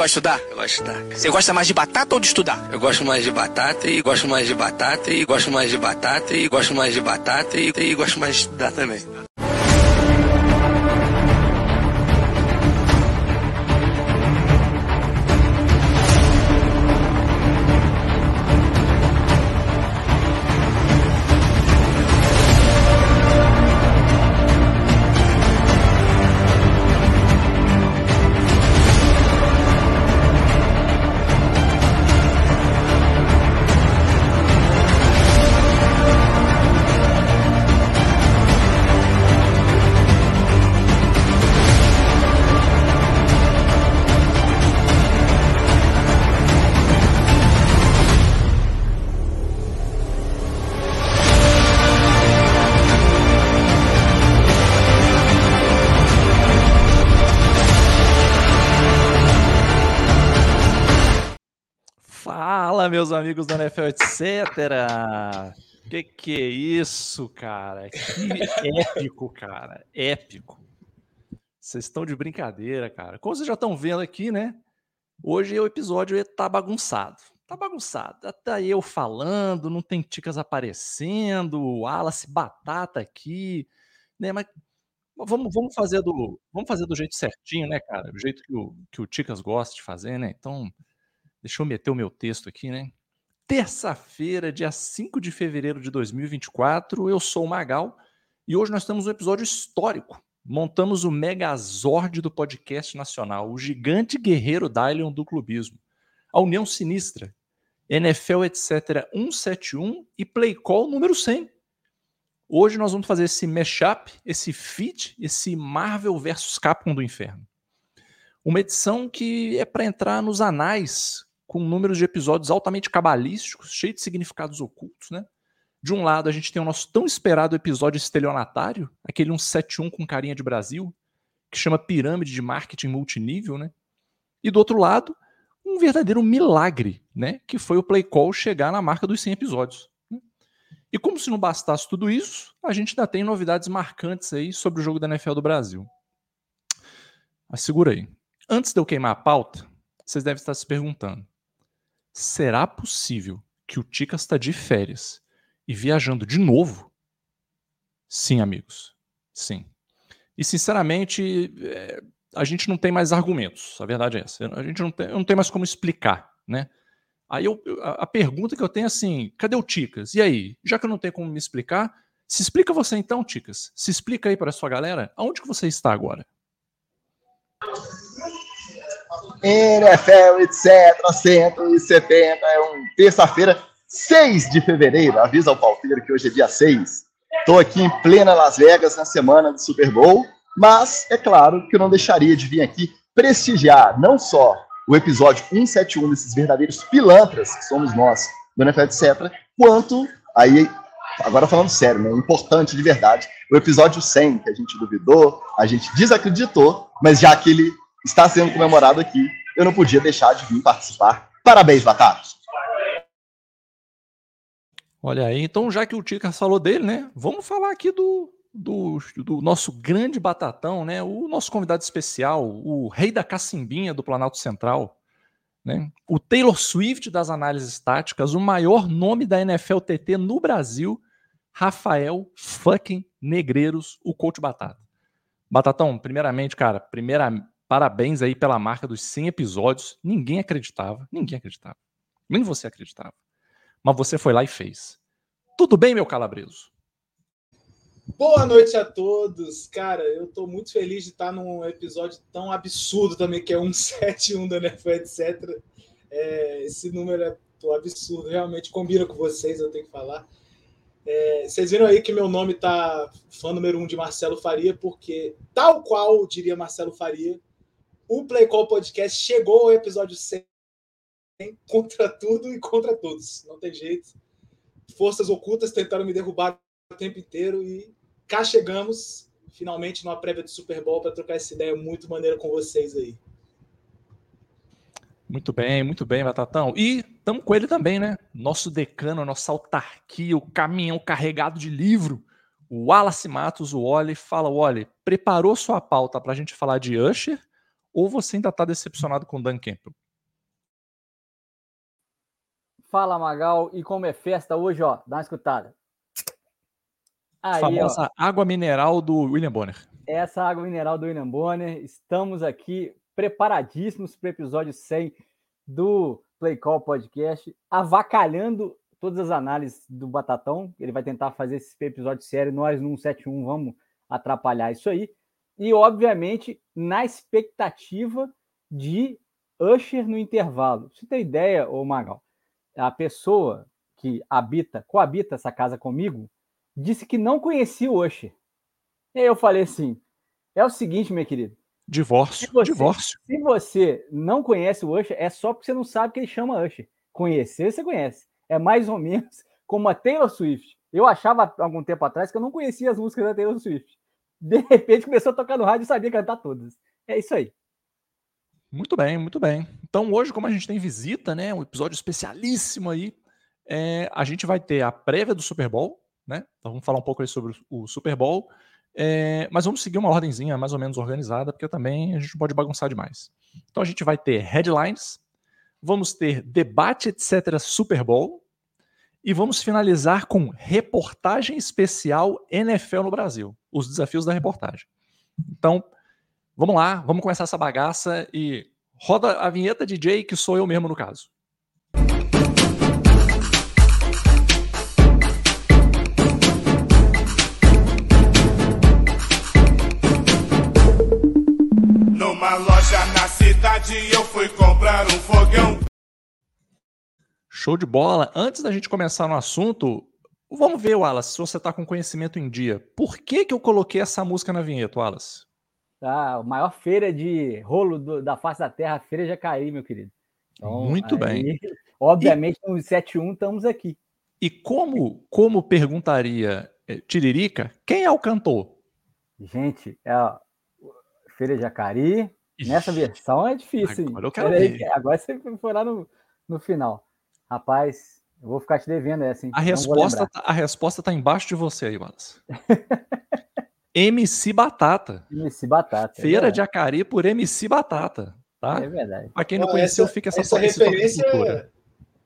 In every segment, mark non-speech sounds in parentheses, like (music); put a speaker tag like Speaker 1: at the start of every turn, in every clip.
Speaker 1: gosta de estudar?
Speaker 2: Eu gosto de estudar.
Speaker 1: Você gosta mais de batata ou de estudar?
Speaker 2: Eu gosto mais de batata e gosto mais de batata e gosto mais de batata e gosto mais de batata e, e gosto mais de estudar também.
Speaker 3: Meus amigos da NFL, etc. Que que é isso, cara? Que épico, cara. Épico. Vocês estão de brincadeira, cara. Como vocês já estão vendo aqui, né? Hoje o episódio tá bagunçado. Tá bagunçado. Até eu falando, não tem ticas aparecendo, o Wallace batata aqui, né? Mas vamos, vamos fazer do vamos fazer do jeito certinho, né, cara? Do jeito que o, que o Ticas gosta de fazer, né? Então, Deixa eu meter o meu texto aqui, né? Terça-feira, dia 5 de fevereiro de 2024, eu sou o Magal e hoje nós temos um episódio histórico. Montamos o Megazord do podcast nacional, o gigante guerreiro Dylion do clubismo, a União Sinistra, NFL etc 171 e Play Call número 100. Hoje nós vamos fazer esse mashup, esse feat, esse Marvel versus Capcom do Inferno. Uma edição que é para entrar nos anais com números de episódios altamente cabalísticos, cheios de significados ocultos, né? De um lado, a gente tem o nosso tão esperado episódio estelionatário, aquele 171 com carinha de Brasil, que chama Pirâmide de Marketing Multinível, né? E do outro lado, um verdadeiro milagre, né? Que foi o Play Call chegar na marca dos 100 episódios. Né? E como se não bastasse tudo isso, a gente ainda tem novidades marcantes aí sobre o jogo da NFL do Brasil. Mas segura aí. Antes de eu queimar a pauta, vocês devem estar se perguntando: Será possível que o Ticas está de férias e viajando de novo? Sim, amigos. Sim. E, sinceramente, é, a gente não tem mais argumentos. A verdade é essa. A gente não tem, não tem mais como explicar, né? Aí eu, a, a pergunta que eu tenho é assim: cadê o Ticas? E aí? Já que eu não tenho como me explicar, se explica você então, Ticas. Se explica aí para a sua galera. Aonde que você está agora?
Speaker 4: NFL, etc. 170, é um terça-feira, 6 de fevereiro. Avisa ao pauteiro que hoje é dia 6. Estou aqui em plena Las Vegas na semana do Super Bowl, mas é claro que eu não deixaria de vir aqui prestigiar não só o episódio 171 desses verdadeiros pilantras que somos nós do NFL, etc., quanto aí agora falando sério, né, importante de verdade, o episódio 100, que a gente duvidou, a gente desacreditou, mas já que ele está sendo comemorado aqui, eu não podia deixar de vir participar. Parabéns, Batatos!
Speaker 3: Olha aí, então já que o Ticas falou dele, né? Vamos falar aqui do, do, do, nosso grande batatão, né? O nosso convidado especial, o rei da cacimbinha do Planalto Central, né? O Taylor Swift das análises táticas, o maior nome da NFL TT no Brasil, Rafael fucking Negreiros, o coach Batata. Batatão, primeiramente, cara, primeira, Parabéns aí pela marca dos 100 episódios. Ninguém acreditava, ninguém acreditava. Nem você acreditava. Mas você foi lá e fez. Tudo bem, meu calabreso?
Speaker 5: Boa noite a todos. Cara, eu tô muito feliz de estar num episódio tão absurdo também, que é (laughs) 171 da NFL, etc. É, esse número é absurdo, realmente combina com vocês, eu tenho que falar. É, vocês viram aí que meu nome tá fã número um de Marcelo Faria, porque, tal qual diria Marcelo Faria, o Play Call Podcast chegou ao episódio 100 contra tudo e contra todos. Não tem jeito. Forças ocultas tentaram me derrubar o tempo inteiro e cá chegamos, finalmente, numa prévia de Super Bowl para trocar essa ideia muito maneira com vocês aí.
Speaker 3: Muito bem, muito bem, Batatão. E estamos com ele também, né? Nosso decano, nossa autarquia, o caminhão carregado de livro, o Wallace Matos, o Wally. Fala, Wally, preparou sua pauta para a gente falar de Usher ou você ainda está decepcionado com o Dan Campbell?
Speaker 6: Fala, Magal. E como é festa hoje, ó, dá uma escutada.
Speaker 3: Aí, Famosa ó, água mineral do William Bonner.
Speaker 6: Essa água mineral do William Bonner. Estamos aqui preparadíssimos para o episódio 100 do Play Call Podcast, avacalhando todas as análises do Batatão. Ele vai tentar fazer esse episódio sério. Nós, no 171, vamos atrapalhar isso aí. E, obviamente, na expectativa de Usher no intervalo. Você tem ideia, ô Magal? a pessoa que habita, coabita essa casa comigo, disse que não conhecia o Usher. E aí eu falei assim: é o seguinte, meu querido.
Speaker 3: Divórcio. Se você, divórcio.
Speaker 6: Se você não conhece o Usher, é só porque você não sabe que ele chama Usher. Conhecer, você conhece. É mais ou menos como a Taylor Swift. Eu achava algum tempo atrás que eu não conhecia as músicas da Taylor Swift. De repente começou a tocar no rádio e sabia cantar todas. É isso aí.
Speaker 3: Muito bem, muito bem. Então hoje, como a gente tem visita, né, um episódio especialíssimo aí, é, a gente vai ter a prévia do Super Bowl, né? Então vamos falar um pouco aí sobre o Super Bowl, é, mas vamos seguir uma ordenzinha mais ou menos organizada, porque também a gente pode bagunçar demais. Então a gente vai ter headlines, vamos ter debate, etc. Super Bowl, e vamos finalizar com reportagem especial NFL no Brasil, os desafios da reportagem. Então Vamos lá, vamos começar essa bagaça e roda a vinheta DJ, que sou eu mesmo no caso. Numa loja na cidade eu fui comprar um fogão. Show de bola. Antes da gente começar no assunto, vamos ver, Wallace, se você está com conhecimento em dia. Por que, que eu coloquei essa música na vinheta, Wallace?
Speaker 6: Tá? A maior feira de rolo do, da face da terra, a feira Jacareí, meu querido.
Speaker 3: Então, Muito aí, bem. (laughs)
Speaker 6: Obviamente, e, no 71 estamos aqui.
Speaker 3: E como, como perguntaria eh, Tiririca, quem é o cantor?
Speaker 6: Gente, é a Feira Jacari. Nessa versão é difícil.
Speaker 3: Agora eu quero ver.
Speaker 6: agora você foi lá no, no final. Rapaz, eu vou ficar te devendo essa. Hein?
Speaker 3: A, resposta, tá, a resposta tá embaixo de você aí, Wallace. (laughs) MC Batata.
Speaker 6: MC Batata.
Speaker 3: É Feira é de Acari por MC Batata. Tá?
Speaker 6: É verdade.
Speaker 3: Pra quem não, conheceu, essa, fica essa,
Speaker 5: essa referência.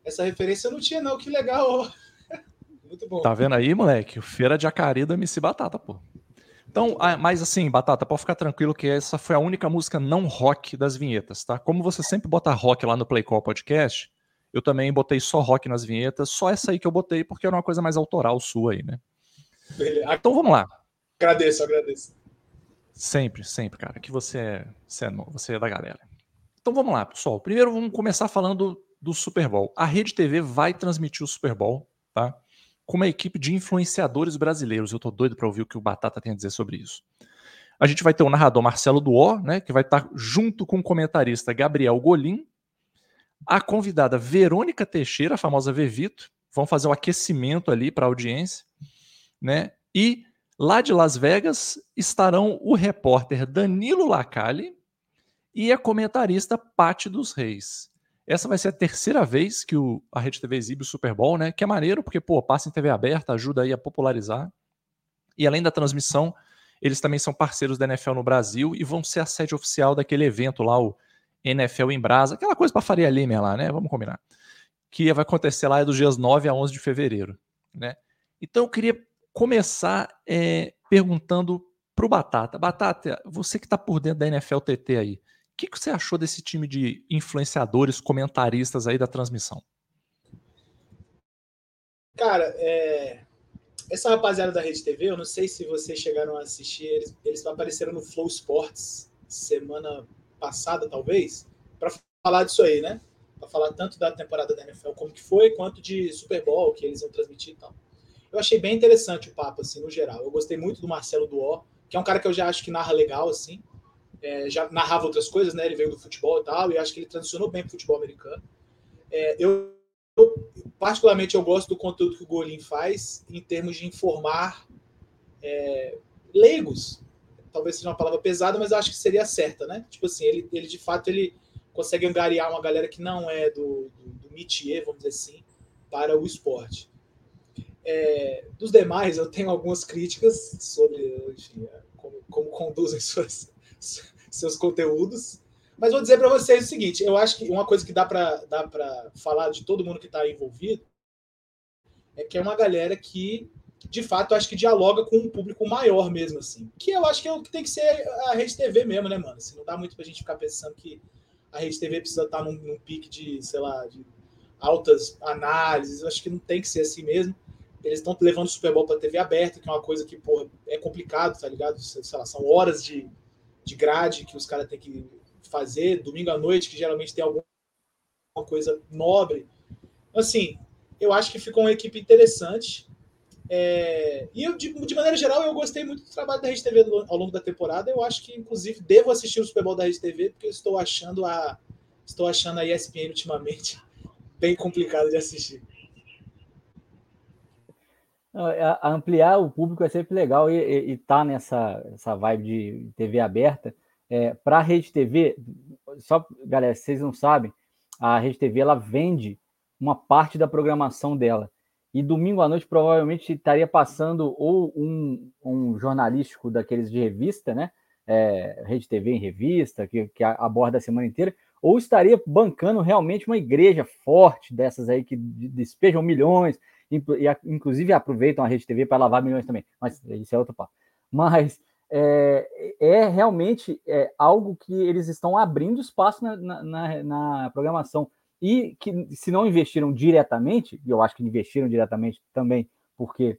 Speaker 5: Essa referência eu não tinha, não. Que legal. (laughs)
Speaker 3: Muito bom. Tá vendo aí, moleque? Feira de Acari do MC Batata, pô. Então, ah, mas assim, Batata, pode ficar tranquilo que essa foi a única música não rock das vinhetas, tá? Como você sempre bota rock lá no Play Call Podcast, eu também botei só rock nas vinhetas, só essa aí que eu botei, porque era uma coisa mais autoral sua aí, né? Então vamos lá.
Speaker 5: Agradeço, agradeço.
Speaker 3: Sempre, sempre, cara. Que você é, você é, você é da galera. Então vamos lá, pessoal. Primeiro vamos começar falando do Super Bowl. A Rede TV vai transmitir o Super Bowl, tá? Com uma equipe de influenciadores brasileiros. Eu tô doido para ouvir o que o Batata tem a dizer sobre isso. A gente vai ter o narrador Marcelo Duó, né, que vai estar junto com o comentarista Gabriel Golim, a convidada Verônica Teixeira, a famosa Vevito, vão fazer o um aquecimento ali para a audiência, né? E Lá de Las Vegas estarão o repórter Danilo Lacalle e a comentarista Patti dos Reis. Essa vai ser a terceira vez que o, a Rede TV exibe o Super Bowl, né? Que é maneiro, porque, pô, passa em TV aberta, ajuda aí a popularizar. E além da transmissão, eles também são parceiros da NFL no Brasil e vão ser a sede oficial daquele evento lá, o NFL em Brasa, aquela coisa para Faria Limer lá, né? Vamos combinar. Que vai acontecer lá dos dias 9 a 11 de fevereiro, né? Então eu queria começar é, perguntando para o Batata. Batata, você que está por dentro da NFL TT aí, o que, que você achou desse time de influenciadores, comentaristas aí da transmissão?
Speaker 5: Cara, é... essa rapaziada da Rede TV, eu não sei se vocês chegaram a assistir, eles, eles apareceram no Flow Sports semana passada, talvez, para falar disso aí, né? Para falar tanto da temporada da NFL como que foi, quanto de Super Bowl que eles iam transmitir e tal. Eu achei bem interessante o papo, assim, no geral. Eu gostei muito do Marcelo Duó, que é um cara que eu já acho que narra legal, assim. É, já narrava outras coisas, né? Ele veio do futebol e tal, e acho que ele transicionou bem pro futebol americano. É, eu, eu, particularmente, eu gosto do conteúdo que o Golin faz em termos de informar é, leigos. Talvez seja uma palavra pesada, mas eu acho que seria certa, né? Tipo assim, ele, ele de fato ele consegue angariar uma galera que não é do, do, do métier, vamos dizer assim, para o esporte. É, dos demais, eu tenho algumas críticas sobre enfim, como, como conduzem suas, (laughs) seus conteúdos. Mas vou dizer para vocês o seguinte: eu acho que uma coisa que dá para falar de todo mundo que está envolvido é que é uma galera que, de fato, acho que dialoga com um público maior mesmo, assim. Que eu acho que é o que tem que ser a Rede TV mesmo, né, mano? Assim, não dá muito pra gente ficar pensando que a Rede TV precisa estar tá num, num pique de, sei lá, de altas análises. Eu acho que não tem que ser assim mesmo. Eles estão levando o Super Bowl para TV aberta, que é uma coisa que, porra, é complicado, tá ligado? Sei lá, são horas de, de grade que os caras têm que fazer, domingo à noite, que geralmente tem alguma coisa nobre. Assim, eu acho que ficou uma equipe interessante. É, e eu, de, de, maneira geral, eu gostei muito do trabalho da Rede TV ao longo da temporada. Eu acho que, inclusive, devo assistir o Super Bowl da Rede TV, porque estou achando a, estou achando a ESPN ultimamente (laughs) bem complicado de assistir.
Speaker 6: A ampliar o público é sempre legal e, e, e tá nessa essa vibe de TV aberta. É, Para a Rede TV, só galera, vocês não sabem, a Rede TV ela vende uma parte da programação dela. E domingo à noite provavelmente estaria passando ou um, um jornalístico daqueles de revista, né? É, Rede TV em revista, que, que aborda a semana inteira, ou estaria bancando realmente uma igreja forte dessas aí que despejam milhões, e inclusive aproveitam a Rede TV para lavar milhões também. Mas isso é outro papo. Mas é, é realmente é, algo que eles estão abrindo espaço na, na, na programação e que se não investiram diretamente, e eu acho que investiram diretamente também, porque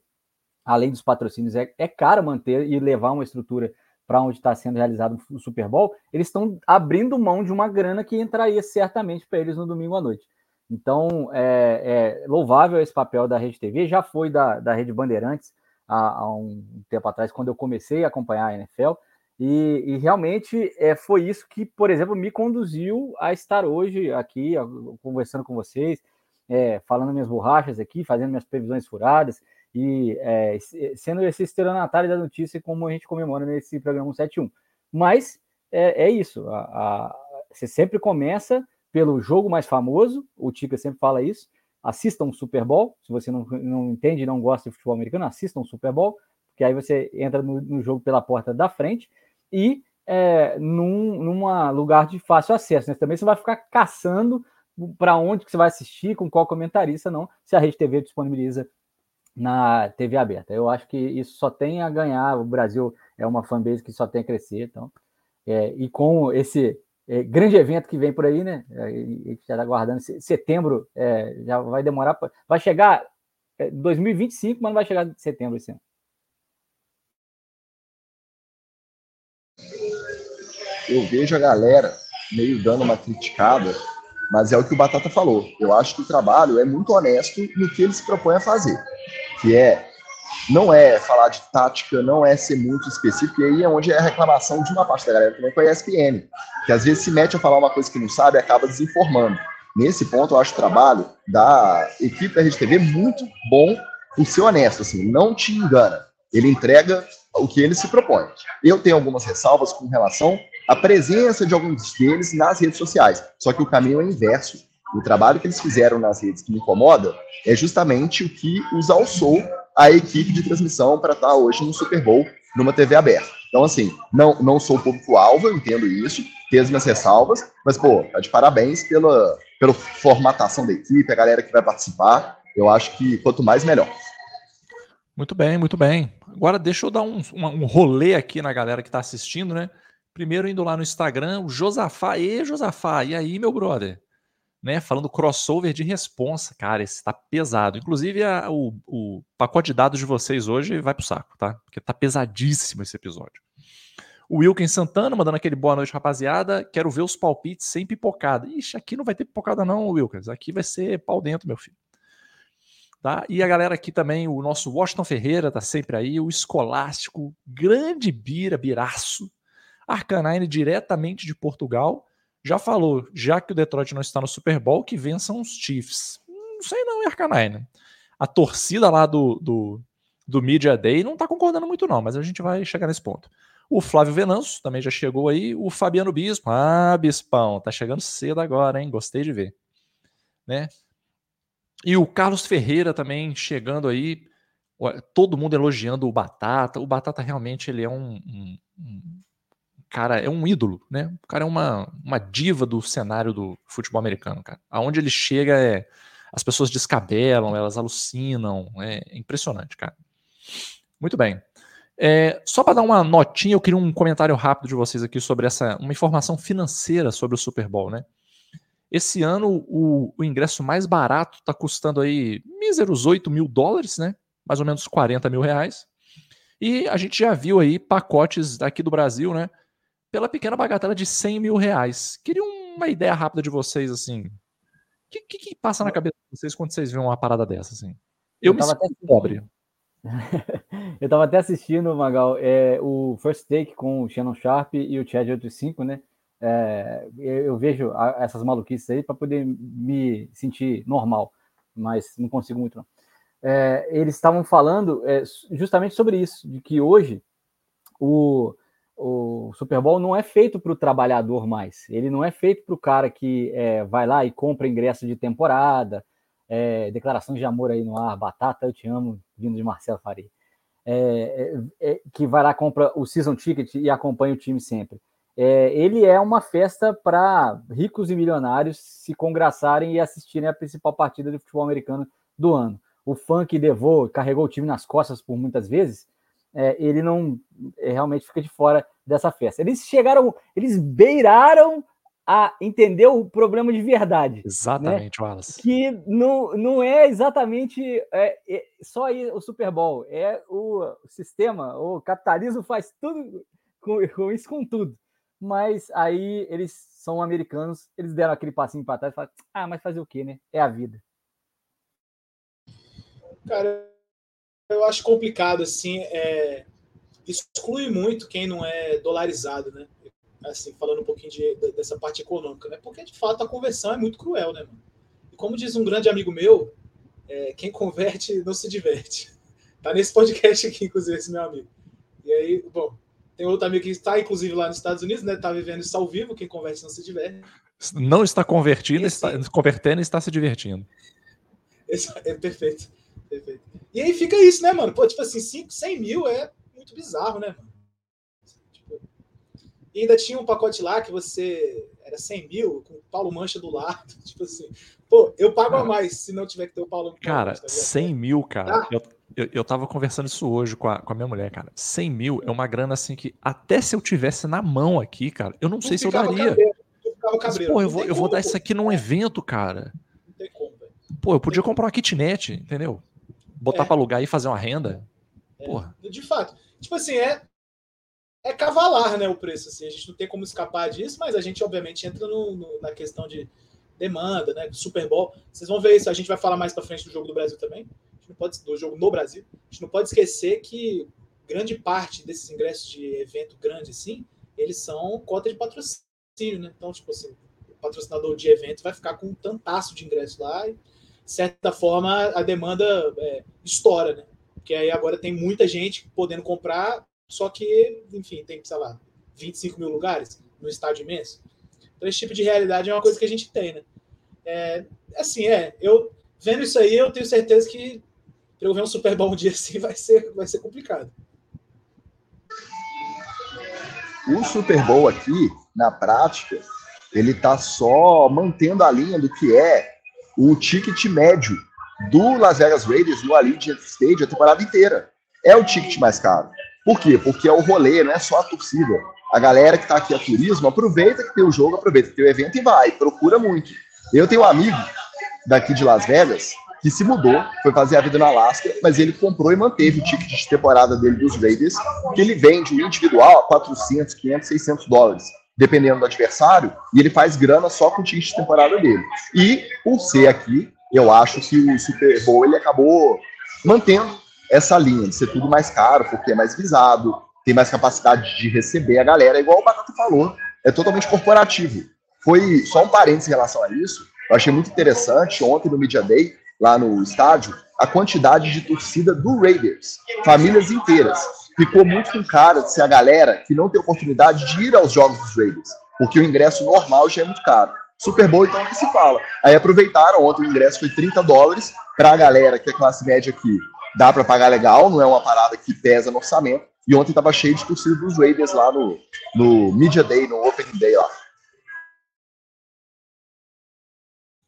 Speaker 6: além dos patrocínios é, é caro manter e levar uma estrutura para onde está sendo realizado o Super Bowl, eles estão abrindo mão de uma grana que entraria certamente para eles no domingo à noite. Então, é, é, louvável esse papel da Rede TV, já foi da, da Rede Bandeirantes há, há um tempo atrás, quando eu comecei a acompanhar a NFL, e, e, realmente é, foi isso que, por exemplo, me conduziu a estar hoje aqui conversando com vocês, é, falando minhas borrachas aqui, fazendo minhas previsões furadas e é, sendo esse estelionatário da notícia como a gente comemora nesse programa 171. Mas é, é isso, a, a, você sempre começa pelo jogo mais famoso, o Tica sempre fala isso, assista um Super Bowl, se você não, não entende e não gosta de futebol americano, assista um Super Bowl, porque aí você entra no, no jogo pela porta da frente, e é, num numa lugar de fácil acesso. Né? Também você vai ficar caçando para onde que você vai assistir, com qual comentarista, não, se a Rede TV disponibiliza na TV aberta. Eu acho que isso só tem a ganhar. O Brasil é uma fanbase que só tem a crescer. Então, é, e com esse é, grande evento que vem por aí, né? É, a gente já está aguardando. Setembro é, já vai demorar. Pra, vai chegar 2025, é, mas não vai chegar em setembro esse ano.
Speaker 4: Eu vejo a galera meio dando uma criticada, mas é o que o Batata falou. Eu acho que o trabalho é muito honesto no que ele se propõe a fazer, que é não é falar de tática, não é ser muito específico, e aí é onde é a reclamação de uma parte da galera também com a ESPN, que às vezes se mete a falar uma coisa que não sabe e acaba desinformando. Nesse ponto, eu acho o trabalho da equipe da Rede TV muito bom por ser honesto, assim, não te engana. Ele entrega o que ele se propõe. Eu tenho algumas ressalvas com relação à presença de alguns deles nas redes sociais, só que o caminho é inverso. O trabalho que eles fizeram nas redes que me incomoda é justamente o que os alçou a equipe de transmissão para estar hoje no Super Bowl numa TV aberta. Então, assim, não, não sou público-alvo, entendo isso, tenho as minhas ressalvas, mas, pô, tá de parabéns pela, pela formatação da equipe, a galera que vai participar. Eu acho que quanto mais, melhor.
Speaker 3: Muito bem, muito bem. Agora deixa eu dar um, um rolê aqui na galera que está assistindo, né? Primeiro indo lá no Instagram, o Josafá. E Josafá, e aí, meu brother? Né, falando crossover de responsa. Cara, esse tá pesado. Inclusive, a, o, o, pacote de dados de vocês hoje vai pro saco, tá? Porque tá pesadíssimo esse episódio. O Wilkin Santana mandando aquele boa noite, rapaziada. Quero ver os palpites sem pipocada. Ixi, aqui não vai ter pipocada, não, Wilkins. Aqui vai ser pau dentro, meu filho. Tá? E a galera aqui também, o nosso Washington Ferreira tá sempre aí, o Escolástico, grande Bira, Biraço, Arcanine diretamente de Portugal, já falou, já que o Detroit não está no Super Bowl, que vençam os Chiefs. Não sei não, Arcanine. A torcida lá do, do, do Media Day não tá concordando muito não, mas a gente vai chegar nesse ponto. O Flávio Venanço também já chegou aí, o Fabiano Bispo, ah, Bispão, tá chegando cedo agora, hein, gostei de ver. Né? E o Carlos Ferreira também chegando aí, todo mundo elogiando o Batata. O Batata realmente ele é um, um cara é um ídolo, né? O cara é uma, uma diva do cenário do futebol americano, cara. Aonde ele chega é as pessoas descabelam, elas alucinam, é impressionante, cara. Muito bem. É, só para dar uma notinha, eu queria um comentário rápido de vocês aqui sobre essa uma informação financeira sobre o Super Bowl, né? Esse ano o, o ingresso mais barato está custando aí míseros 8 mil dólares, né? Mais ou menos 40 mil reais. E a gente já viu aí pacotes aqui do Brasil, né? Pela pequena bagatela de 100 mil reais. Queria uma ideia rápida de vocês, assim. O que, que, que, passa na cabeça de vocês quando vocês veem uma parada dessa, assim? Eu, eu me sinto pobre. (laughs)
Speaker 6: eu tava até assistindo, Magal, é, o First Take com o Shannon Sharp e o Chad 85, né? É, eu vejo essas maluquices aí para poder me sentir normal, mas não consigo muito não. É, eles estavam falando é, justamente sobre isso, de que hoje o, o Super Bowl não é feito para o trabalhador mais, ele não é feito para o cara que é, vai lá e compra ingresso de temporada, é, declaração de amor aí no ar, batata, eu te amo, vindo de Marcelo Faria. É, é, é, que vai lá, compra o season ticket e acompanha o time sempre. É, ele é uma festa para ricos e milionários se congraçarem e assistirem a principal partida de futebol americano do ano. O fã que levou, carregou o time nas costas por muitas vezes, é, ele não realmente fica de fora dessa festa. Eles chegaram, eles beiraram a entender o problema de verdade.
Speaker 3: Exatamente, né? Wallace.
Speaker 6: Que não, não é exatamente é, é só o Super Bowl, é o sistema, o capitalismo faz tudo com, com, isso, com tudo. Mas aí eles são americanos, eles deram aquele passinho para trás e falaram: ah, mas fazer o quê, né? É a vida.
Speaker 5: Cara, eu acho complicado, assim, é... exclui muito quem não é dolarizado, né? assim, falando um pouquinho de, dessa parte econômica, né? Porque de fato a conversão é muito cruel, né, mano? E como diz um grande amigo meu, é, quem converte não se diverte. (laughs) Tá nesse podcast aqui, inclusive, esse meu amigo. E aí, bom, tem outro amigo que está, inclusive, lá nos Estados Unidos, né? Tá vivendo isso ao vivo, quem converte não se diverte.
Speaker 3: Não está convertindo, está convertendo e está se divertindo.
Speaker 5: Esse, é perfeito, perfeito. E aí fica isso, né, mano? Pô, tipo assim, 5, 100 mil é muito bizarro, né, mano? E ainda tinha um pacote lá que você era 100 mil, com o Paulo Mancha do lado. (laughs) Tipo assim, pô, eu pago cara, a mais se não tiver que ter o Paulo
Speaker 3: Cara, Mancha, tá 100 mil, cara. Ah. Eu, eu, eu tava conversando isso hoje com a, com a minha mulher, cara. 100 mil é uma grana assim que, até se eu tivesse na mão aqui, cara, eu não, sei se eu daria. Cabreiro, Mas, pô, eu vou, eu vou dar isso aqui num evento, cara. Não tem como, velho. Pô, eu podia comprar uma kitnet, entendeu? Botar é. pra alugar e fazer uma renda.
Speaker 5: É. Porra. De fato. Tipo assim, é, é cavalar, né, o preço, assim, a gente não tem como escapar disso, mas a gente, obviamente, entra no, no, na questão de demanda, né, Super Bowl, vocês vão ver isso, a gente vai falar mais para frente do jogo do Brasil também, não pode, do jogo no Brasil, a gente não pode esquecer que grande parte desses ingressos de evento grande, assim, eles são cota de patrocínio, né, então, tipo assim, o patrocinador de evento vai ficar com um tantaço de ingresso lá e, certa forma, a demanda é, estoura, né, porque aí agora tem muita gente podendo comprar só que, enfim, tem, sei lá, 25 mil lugares no estádio imenso. Então, esse tipo de realidade é uma coisa que a gente tem, né? É, assim, é, eu vendo isso aí, eu tenho certeza que para eu ver um Super Bowl um dia assim (laughs) vai ser, vai ser complicado.
Speaker 4: O Super Bowl aqui, na prática, ele tá só mantendo a linha do que é o ticket médio do Las Vegas Raiders no Allegiant Stadium a temporada inteira. É o ticket mais caro. Por quê? Porque é o rolê, não é só a torcida. A galera que está aqui a turismo aproveita que tem o jogo, aproveita que tem o evento e vai, procura muito. Eu tenho um amigo daqui de Las Vegas que se mudou, foi fazer a vida no Alasca, mas ele comprou e manteve o ticket de temporada dele dos Raiders, que ele vende o individual a 400, 500, 600 dólares, dependendo do adversário, e ele faz grana só com o ticket de temporada dele. E, por ser aqui, eu acho que o Super Bowl ele acabou mantendo essa linha de ser tudo mais caro, porque é mais visado, tem mais capacidade de receber a galera, igual o Batata falou, é totalmente corporativo. Foi só um parênteses em relação a isso, eu achei muito interessante ontem no Media Day, lá no estádio, a quantidade de torcida do Raiders, famílias inteiras. Ficou muito com cara de ser a galera que não tem oportunidade de ir aos jogos dos Raiders, porque o ingresso normal já é muito caro. Super Bowl, então, é que se fala. Aí aproveitaram, ontem o ingresso foi 30 dólares, para a galera que é classe média aqui, dá para pagar legal, não é uma parada que pesa no orçamento. E ontem estava cheio de torcida dos Raiders lá no, no Media Day, no Open Day lá.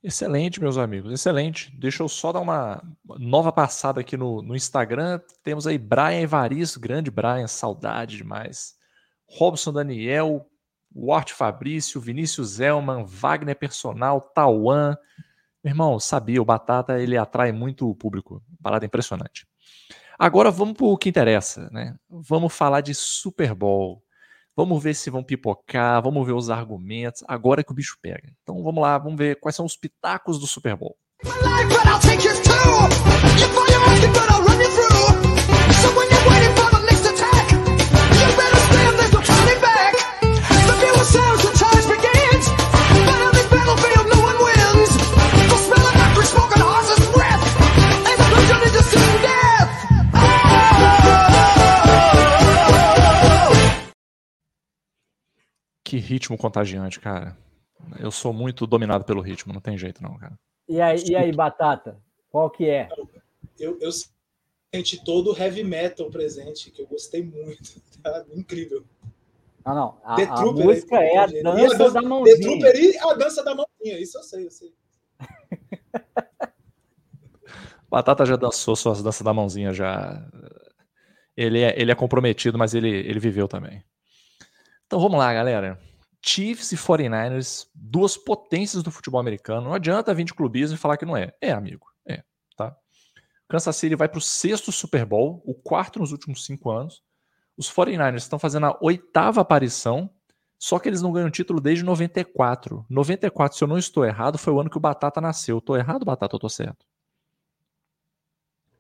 Speaker 3: Excelente, meus amigos, excelente. Deixa eu só dar uma nova passada aqui no, no Instagram. Temos aí Brian Evaristo, grande Brian, saudade demais. Robson Daniel, Wart Fabrício, Vinícius Zelman, Wagner Personal, Tauan. Meu irmão, sabia, o Batata ele atrai muito o público. Parada impressionante. Agora vamos para o que interessa, né? Vamos falar de Super Bowl. Vamos ver se vão pipocar, vamos ver os argumentos. Agora é que o bicho pega. Então vamos lá, vamos ver quais são os pitacos do Super Bowl. Que ritmo contagiante, cara. Eu sou muito dominado pelo ritmo, não tem jeito não, cara.
Speaker 6: E aí, e aí Batata? Qual que é?
Speaker 5: Eu, eu senti todo o heavy metal presente, que eu gostei muito. (laughs) Tá? Incrível.
Speaker 6: Não, não. A, a música é a dança, a dança da mãozinha. The
Speaker 5: Trooper e a dança da mãozinha. Isso eu sei, eu sei. (laughs)
Speaker 3: Batata já dançou suas danças da mãozinha já. Ele é, ele é comprometido, mas ele, ele viveu também. Então vamos lá, galera. Chiefs e 49ers, duas potências do futebol americano. Não adianta vir de clubismo e falar que não é. É, amigo. É, tá? Kansas City vai para o sexto Super Bowl, o quarto nos últimos cinco anos. Os 49ers estão fazendo a oitava aparição, só que eles não ganham título desde 94. 94, se eu não estou errado, foi o ano que o Batata nasceu. Estou errado, Batata, ou estou certo?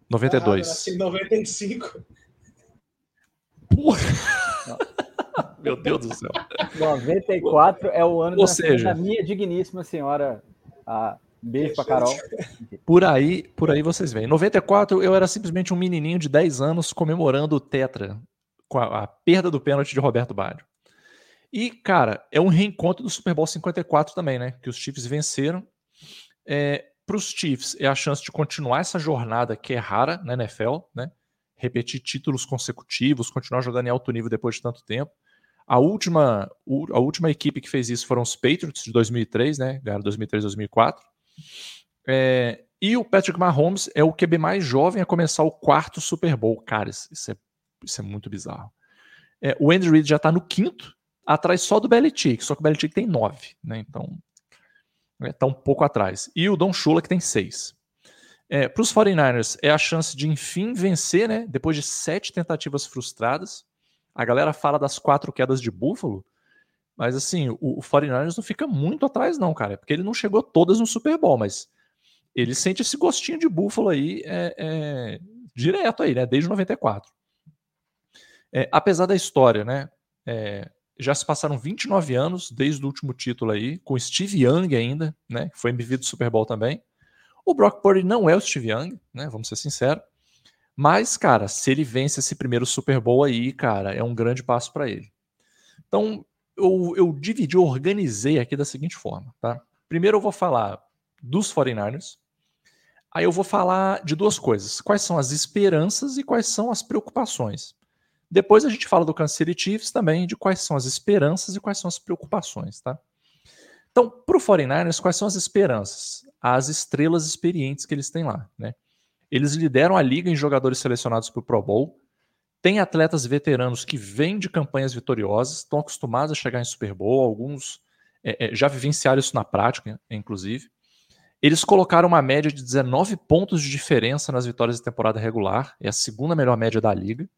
Speaker 3: 92.
Speaker 5: Ah, em 95.
Speaker 3: Porra. (laughs) Meu Deus do céu.
Speaker 6: 94 é o ano
Speaker 3: Ou da, seja,
Speaker 6: da minha digníssima senhora. A beijo pra Carol.
Speaker 3: Por aí, por aí vocês veem. Em 94 eu era simplesmente um menininho de 10 anos comemorando o Tetra com a, a perda do pênalti de Roberto Baggio. E, cara, é um reencontro do Super Bowl 54 também, né? Que os Chiefs venceram. É, Para os Chiefs, é a chance de continuar essa jornada que é rara na NFL, né? Repetir títulos consecutivos, continuar jogando em alto nível depois de tanto tempo. A última, a última equipe que fez isso foram os Patriots de 2003, né? Ganharam 2003, 2004. É, e o Patrick Mahomes é o QB mais jovem a começar o quarto Super Bowl. Cara, isso é, isso é muito bizarro. É, o Andy Reid já está no quinto, atrás só do Belichick, só que o Belichick tem nove, né? Então, está um pouco atrás. E o Don Shula que tem seis. É, Para os 49ers, é a chance de enfim vencer, né? Depois de sete tentativas frustradas. A galera fala das quatro quedas de Buffalo, mas assim, o, o 49ers não fica muito atrás, não, cara. Porque ele não chegou todas no Super Bowl, mas ele sente esse gostinho de Buffalo aí é, é, direto aí, né? Desde 94. É, apesar da história, né? É, já se passaram 29 anos desde o último título aí, com Steve Young ainda, né? Que foi MVP do Super Bowl também. O Brock Purdy não é o Steve Young, né? Vamos ser sinceros. Mas, cara, se ele vence esse primeiro Super Bowl aí, cara, é um grande passo para ele. Então, eu, eu dividi, eu organizei aqui da seguinte forma, tá? Primeiro eu vou falar dos 49ers, aí eu vou falar de duas coisas. Quais são as esperanças e quais são as preocupações. Depois a gente fala do Kansas City Chiefs também, de quais são as esperanças e quais são as preocupações, tá? Então, para o 49ers, quais são as esperanças? As estrelas experientes que eles têm lá, né? Eles lideram a liga em jogadores selecionados para o Pro Bowl. Tem atletas veteranos que vêm de campanhas vitoriosas, estão acostumados a chegar em Super Bowl, alguns é, é, já vivenciaram isso na prática, inclusive. Eles colocaram uma média de 19 pontos de diferença nas vitórias de temporada regular, é a segunda melhor média da liga.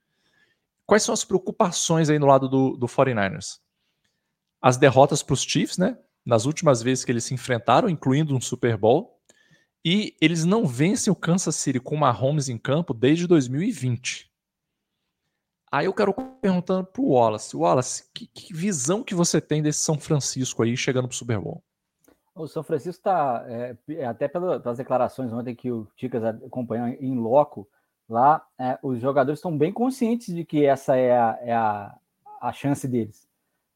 Speaker 3: Quais são as preocupações aí no lado do, do 49ers? As derrotas para os Chiefs, né? Nas últimas vezes que eles se enfrentaram, incluindo um Super Bowl. E eles não vencem o Kansas City com Mahomes em campo desde 2020. Aí eu quero perguntando pro Wallace, Wallace, que, que visão que você tem desse São Francisco aí chegando pro Super Bowl?
Speaker 6: O São Francisco está, é, é, até pelas declarações ontem que o Ticas acompanhou em loco, lá é, os jogadores estão bem conscientes de que essa é a, é a, a chance deles.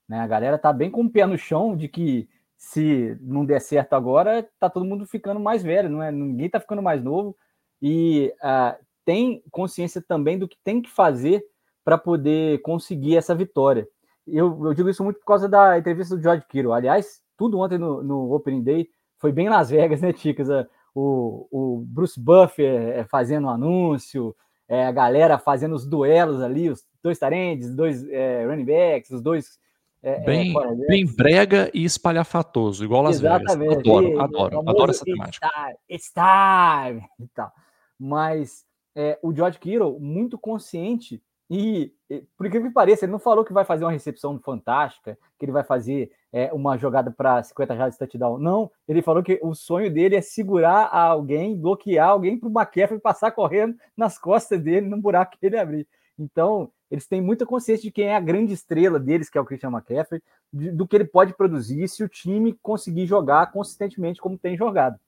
Speaker 6: Né? A galera está bem com o pé no chão de que se não der certo agora, tá todo mundo ficando mais velho, não é? Ninguém tá ficando mais novo e uh, tem consciência também do que tem que fazer para poder conseguir essa vitória. eu, eu digo isso muito por causa da entrevista do George Kittle. Aliás, tudo ontem no, no Opening Day foi bem Las Vegas, né, Ticas? O, o Bruce Buffer é, fazendo um anúncio, é, a galera fazendo os duelos ali, os dois tarendes, dois é, running backs, os dois.
Speaker 3: É, é bem, é, bem brega e espalhafatoso, igual Las Exatamente. Vegas. Adoro, e, adoro, adoro essa temática.
Speaker 6: It's time, it's time e tal. Mas é, o George Kittle, muito consciente e, por incrível que pareça, ele não falou que vai fazer uma recepção fantástica, que ele vai fazer é, uma jogada para 50 jardas de touchdown. Não, ele falou que o sonho dele é segurar alguém, bloquear alguém para o McCaffrey passar correndo nas costas dele, no buraco que ele abrir. Então, eles têm muita consciência de quem é a grande estrela deles, que é o Christian McCaffrey, de, do que ele pode produzir se o time conseguir jogar consistentemente como tem jogado.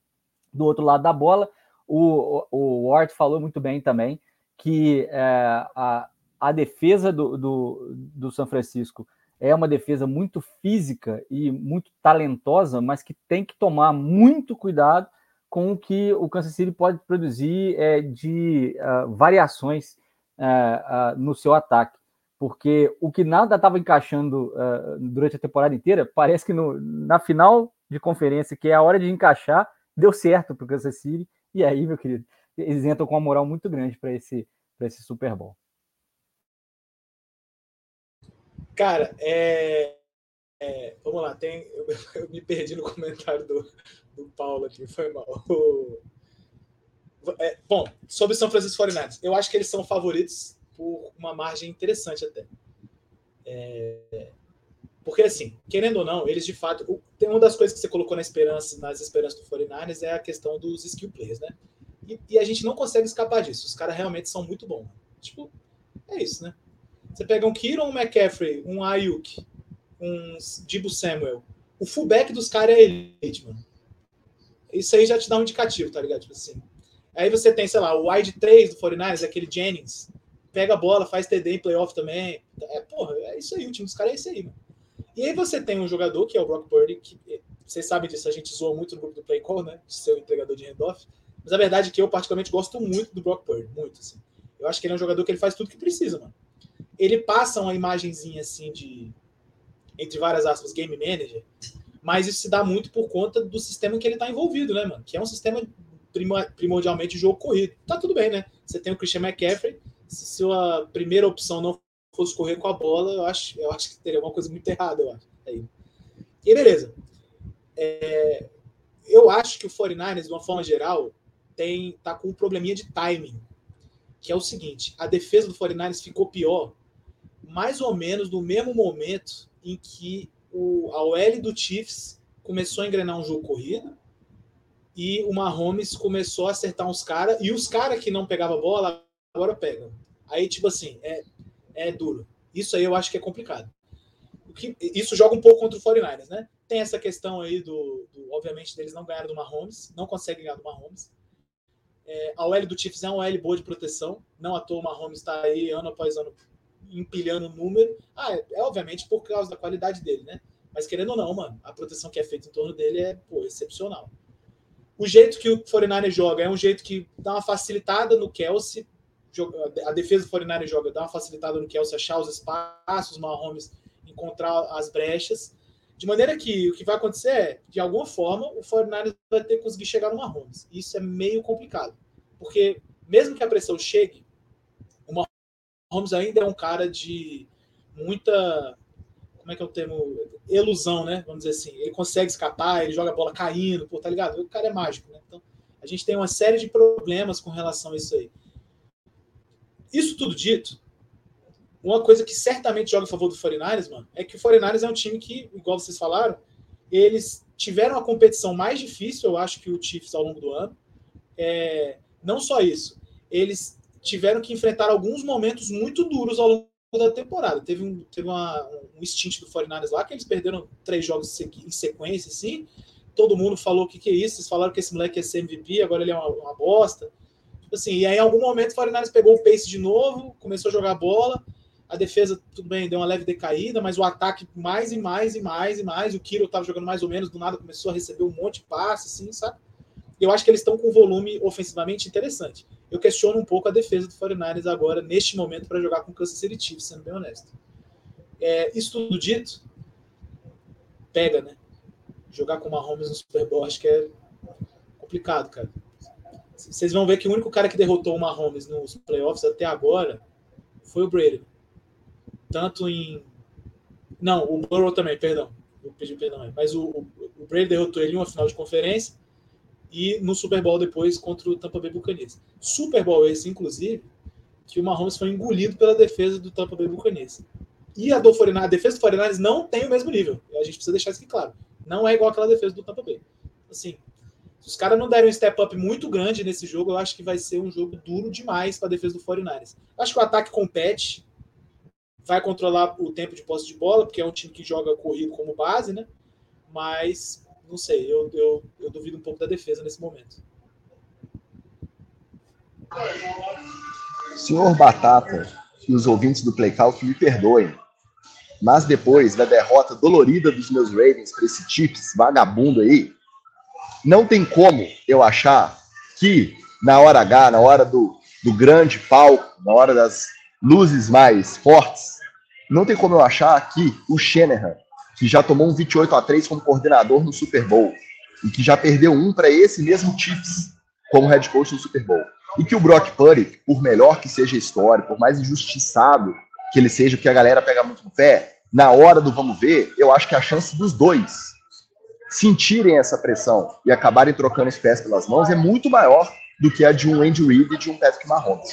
Speaker 6: Do outro lado da bola, o, o, Ward falou muito bem também que é, a, a defesa do, do, do São Francisco é uma defesa muito física e muito talentosa, mas que tem que tomar muito cuidado com o que o Kansas City pode produzir é, de uh, variações uh, no seu ataque. Porque o que nada estava encaixando durante a temporada inteira, parece que no, na final de conferência, que é a hora de encaixar, deu certo para o Kansas City. E aí, meu querido, eles entram com uma moral muito grande para esse, esse Super Bowl.
Speaker 5: Cara, é, é, vamos lá, tem, eu, (laughs) eu, me perdi no comentário do, do Paulo aqui, foi mal. O, é, bom, sobre São Francisco 49ers, eu acho que eles são favoritos por uma margem interessante até. É, porque, assim, querendo ou não, eles de fato. Tem uma das coisas que você colocou na esperança, nas esperanças do 49ers é a questão dos skill players, né? E, e a gente não consegue escapar disso. Os caras realmente são muito bons. Tipo, é isso, né? Você pega um Kieron, um McCaffrey, um Ayuk, um Dibu Samuel. O fullback dos caras é elite, mano. Isso aí já te dá um indicativo, tá ligado? Tipo assim. Aí você tem, sei lá, o wide 3 do 49ers, aquele Jennings. Pega a bola, faz TD em playoff também. É, porra, é isso aí. O time dos caras é isso aí, mano. E aí você tem um jogador, que é o Brock Purdy, que vocês sabem disso, a gente zoou muito no grupo do Play Call, né? De ser o entregador de handoff. Mas a verdade é que eu, particularmente, gosto muito do Brock Purdy. Muito, assim. Eu acho que ele é um jogador que ele faz tudo que precisa, mano ele passa uma imagenzinha assim de, entre várias aspas, game manager, mas isso se dá muito por conta do sistema que ele está envolvido, né, mano? Que é um sistema primordialmente jogo corrido. Tá tudo bem, né? Você tem o Christian McCaffrey, se sua primeira opção não fosse correr com a bola, eu acho, eu acho que teria alguma coisa muito errada, eu acho. Aí. E beleza. É, eu acho que o 49ers, de uma forma geral, tem tá com um probleminha de timing, que é o seguinte, a defesa do 49ers ficou pior mais ou menos no mesmo momento em que o, a OL do Chiefs começou a engrenar um jogo corrido e o Mahomes começou a acertar uns caras e os caras que não pegavam bola agora pegam. Aí, tipo assim, é, é duro. Isso aí eu acho que é complicado. O que, isso joga um pouco contra o 49ers, né? Tem essa questão aí do, do obviamente, deles não ganharam do Mahomes, não conseguem ganhar do Mahomes. É, a OL do Chiefs é uma OL boa de proteção, não à toa o Mahomes está aí ano após ano empilhando número. Ah, é, é, obviamente por causa da qualidade dele, né? Mas querendo ou não, mano, a proteção que é feita em torno dele é pô, excepcional. O jeito que o 49 joga é um jeito que dá uma facilitada no Kelsey. A defesa do 49 joga dá uma facilitada no Kelsey achar os espaços, Mahomes encontrar as brechas. De maneira que o que vai acontecer é, de alguma forma, o 49 vai ter que conseguir chegar no Mahomes. Isso é meio complicado. Porque mesmo que a pressão chegue, Holmes ainda é um cara de muita. Como é que é o termo? Ilusão, né? Vamos dizer assim. Ele consegue escapar, ele joga a bola caindo, pô, tá ligado? O cara é mágico, né? Então, a gente tem uma série de problemas com relação a isso aí. Isso tudo dito, uma coisa que certamente joga a favor do 49ers, mano, é que o 49ers é um time que, igual vocês falaram, eles tiveram a competição mais difícil, eu acho, que o Chiefs ao longo do ano. É, não só isso, eles tiveram que enfrentar alguns momentos muito duros ao longo da temporada. Teve um, teve uma, um stint do 49ers lá que eles perderam três jogos em sequência, assim. Todo mundo falou o que, que é isso. Eles falaram que esse moleque ia ser MVP, agora ele é uma, uma bosta. Tipo assim, e aí em algum momento o 49ers pegou o pace de novo, começou a jogar bola. A defesa, tudo bem, deu uma leve decaída, mas o ataque mais e mais e mais e mais. O Kiro estava jogando mais ou menos, do nada começou a receber um monte de passe, assim, sabe? Eu acho que eles estão com um volume ofensivamente interessante eu questiono um pouco a defesa do 49ers agora, neste momento, para jogar com o Kansas City Chiefs, sendo bem honesto. É, isso tudo dito, pega, né? Jogar com o Mahomes no Super Bowl acho que é complicado, cara. Vocês vão ver que o único cara que derrotou o Mahomes nos playoffs até agora foi o Brady. Tanto em. Não, o Burrow também, perdão. Eu pedi perdão. Mas o, o, o Brady derrotou ele em uma final de conferência e no Super Bowl depois contra o Tampa Bay Buccaneers. Super Bowl esse, inclusive, que o Mahomes foi engolido pela defesa do Tampa Bay Buccaneers. E a, do 49, a defesa do 49 não tem o mesmo nível. A gente precisa deixar isso aqui claro. Não é igual aquela defesa do Tampa Bay. Assim, se os caras não derem um step up muito grande nesse jogo, eu acho que vai ser um jogo duro demais para a defesa do 49ers. Acho que o ataque compete, vai controlar o tempo de posse de bola, porque é um time que joga corrido como base, né? Mas, não sei, eu, eu, eu duvido um pouco da defesa nesse momento.
Speaker 4: Senhor Batata e os ouvintes do Playcalc me perdoem, mas depois da derrota dolorida dos meus Ravens para esse Chips vagabundo aí, não tem como eu achar que na hora H, na hora do, do grande palco, na hora das luzes mais fortes, não tem como eu achar que o Shanahan, que já tomou um 28 a 3 como coordenador no Super Bowl, e que já perdeu um para esse mesmo Chiefs como head coach no Super Bowl, e que o Brock Purdy, por melhor que seja a história, por mais injustiçado que ele seja, que a galera pega muito no pé, na hora do vamos ver, eu acho que a chance dos dois sentirem essa pressão e acabarem trocando os pés pelas mãos é muito maior do que a de um Andy Reid e de um Patrick Mahomes.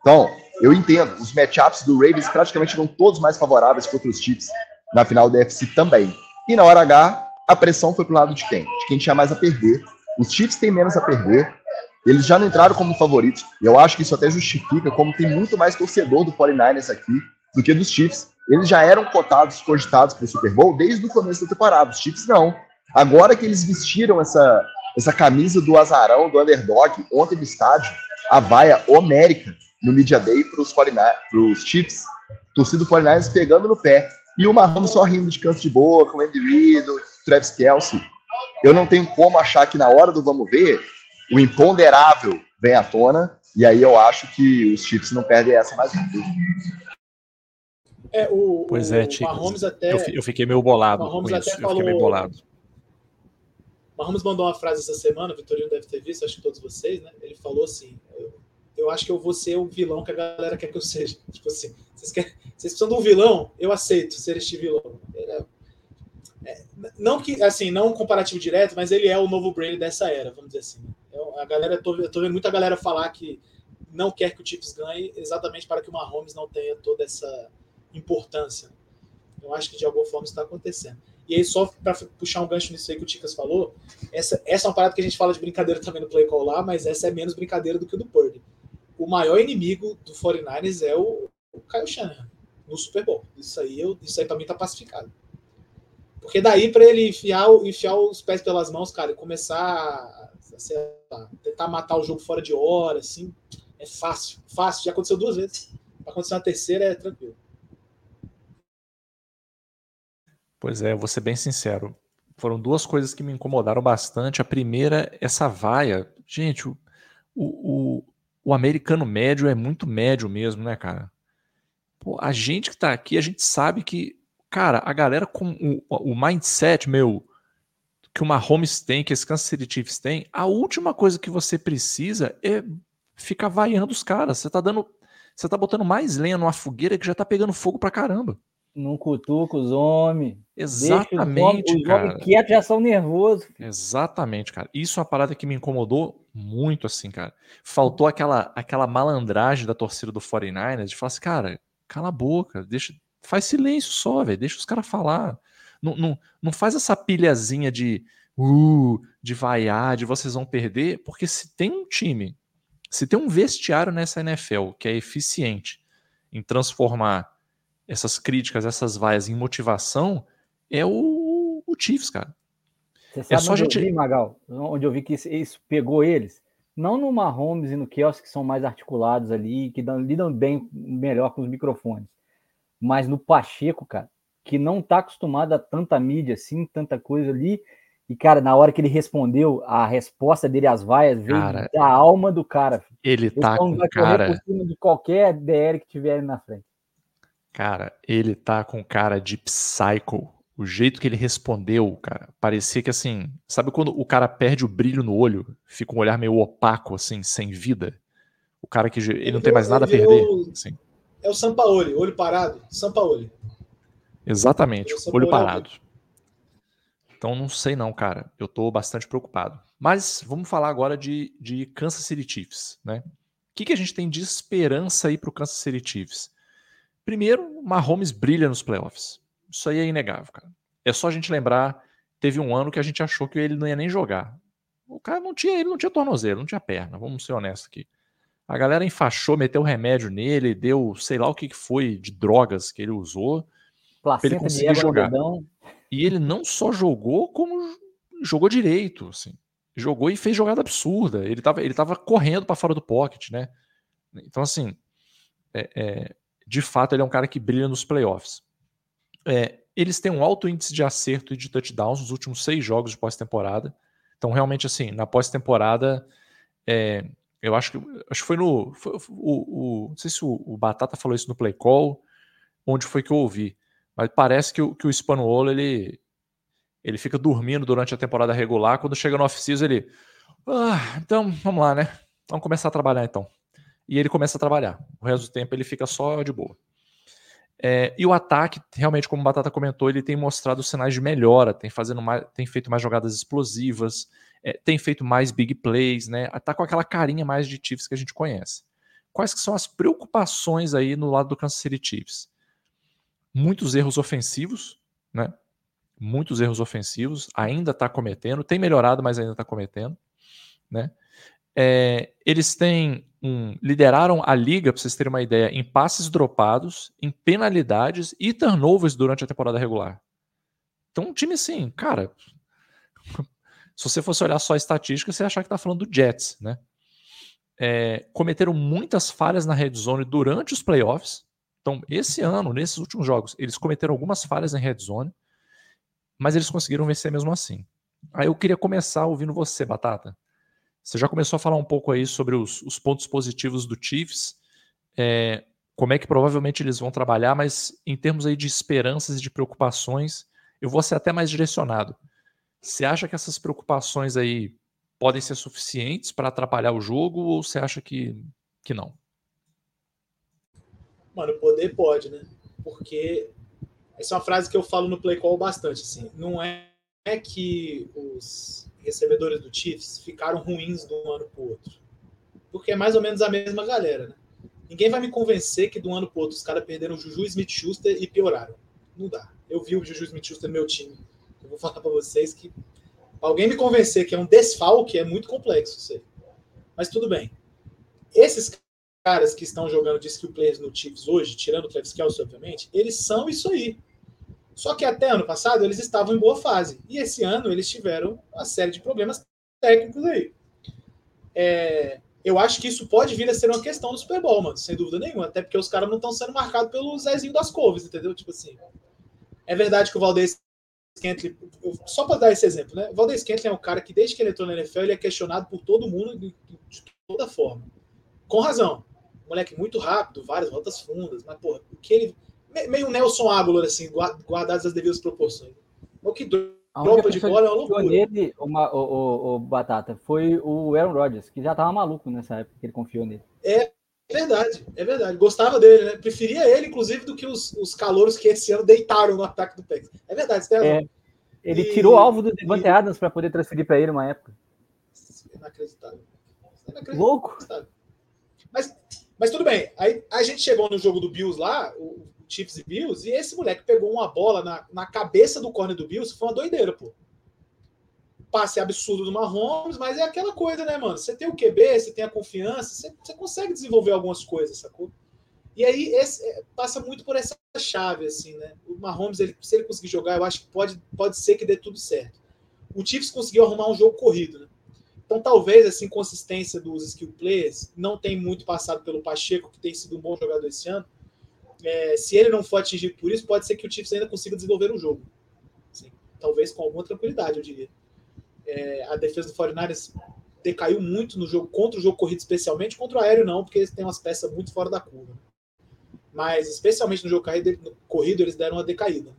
Speaker 4: Então, eu entendo, os matchups do Ravens praticamente eram todos mais favoráveis contra os Chiefs na final da UFC também. E na hora H, a pressão foi pro lado de quem? De quem tinha mais a perder. Os Chiefs têm menos a perder. Eles já não entraram como favoritos. Eu acho que isso até justifica como tem muito mais torcedor do 49ers aqui do que dos Chiefs. Eles já eram cotados, cogitados para o Super Bowl desde o começo da temporada. Os Chiefs não. Agora que eles vestiram essa, essa camisa do azarão, do underdog, ontem no estádio, a vaia homérica no Media Day para os Chiefs, torcida do 49 pegando no pé. E o Mahomes só rindo de canto de boca, o Andy Reid, o Travis Kelsey. Eu não tenho como achar que na hora do vamos ver, o imponderável vem à tona, e aí eu acho que os Chiefs não perdem essa mais uma vez.
Speaker 3: É, o, pois é, o Mahomes até. Eu, eu, fiquei meio bolado com isso. Eu fiquei meio bolado.
Speaker 5: Mahomes mandou uma frase essa semana, o Vitorino deve ter visto, acho que todos vocês, né? Ele falou assim: eu, eu acho que eu vou ser o vilão que a galera quer que eu seja. (laughs) Tipo assim, vocês, querem, vocês precisam de um vilão? Eu aceito ser este vilão. É, é, não que, assim, não um comparativo direto, mas ele é o novo Brady dessa era, vamos dizer assim. Eu, a galera, eu tô, eu tô vendo muita galera falar que não quer que o Chiefs ganhe exatamente para que o Mahomes não tenha toda essa importância. Eu acho que de alguma forma está acontecendo. E aí, só para puxar um gancho nisso aí que o Ticas falou, essa, essa é uma parada que a gente fala de brincadeira também no Play Call lá, mas essa é menos brincadeira do que o do Purdy. O maior inimigo do 49ers é o, o Kyle Shanahan no Super Bowl. Isso aí, eu, isso aí para mim tá pacificado. Porque daí para ele enfiar, enfiar os pés pelas mãos, cara, e começar a, a, tentar matar o jogo fora de hora, assim, é fácil. Fácil, já aconteceu duas vezes. Pra acontecer uma terceira é tranquilo.
Speaker 3: Pois é, vou ser bem sincero. Foram duas coisas que me incomodaram bastante. A primeira, essa vaia. Gente, o, o, o americano médio é muito médio mesmo, né, cara? Pô, a gente que tá aqui, a gente sabe que, cara, a galera com o, o mindset, meu, que o Mahomes tem, que esse Kansas Chiefs tem, a última coisa que você precisa é ficar vaiando os caras. Você tá dando. Você tá botando mais lenha numa fogueira que já tá pegando fogo pra caramba.
Speaker 6: Não cutuca os homens.
Speaker 3: Exatamente,
Speaker 6: os cara. Os quietos já são nervosos.
Speaker 3: Exatamente, cara. Isso é uma parada que me incomodou muito, assim, cara. Faltou aquela, aquela malandragem da torcida do 49ers de falar assim, cara, cala a boca, deixa, faz silêncio só, velho, deixa os caras falar. Não, não, não faz essa pilhazinha de uh, de vaiar, de vocês vão perder, porque se tem um time, se tem um vestiário nessa NFL que é eficiente em transformar essas críticas, essas vaias em motivação, é o, o Chiefs, cara.
Speaker 6: Você é sabe é só onde gente... eu vi, Magal? Onde eu vi que isso pegou eles? Não no Mahomes e no Kelsey, que são mais articulados ali, que dão, lidam bem melhor com os microfones. Mas no Pacheco, cara, que não tá acostumado a tanta mídia assim, tanta coisa ali. E, cara, na hora que ele respondeu, a resposta dele às vaias veio cara, da alma do cara.
Speaker 3: Ele tá com cara...
Speaker 6: por cima de qualquer DR que tiver na frente.
Speaker 3: Cara, ele tá com cara de psycho. O jeito que ele respondeu, cara, parecia que assim, sabe quando o cara perde o brilho no olho, fica um olhar meio opaco, assim, sem vida? O cara que ele não tem mais nada a perder. Assim.
Speaker 5: É o Sampaoli, olho parado. Sampaoli.
Speaker 3: Exatamente, olho parado. Então não sei não, cara. Eu tô bastante preocupado. Mas vamos falar agora de, de Kansas City Chiefs, né? O que, que a gente tem de esperança aí para o Kansas City Chiefs? Primeiro, o Mahomes brilha nos playoffs. Isso aí é inegável, cara. É só a gente lembrar, teve um ano que a gente achou que ele não ia nem jogar. O cara não tinha, ele não tinha tornozelo, não tinha perna, vamos ser honestos aqui. A galera enfaixou, meteu remédio nele, deu sei lá o que foi de drogas que ele usou para ele conseguir jogar. E ele não só jogou, como jogou direito, assim. Jogou e fez jogada absurda. Ele estava ele tava correndo para fora do pocket, né? Então, assim, é, é, de fato, ele é um cara que brilha nos playoffs. É, eles têm um alto índice de acerto e de touchdowns nos últimos seis jogos de pós-temporada. Então, realmente, assim, na pós-temporada, é, eu acho que, acho que foi no. Foi, o, o, não sei se o, o, Batata falou isso no play call, onde foi que eu ouvi. Mas parece que o, que o ele, ele fica dormindo durante a temporada regular. Quando chega no off-season, ele. Ah, então, vamos lá, né? Vamos começar a trabalhar então e ele começa a trabalhar. O resto do tempo ele fica só de boa. É, e o ataque, realmente, como o Batata comentou, ele tem mostrado sinais de melhora, tem, fazendo mais, tem feito mais jogadas explosivas, é, tem feito mais big plays, né? Tá com aquela carinha mais de Chiefs que a gente conhece. Quais que são as preocupações aí no lado do Kansas City Chiefs? Muitos erros ofensivos, né? Muitos erros ofensivos, ainda está cometendo, tem melhorado, mas ainda está cometendo, né? É, eles têm um, lideraram a liga, para vocês terem uma ideia, em passes dropados, em penalidades e turnovers durante a temporada regular. Então, um time assim, cara. (laughs) Se você fosse olhar só a estatística, você ia achar que está falando do Jets, né? É, cometeram muitas falhas na red zone durante os playoffs. Então, esse ano, nesses últimos jogos, eles cometeram algumas falhas em red zone, mas eles conseguiram vencer mesmo assim. Aí eu queria começar ouvindo você, Batata. Você já começou a falar um pouco aí sobre os, os pontos positivos do Chiefs, é, como é que provavelmente eles vão trabalhar, mas em termos aí de esperanças e de preocupações, eu vou ser até mais direcionado. Você acha que essas preocupações aí podem ser suficientes para atrapalhar o jogo ou você acha que, que não?
Speaker 5: Mano, poder pode, né? Porque essa é uma frase que eu falo no play call bastante, assim. Não é que os recebedores do Chiefs ficaram ruins de um ano para o outro. Porque é mais ou menos a mesma galera, né? Ninguém vai me convencer que de um ano para o outro os caras perderam o Juju Smith-Schuster e pioraram. Não dá. Eu vi o Juju Smith-Schuster no meu time. Eu vou falar para vocês que alguém me convencer que é um desfalque é muito complexo isso aí. Mas tudo bem. Esses caras que estão jogando de skill players no Chiefs hoje, tirando o Travis Kelce, obviamente, eles são isso aí. Só que até ano passado eles estavam em boa fase. E esse ano eles tiveram uma série de problemas técnicos aí. É, eu acho que isso pode vir a ser uma questão do Super Bowl, mano, sem dúvida nenhuma. Até porque os caras não estão sendo marcados pelo Zezinho das Couves, entendeu? Tipo assim. É verdade que o Valdez Scantling, só para dar esse exemplo, né? O Valdez Scantling é um cara que desde que ele entrou na NFL ele é questionado por todo mundo de, de toda forma. Com razão. moleque muito rápido, várias rotas fundas, mas porra, o que ele meio Nelson Aguilar, assim, guardados as devidas proporções. O que dropa de bola é uma loucura.
Speaker 6: Nele, uma, o, o, o, Batata, foi o Aaron Rodgers, que já tava maluco nessa época que ele confiou nele.
Speaker 5: É verdade, é verdade. Gostava dele, né? Preferia ele, inclusive, do que os, os calouros que esse ano deitaram no ataque do Packers. É verdade, você tem
Speaker 6: É, ele e, tirou o alvo do Devante e... Adams para poder transferir para ele uma época.
Speaker 5: Inacreditável.
Speaker 6: Inacreditável. Louco.
Speaker 5: Mas, mas tudo bem. Aí a gente chegou no jogo do Bills lá, o, Chiefs e Bills, e esse moleque pegou uma bola na, na cabeça do corner do Bills, foi uma doideira, pô. Passe absurdo do Mahomes, mas é aquela coisa, né, mano? Você tem o QB, você tem a confiança, você, você consegue desenvolver algumas coisas, sacou? E aí esse, é, passa muito por essa chave, assim, né? O Mahomes, ele, se ele conseguir jogar, eu acho que pode, pode ser que dê tudo certo. O Chiefs conseguiu arrumar um jogo corrido, né? Então, talvez essa inconsistência dos skill players não tem muito passado pelo Pacheco, que tem sido um bom jogador esse ano, é, se ele não for atingido por isso, pode ser que o Chiefs ainda consiga desenvolver um jogo. Assim, talvez com alguma tranquilidade, eu diria. É, a defesa do 49ers decaiu muito no jogo, contra o jogo corrido, especialmente contra o aéreo, não, porque eles têm umas peças muito fora da curva. mas especialmente no jogo corrido, eles deram uma decaída.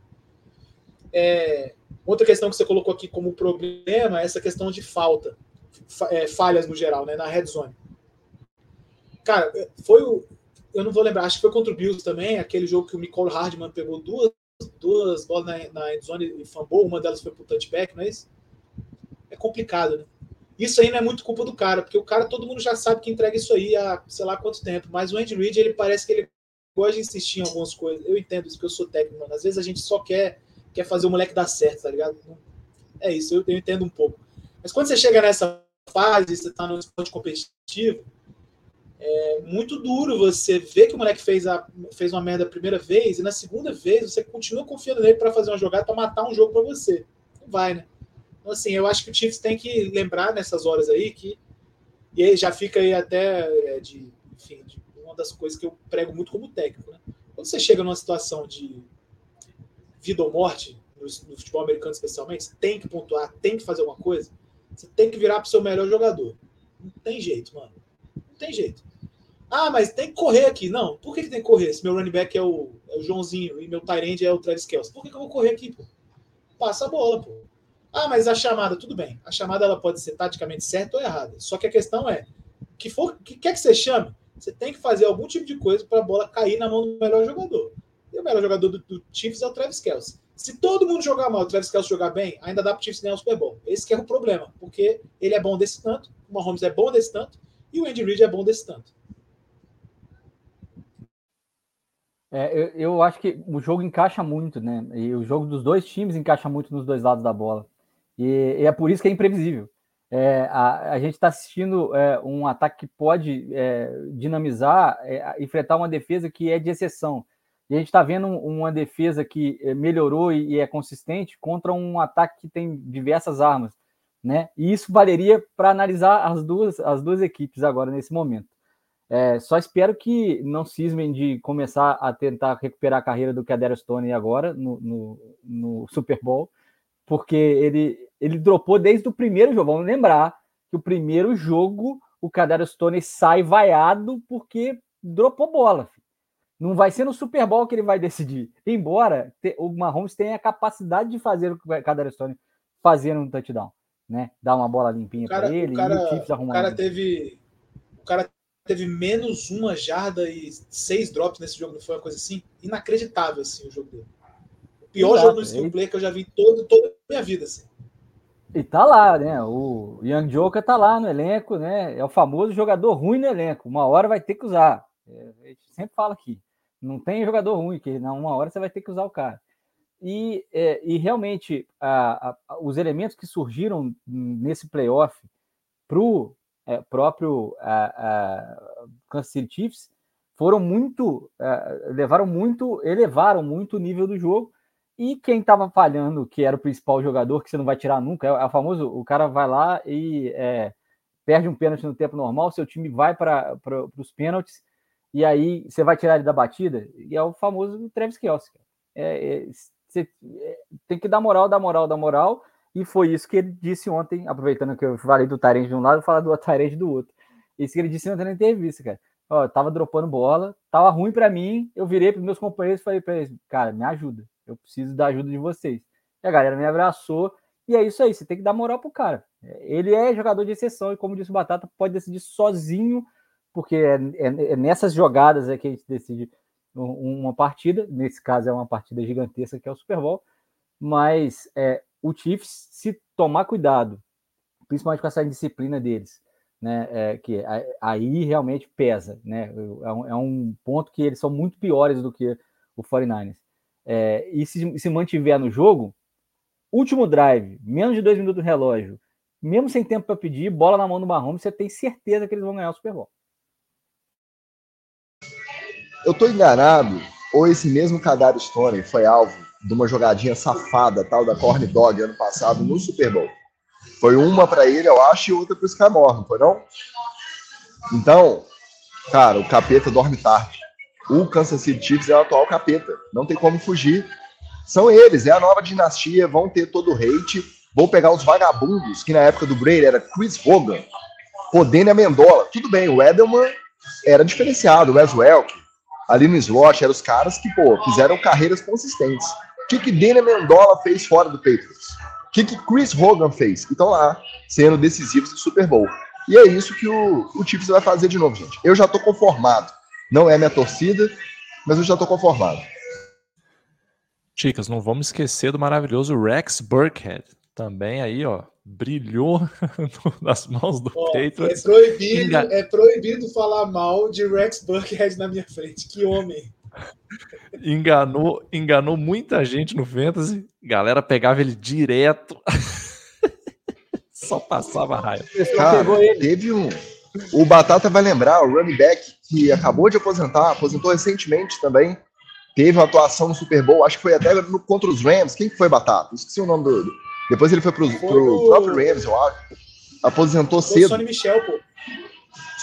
Speaker 5: É, outra questão que você colocou aqui como problema é essa questão de falta, é, falhas no geral, né, na red zone. Cara, foi o. Eu não vou lembrar, acho que foi contra o Bills também, aquele jogo que o Nicole Hardman pegou duas, duas bolas na, na zone e fumble, uma delas foi pro touchback, não é isso? É complicado, né? Isso aí não é muito culpa do cara, porque o cara, todo mundo já sabe que entrega isso aí há sei lá quanto tempo, mas o Andy Reid, ele parece que ele gosta de insistir em algumas coisas. Eu entendo isso, porque eu sou técnico, mano. Às vezes a gente só quer quer fazer o moleque dar certo, tá ligado? É isso, eu, eu entendo um pouco. Mas quando você chega nessa fase, você tá no esporte competitivo, é muito duro você ver que o moleque fez, a, fez uma merda a primeira vez e na segunda vez você continua confiando nele para fazer uma jogada para matar um jogo para você. Não vai, né? Então, assim, eu acho que o Chiefs tem que lembrar nessas horas aí que. E aí já fica aí até é, de, enfim, de uma das coisas que eu prego muito como técnico, né? Quando você chega numa situação de vida ou morte, no, no, futebol americano especialmente, você tem que pontuar, tem que fazer alguma coisa, você tem que virar para o seu melhor jogador. Não tem jeito, mano. Não tem jeito. Ah, mas tem que correr aqui. Não, por que, que tem que correr? Se meu running back é o, é o Joãozinho e meu tight é o Travis Kelce, por que, que eu vou correr aqui, pô? Passa a bola, pô. Ah, mas a chamada, tudo bem. A chamada ela pode ser taticamente certa ou errada. Só que a questão é, que for, que quer que você chame, você tem que fazer algum tipo de coisa para a bola cair na mão do melhor jogador. E o melhor jogador do, do Chiefs é o Travis Kelce. Se todo mundo jogar mal, o Travis Kelce jogar bem, ainda dá para o Chiefs ganhar o Super Bowl. Esse é o problema, porque ele é bom desse tanto, o Mahomes é bom desse tanto e o Andy Reid é bom desse tanto.
Speaker 6: É, eu, eu, acho que o jogo encaixa muito, né? E o jogo dos dois times encaixa muito nos dois lados da bola. E, e é por isso que é imprevisível. É, a, a, gente está assistindo é, um ataque que pode é, dinamizar, é, enfrentar uma defesa que é de exceção. E a gente está vendo uma defesa que eh, melhorou e é consistente contra um ataque que tem diversas armas, né? E isso valeria para analisar as duas, as duas equipes agora nesse momento. É, só espero que não cismem de começar a tentar recuperar a carreira do Cadero Stone agora no, no, no, Super Bowl, porque ele, ele dropou desde o primeiro jogo. Vamos lembrar que o primeiro jogo o Cadero Stone sai vaiado porque dropou bola. Não vai ser no Super Bowl que ele vai decidir. Embora o Mahomes tenha a capacidade de fazer o que o Kadar Stone fazer um touchdown, né? Dar uma bola limpinha para ele
Speaker 5: o cara, e o, o cara teve o cara teve menos uma jarda e seis drops nesse jogo, não foi uma coisa assim? Inacreditável assim o jogo dele. O pior Exato. jogo no skill play que eu já vi todo, toda a minha vida assim.
Speaker 6: E tá lá, né? O Young Joker tá lá no elenco, né? É o famoso jogador ruim no elenco. Uma hora vai ter que usar. É, a gente sempre fala aqui. Não tem jogador ruim, que na uma hora você vai ter que usar o cara. E, é, e realmente, a, a, os elementos que surgiram nesse playoff para o é, próprio a, Kansas City Chiefs foram muito, é, levaram muito, elevaram muito o nível do jogo. E quem estava falhando, que era o principal jogador, que você não vai tirar nunca, é, é o famoso, o cara vai lá e é, perde um pênalti no tempo normal, seu time vai para os pênaltis e aí você vai tirar ele da batida, e é o famoso Travis Kelce. É, é, você é, tem que dar moral, dar moral, dar moral, e foi isso que ele disse ontem, aproveitando que eu falei do Tyrande de um lado, falar do Tyrande do outro. Isso que ele disse ontem na entrevista, cara. Ó, tava dropando bola, tava ruim para mim, eu virei para meus companheiros e falei para eles, cara, me ajuda, eu preciso da ajuda de vocês. E a galera me abraçou, e é isso aí, você tem que dar moral pro cara. Ele é jogador de exceção, e como disse o Batata, pode decidir sozinho porque é, é, é nessas jogadas é que a gente decide uma partida, nesse caso é uma partida gigantesca que é o Super Bowl, mas é, o Chiefs, se tomar cuidado, principalmente com essa indisciplina deles, né, é, que aí realmente pesa, né, é um, é um, ponto que eles são muito piores do que o 49ers. É, e se, se mantiver no jogo, último drive, menos de dois minutos no relógio, mesmo sem tempo para pedir, bola na mão do Mahomes, você tem certeza que eles vão ganhar o Super Bowl.
Speaker 4: Eu tô enganado, ou esse mesmo Kadar Stone foi alvo de uma jogadinha safada, tal da Corn Dog, ano passado, no Super Bowl. Foi uma para ele, eu acho, e outra para o Scamor, não foi não? Então, cara, o capeta dorme tarde. O Kansas City Chiefs é o atual capeta, não tem como fugir. São eles, é a nova dinastia, vão ter todo o hate. Vou pegar os vagabundos, que na época do Brady era Chris Hogan, Podene Amendola. Tudo bem, o Edelman era diferenciado, o Wes Welk, ali no slot, eram os caras que, pô, fizeram carreiras consistentes. O que, que Dana Mendola fez fora do Patriots? O que, que Chris Hogan fez? Que estão lá sendo decisivos no Super Bowl. E é isso que o, o Chiefs vai fazer de novo, gente. Eu já tô conformado. Não é minha torcida, mas eu já tô conformado.
Speaker 3: Chicas, não vamos esquecer do maravilhoso Rex Burkhead. Também aí, ó, brilhou (laughs) nas mãos do
Speaker 5: Ó,
Speaker 3: Patriots.
Speaker 5: é, proibido,
Speaker 3: Enga-
Speaker 5: é proibido falar mal de Rex Burkhead na minha frente. Que homem.
Speaker 3: Enganou, enganou muita gente no Fantasy. Galera pegava ele direto. (laughs) Só passava raiva.
Speaker 6: O
Speaker 4: Cara,
Speaker 6: pegou ele.
Speaker 4: teve um. O Batata vai lembrar, o running back que acabou de aposentar, aposentou recentemente também. Teve uma atuação no Super Bowl, acho que foi até no- contra os Rams. Quem que foi Batata? Esqueci o nome do. Depois ele foi pro,
Speaker 5: Foi
Speaker 4: pro
Speaker 5: o-
Speaker 4: próprio Rams, eu acho. Aposentou
Speaker 5: Foi o
Speaker 4: cedo.
Speaker 5: Sonny Michel, pô.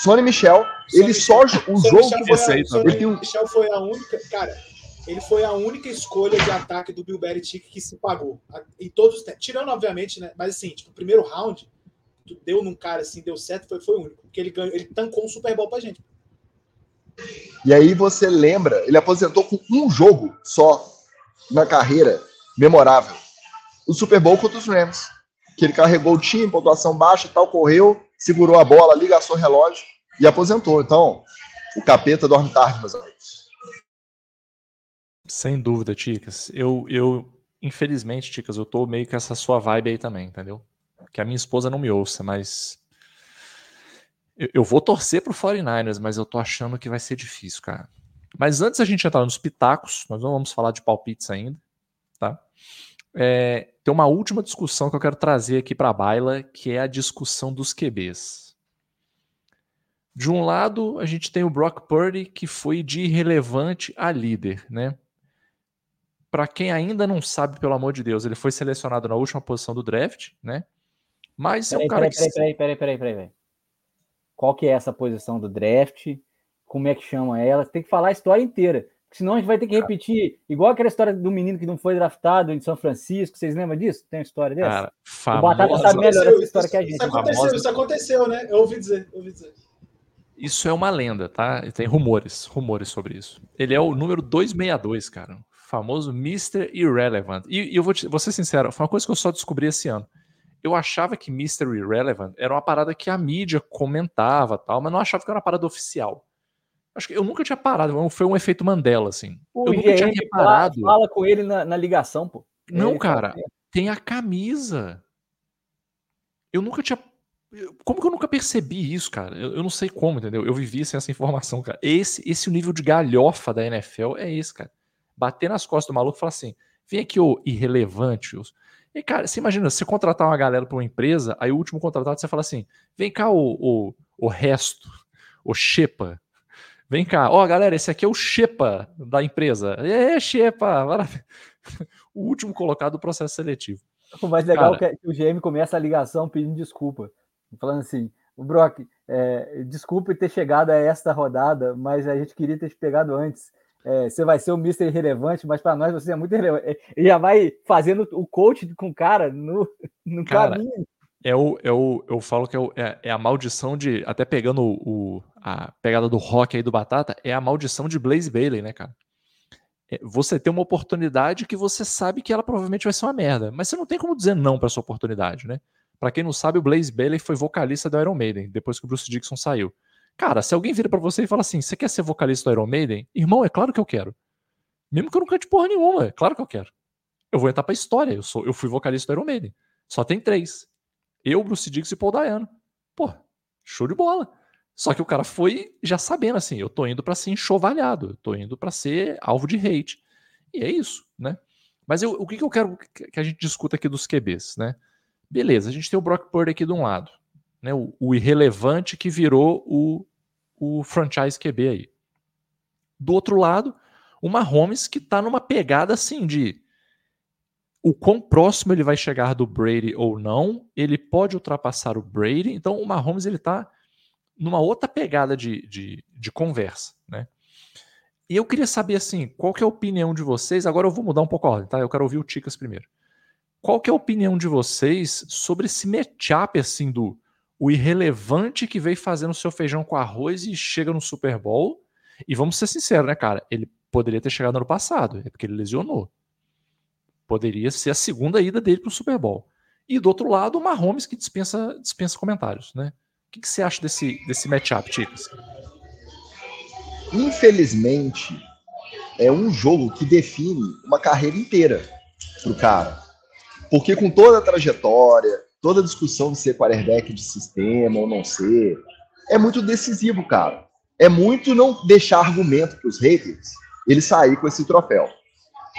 Speaker 4: Sonny Michel, ele só jo- o
Speaker 5: Sonny
Speaker 4: jogo
Speaker 5: Michel
Speaker 4: que você.
Speaker 5: a-
Speaker 4: Ele um-
Speaker 5: Michel foi a única. Cara, ele foi a única escolha de ataque do Bill Belichick que se pagou. Em todos os tempos. Tirando, obviamente, né? Mas assim, tipo, o primeiro round, deu num cara assim, deu certo, foi, foi o único. Porque ele ganhou, ele tancou um Super Bowl pra gente.
Speaker 4: E aí você lembra, ele aposentou com um jogo só na carreira memorável. O Super Bowl contra os Rams. Que ele carregou o time, pontuação baixa e tal, correu, segurou a bola, ali, gastou o relógio e aposentou. Então, o capeta dorme tarde, meus amigos.
Speaker 3: Sem dúvida, Ticas. Eu, eu, infelizmente, Ticas, eu tô meio com essa sua vibe aí também, entendeu? Que a minha esposa não me ouça, mas. Eu, eu vou torcer pro 49ers, mas eu tô achando que vai ser difícil, cara. Mas antes a gente entrar nos pitacos, nós não vamos falar de palpites ainda, tá? É, tem uma última discussão que eu quero trazer aqui para a baila, que é a discussão dos QBs. De um lado, a gente tem o Brock Purdy, que foi de irrelevante a líder, né? Para quem ainda não sabe, pelo amor de Deus, ele foi selecionado na última posição do draft, né? Mas é um
Speaker 6: Peraí,
Speaker 3: cara
Speaker 6: peraí,
Speaker 3: que.
Speaker 6: peraí, peraí, peraí, peraí, peraí, peraí. Qual que é essa posição do draft? Como é que chama ela? Tem que falar a história inteira. Senão a gente vai ter que repetir, igual aquela história do menino que não foi draftado em São Francisco. Vocês lembram disso? Tem uma história dessa?
Speaker 3: Cara,
Speaker 6: o Batata
Speaker 3: famosa-
Speaker 6: sabe melhor essa história
Speaker 5: isso,
Speaker 6: que a gente.
Speaker 5: Isso aconteceu,
Speaker 3: Famosa-
Speaker 5: isso aconteceu, né? Eu ouvi dizer, eu ouvi dizer.
Speaker 3: Isso é uma lenda, tá? Tem rumores, rumores sobre isso. Ele é o número 262, cara. O famoso Mr. Irrelevant. E, e eu vou, te- vou ser sincero, foi uma coisa que eu só descobri esse ano. Eu achava que Mr. Irrelevant era uma parada que a mídia comentava tal, mas não achava que era uma parada oficial. Acho que eu nunca tinha parado, foi um efeito Mandela, assim.
Speaker 6: O
Speaker 3: eu nunca tinha
Speaker 6: GM fala,
Speaker 3: reparado.
Speaker 6: fala com ele na, na ligação, pô.
Speaker 3: Não,
Speaker 6: Ele
Speaker 3: cara,
Speaker 6: fala,
Speaker 3: tem a camisa. Eu nunca tinha. Como que eu nunca percebi isso, cara? Eu, eu não sei como, entendeu? Eu vivi sem essa informação, cara. Esse, esse nível de galhofa da NFL é esse, cara. Bater nas costas do maluco e falar assim: vem aqui, ô irrelevante. ô." E, cara, você imagina, você contratar uma galera pra uma empresa, aí o último contratado você fala assim: vem cá, o, o, o resto, o Shepa. Vem cá, ó, galera, esse aqui é o Shepa da empresa. É, Shepa, maravilha. (laughs) O último colocado do processo seletivo.
Speaker 6: O mais legal
Speaker 3: Cara.
Speaker 6: é que o GM começa a ligação pedindo desculpa. Falando assim, o Brock, é, desculpe ter chegado a esta rodada, mas a gente queria ter te pegado antes. É, você vai ser o Mr. Irrelevante, mas para nós você é muito irrelevante. É, Ele já vai fazendo o coach com o cara no, no
Speaker 3: Cara,
Speaker 6: caminho.
Speaker 3: É o, é o, eu falo que é, o- é- é a maldição de. Até pegando o, o- a pegada do rock aí do Batata, é a maldição de Blaze Bailey, né, cara? É, você tem uma oportunidade que você sabe que ela provavelmente vai ser uma merda, mas você não tem como dizer não para essa oportunidade, né? Pra quem não sabe, o Blaze Bailey foi vocalista do Iron Maiden, depois que o Bruce Dixon saiu. Cara, se alguém vira pra você e fala assim: você quer ser vocalista do Iron Maiden? Irmão, é claro que eu quero. Mesmo que eu não cante porra nenhuma, é claro que eu quero. Eu vou entrar pra história. Eu, sou, eu fui vocalista do Iron Maiden. Só tem três. Eu, Bruce Dixon e Paul Dayano. Pô, show de bola. Só que o cara foi já sabendo assim, eu tô indo pra ser enxovalhado, eu tô indo pra ser alvo de hate. E é isso, né? Mas eu- o que, que eu quero que a gente discuta aqui dos QBs, né? Beleza, a gente tem o Brock Purdy aqui de um lado, né? O, o irrelevante que virou o, o franchise QB aí. Do outro lado, o Mahomes que tá numa pegada assim de o quão próximo ele vai chegar do Brady ou não, ele pode ultrapassar o Brady. Então o Mahomes ele tá numa outra pegada de, de, de conversa, né? E eu queria saber assim, qual que é a opinião de vocês? Agora eu vou mudar um pouco a ordem, tá? Eu quero ouvir o Ticas primeiro. Qual que é a opinião de vocês sobre esse matchup assim do o irrelevante que veio fazendo seu feijão com arroz e chega no Super Bowl E vamos ser sinceros, né, cara? Ele poderia ter chegado no ano passado, é porque ele lesionou. Poderia ser a segunda ida dele para o Super Bowl. E do outro lado, o Mahomes que dispensa, dispensa comentários, né? O que, que você acha desse, desse matchup, Ticas?
Speaker 4: Infelizmente, é um jogo que define uma carreira inteira pro cara. Porque com toda a trajetória, toda a discussão de ser quarterback de sistema ou não ser, é muito decisivo, cara. É muito não deixar argumento para os haters ele sair com esse troféu.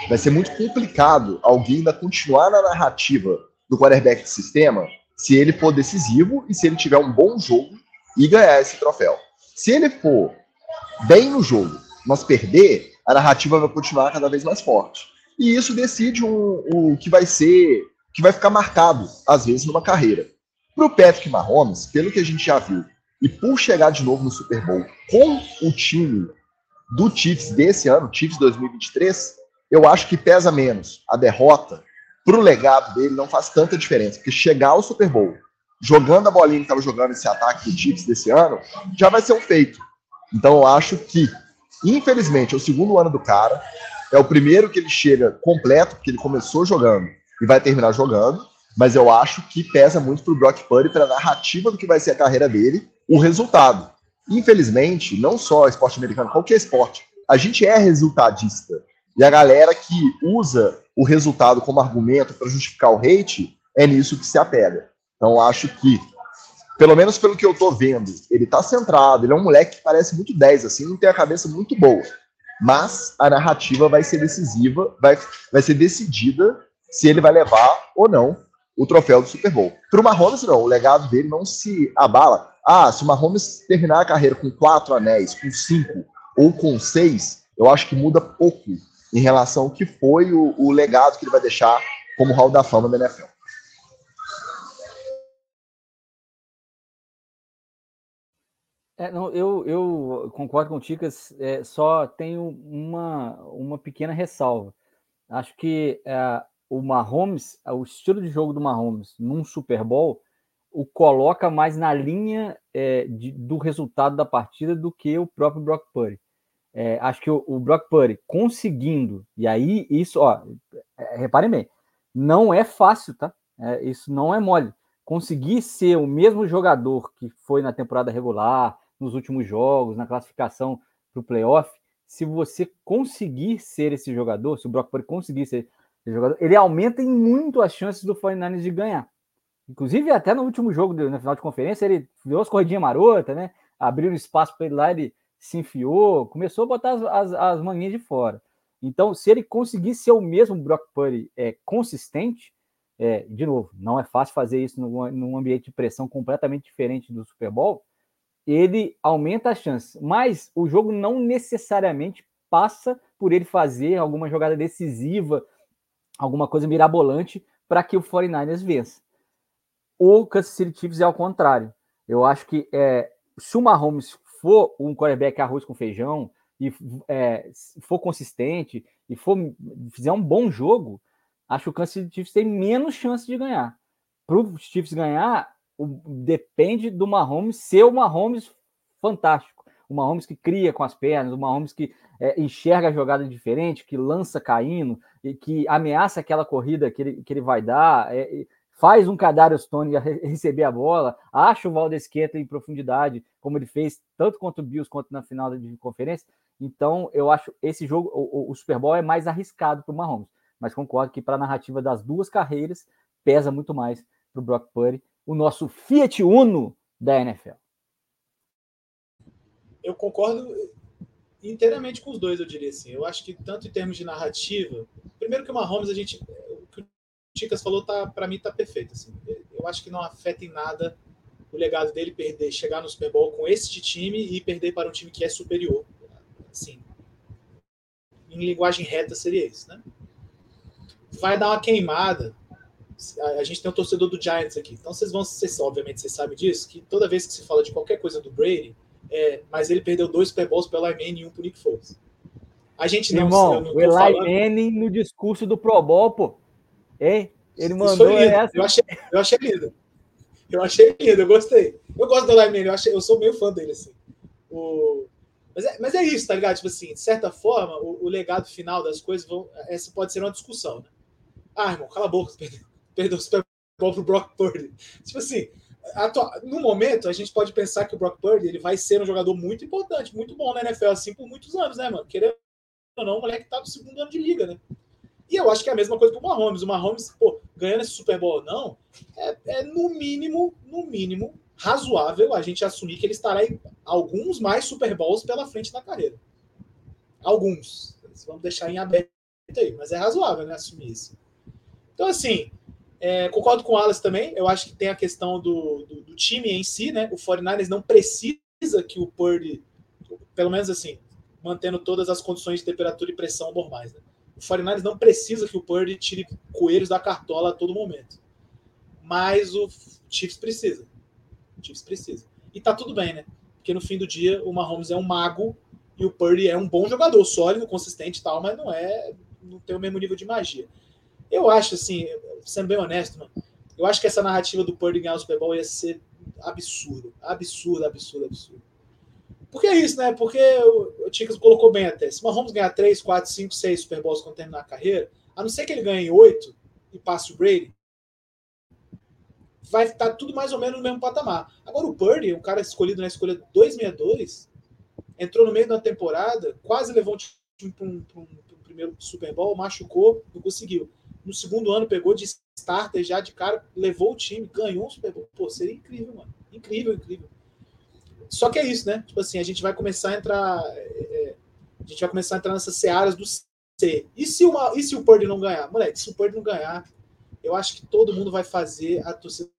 Speaker 4: Vai ser muito complicado alguém ainda continuar na narrativa do quarterback de sistema se ele for decisivo e se ele tiver um bom jogo e ganhar esse troféu. Se ele for bem no jogo, mas perder, a narrativa vai continuar cada vez mais forte. E isso decide o, o que vai ser, que vai ficar marcado, às vezes, numa carreira. Para o Patrick Mahomes, pelo que a gente já viu, e por chegar de novo no Super Bowl com o time do Chiefs desse ano, Chiefs 2023, eu acho que pesa menos a derrota para o legado dele não faz tanta diferença, porque chegar ao Super Bowl jogando a bolinha que estava jogando esse ataque do Chiefs desse ano, já vai ser um feito. Então eu acho que, infelizmente, é o segundo ano do cara, é o primeiro que ele chega completo, porque ele começou jogando e vai terminar jogando, mas eu acho que pesa muito para o Brock Purdy, para a narrativa do que vai ser a carreira dele, o resultado. Infelizmente, não só esporte americano, qualquer esporte, a gente é resultadista. E a galera que usa o resultado como argumento para justificar o hate, é nisso que se apega. Então, acho que, pelo menos pelo que eu tô vendo, ele tá centrado, ele é um moleque que parece muito 10, assim, não tem a cabeça muito boa. Mas a narrativa vai ser decisiva, vai, vai ser decidida se ele vai levar ou não o troféu do Super Bowl. Para o Mahomes, não, o legado dele não se abala. Ah, se o Mahomes terminar a carreira com quatro anéis, com cinco ou com seis, eu acho que muda pouco em relação ao que foi o, o legado que ele vai deixar como Hall da Fama da NFL.
Speaker 6: É, não, eu, eu concordo com o Ticas, é, só tenho uma, uma pequena ressalva. Acho que é, o Mahomes, o estilo de jogo do Mahomes num Super Bowl, o coloca mais na linha é, de, do resultado da partida do que o próprio Brock Purdy. É, acho que o, o, Brock Purdy conseguindo, e aí isso, ó, é, reparem bem, não é fácil, tá? É, isso não é mole. Conseguir ser o mesmo jogador que foi na temporada regular, nos últimos jogos, na classificação para o playoff, se você conseguir ser esse jogador, se o Brock Purdy conseguir ser esse jogador, ele aumenta em muito as chances do 49ers de ganhar. Inclusive, até no último jogo, na final de conferência, ele deu as corridinhas marotas, né? Abriu espaço para ele lá, ele se enfiou, começou a botar as, as, as manguinhas de fora. Então, se ele conseguir ser o mesmo Brock Purdy é, consistente, é, de novo, não é fácil fazer isso num, num, ambiente de pressão completamente diferente do Super Bowl, ele aumenta as chances. Mas o jogo não necessariamente passa por ele fazer alguma jogada decisiva, alguma coisa mirabolante para que o 49ers vença. O Kansas City Chiefs é ao contrário. Eu acho que é, se o Mahomes for um quarterback arroz com feijão e é, for consistente e for fizer um bom jogo, acho que o Kansas City Chiefs tem menos chance de ganhar. Para os Chiefs ganhar, o, depende do Mahomes ser o Mahomes fantástico. O Mahomes que cria com as pernas, o Mahomes que é, enxerga a jogada diferente, que lança caindo e que ameaça aquela corrida que ele, que ele vai dar. É, faz um Cadário Stone receber a bola, acha o Valdez em profundidade, como ele fez tanto contra o Bills quanto na final da conferência. Então, eu acho esse jogo, o, o Super Bowl é mais arriscado para o Mahomes, mas concordo que para a narrativa das duas carreiras pesa muito mais para o Brock Purdy, o nosso Fiat Uno da NFL.
Speaker 5: Eu concordo inteiramente com os dois, eu diria assim. Eu acho que tanto em termos de narrativa, primeiro que o Mahomes a gente Ticas falou, tá, para mim tá perfeito. Assim. Eu acho que não afeta em nada o legado dele perder, chegar no Super Bowl com esse time e perder para um time que é superior. Assim, em linguagem reta seria isso, né? Vai dar uma queimada. A gente tem um torcedor do Giants aqui, então vocês vão, vocês, obviamente, vocês sabem disso, que toda vez que se fala de qualquer coisa do Brady, é, mas ele perdeu dois Super Bowls pelo Manning e um por Nick Foles.
Speaker 6: A gente não, Irmão, não o Eli falando... Manning no discurso do Pro Bowl, pô, Ele mandou essa.
Speaker 5: Eu achei, eu achei lindo. Eu achei lindo, eu gostei. Eu gosto do Lyman, eu, achei, eu sou meio fã dele, assim. O, Mas é, mas é isso, tá ligado? Tipo assim, de certa forma, o, o legado final das coisas vão. Essa pode ser uma discussão, né? Ah, irmão, cala a boca, perdeu, perdeu o Super Bowl pro Brock Purdy. Tipo assim, no momento, a gente pode pensar que o Brock Purdy ele vai ser um jogador muito importante, muito bom na NFL, assim, por muitos anos, né, mano? Querendo ou não, o moleque tá no segundo ano de liga, né? E eu acho que é a mesma coisa pro Mahomes. O Mahomes, pô, ganhando esse Super Bowl ou não, é, é, no mínimo, no mínimo, razoável a gente assumir que ele estará em alguns mais Super Bowls pela frente na carreira. Alguns. Vamos deixar em aberto aí, mas é razoável, né, assumir isso. Então, assim, é, concordo com o Alas também. Eu acho que tem a questão do, do, do, time em si, né? O 49ers não precisa que o Purdy, pelo menos assim, mantendo todas as condições de temperatura e pressão normais, né? O 49ers não precisa que o Purdy tire coelhos da cartola a todo momento. Mas o Chiefs precisa. O Chiefs precisa. E tá tudo bem, né? Porque no fim do dia o Mahomes é um mago e o Purdy é um bom jogador, sólido, consistente e tal, mas não é. não tem o mesmo nível de magia. Eu acho, assim, sendo bem honesto, mano, eu acho que essa narrativa do Purdy ganhar o Super Bowl ia ser absurdo. Absurdo, absurdo, absurdo. Porque é isso, né? Porque o, o Ticas colocou bem até. Se o Mahomes ganhar 3, 4, 5, 6 Super Bowls quando terminar a carreira, a não ser que ele ganhe 8 e passe o Brady, vai estar tudo mais ou menos no mesmo patamar. Agora o Purdy, um cara escolhido na escolha 262, entrou no meio da temporada, quase levou um time para um, um, um primeiro Super Bowl, machucou, não conseguiu no segundo ano pegou de starter já de cara, levou o time, ganhou um Super Bowl. Pô, seria incrível, mano. Incrível, incrível. Só que é isso, né? Tipo assim, a gente vai começar a entrar. É, é a gente vai começar a entrar nessas searas do C. E se, uma, e se o Purdy não ganhar? Moleque, se o Purdy não ganhar, eu acho que todo mundo vai fazer a torcida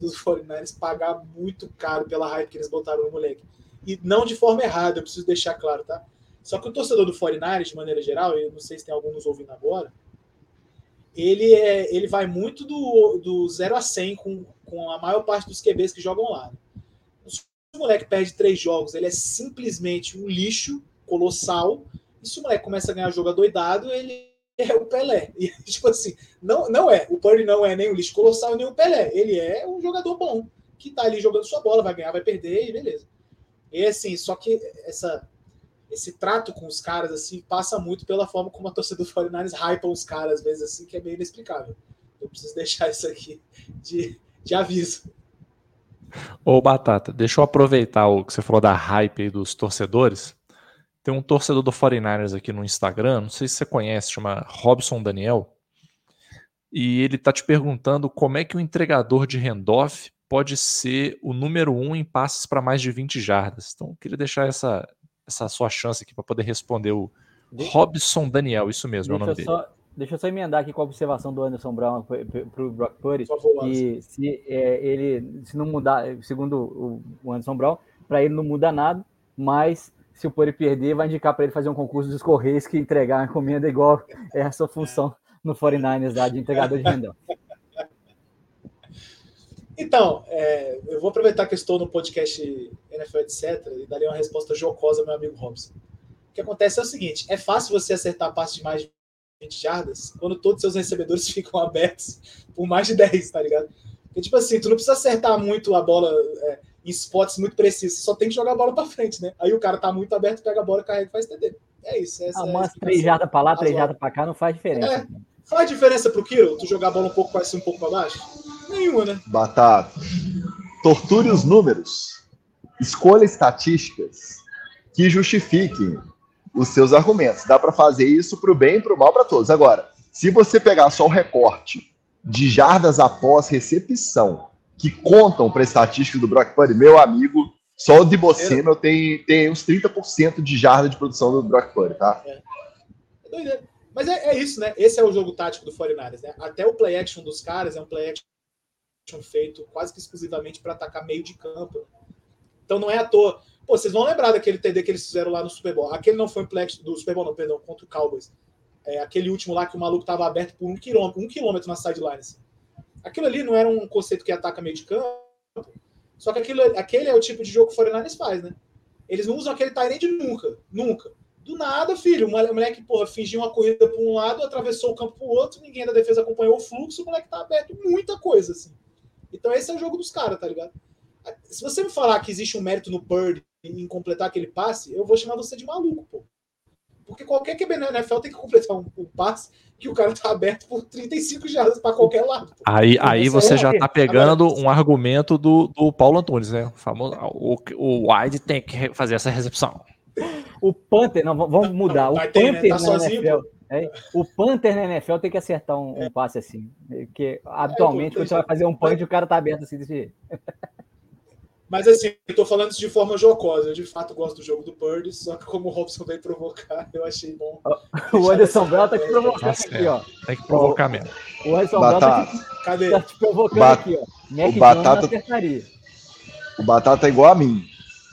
Speaker 5: dos 49ers pagar muito caro pela hype que eles botaram no moleque. E não de forma errada, eu preciso deixar claro, tá? Só que o torcedor do 49ers, de maneira geral, eu não sei se tem algum nos ouvindo agora, ele, é, ele vai muito do, do 0 a 100 com, com a maior parte dos QBs que jogam lá. Se o moleque perde três jogos, ele é simplesmente um lixo colossal. E se o moleque começa a ganhar jogo doidado, ele é o Pelé. E, (laughs) tipo assim, não, não é. O Purdy não é nem um lixo colossal, nem o Pelé. Ele é um jogador bom, que tá ali jogando sua bola, vai ganhar, vai perder, e beleza. E assim, só que essa, esse trato com os caras, assim, passa muito pela forma como a torcida do 49ers hypa os caras, às vezes, assim, que é meio inexplicável. Eu preciso deixar isso aqui de, de aviso.
Speaker 3: Ô, Batata, deixa eu aproveitar o que você falou da hype aí dos torcedores. Tem um torcedor do 49ers aqui no Instagram, não sei se você conhece, chama Robson Daniel. E ele tá te perguntando como é que o entregador de handoff pode ser o número um em passes para mais de 20 jardas. Então, eu queria deixar essa, essa sua chance aqui para poder responder o de... Robson Daniel, isso mesmo
Speaker 6: deixa
Speaker 3: é o nome
Speaker 6: só,
Speaker 3: dele.
Speaker 6: Deixa eu só emendar aqui com a observação do Anderson Brown para o Brock Purdy, que se é, ele se não mudar, segundo o Anderson Brown, para ele não muda nada, mas se o Purdy perder, vai indicar para ele fazer um concurso dos Correios que entregar a encomenda igual é a sua função no 49ers lá de entregador de rendão.
Speaker 5: Então, é, eu vou aproveitar que estou no podcast NFL, etc., e darei uma resposta jocosa ao meu amigo Robson. O que acontece é o seguinte: é fácil você acertar a passe de mais de 20 jardas quando todos os seus recebedores (laughs) ficam abertos por mais de 10, tá ligado? Porque, tipo assim, tu não precisa acertar muito a bola é, em spots muito precisos, só tem que jogar a bola para frente, né? Aí o cara tá muito aberto, pega a bola, carrega e faz TD. É isso. Essa
Speaker 6: ah,
Speaker 5: é
Speaker 6: umas três jardas para lá, três jardas para cá, não faz diferença. É,
Speaker 5: faz diferença pro Kiro, tu jogar a bola um pouco para cima, um pouco para baixo? Nenhuma, né?
Speaker 4: Batata. Torture os números. Escolha estatísticas que justifiquem os seus argumentos. Dá para fazer isso para o bem e para o mal para todos. Agora, se você pegar só o recorte de jardas após recepção que contam para a estatística do Brock Purdy, meu amigo, só o de Boceno tem, tem uns 30% de jarda de produção do Brock Purdy, tá? É.
Speaker 5: É Mas é, é, isso, né? Esse é o jogo tático do 49ers, né? Até o play action dos caras é um play action feito quase que exclusivamente para atacar meio de campo. Então não é à toa. Pô, vocês vão lembrar daquele TD que eles fizeram lá no Super Bowl. Aquele não foi um play do Super Bowl, não, perdão, contra o Cowboys. É, aquele último lá que o maluco tava aberto por um quilômetro, um quilômetro na sideline. Assim. Aquilo ali não era um conceito que ataca meio de campo. Só que aquilo, aquele é o tipo de jogo que o 49 faz, né? Eles não usam aquele Tyrande nunca. Nunca. Do nada, filho. O moleque, porra, fingiu uma corrida para um lado, atravessou o campo para o outro, ninguém da defesa acompanhou o fluxo, o moleque tá aberto muita coisa, assim. Então esse é o jogo dos caras, tá ligado? Se você me falar que existe um mérito no Bird em completar aquele passe, eu vou chamar você de maluco, pô. Porque qualquer QB na NFL tem que completar um, um passe que o cara tá aberto por 35 jardas para qualquer lado. Pô.
Speaker 3: Aí, aí você já tá pegando um argumento do, do Paulo Antunes, né? O, famoso, o, o Wide tem que fazer essa recepção.
Speaker 6: O Panther, não, vamos mudar. Não, o Panther né? tá sozinho, NFL, é, o Panther na NFL tem que acertar um, um passe assim. Porque habitualmente, é, quando você vai fazer um punch, o cara tá aberto assim desse jeito. (laughs)
Speaker 5: Mas assim, eu tô falando isso de forma jocosa. Eu de fato gosto do jogo do Purdy, só que como o Robson veio provocar, (laughs) eu achei bom.
Speaker 6: o Anderson Bell tá te provocando Nossa, aqui, ó.
Speaker 3: Tem que provocar mesmo.
Speaker 6: O Anderson Bell tá te, Cadê? tá te provocando
Speaker 4: Bat
Speaker 6: aqui, ó.
Speaker 4: Mac o Batata, o Batata é igual a mim.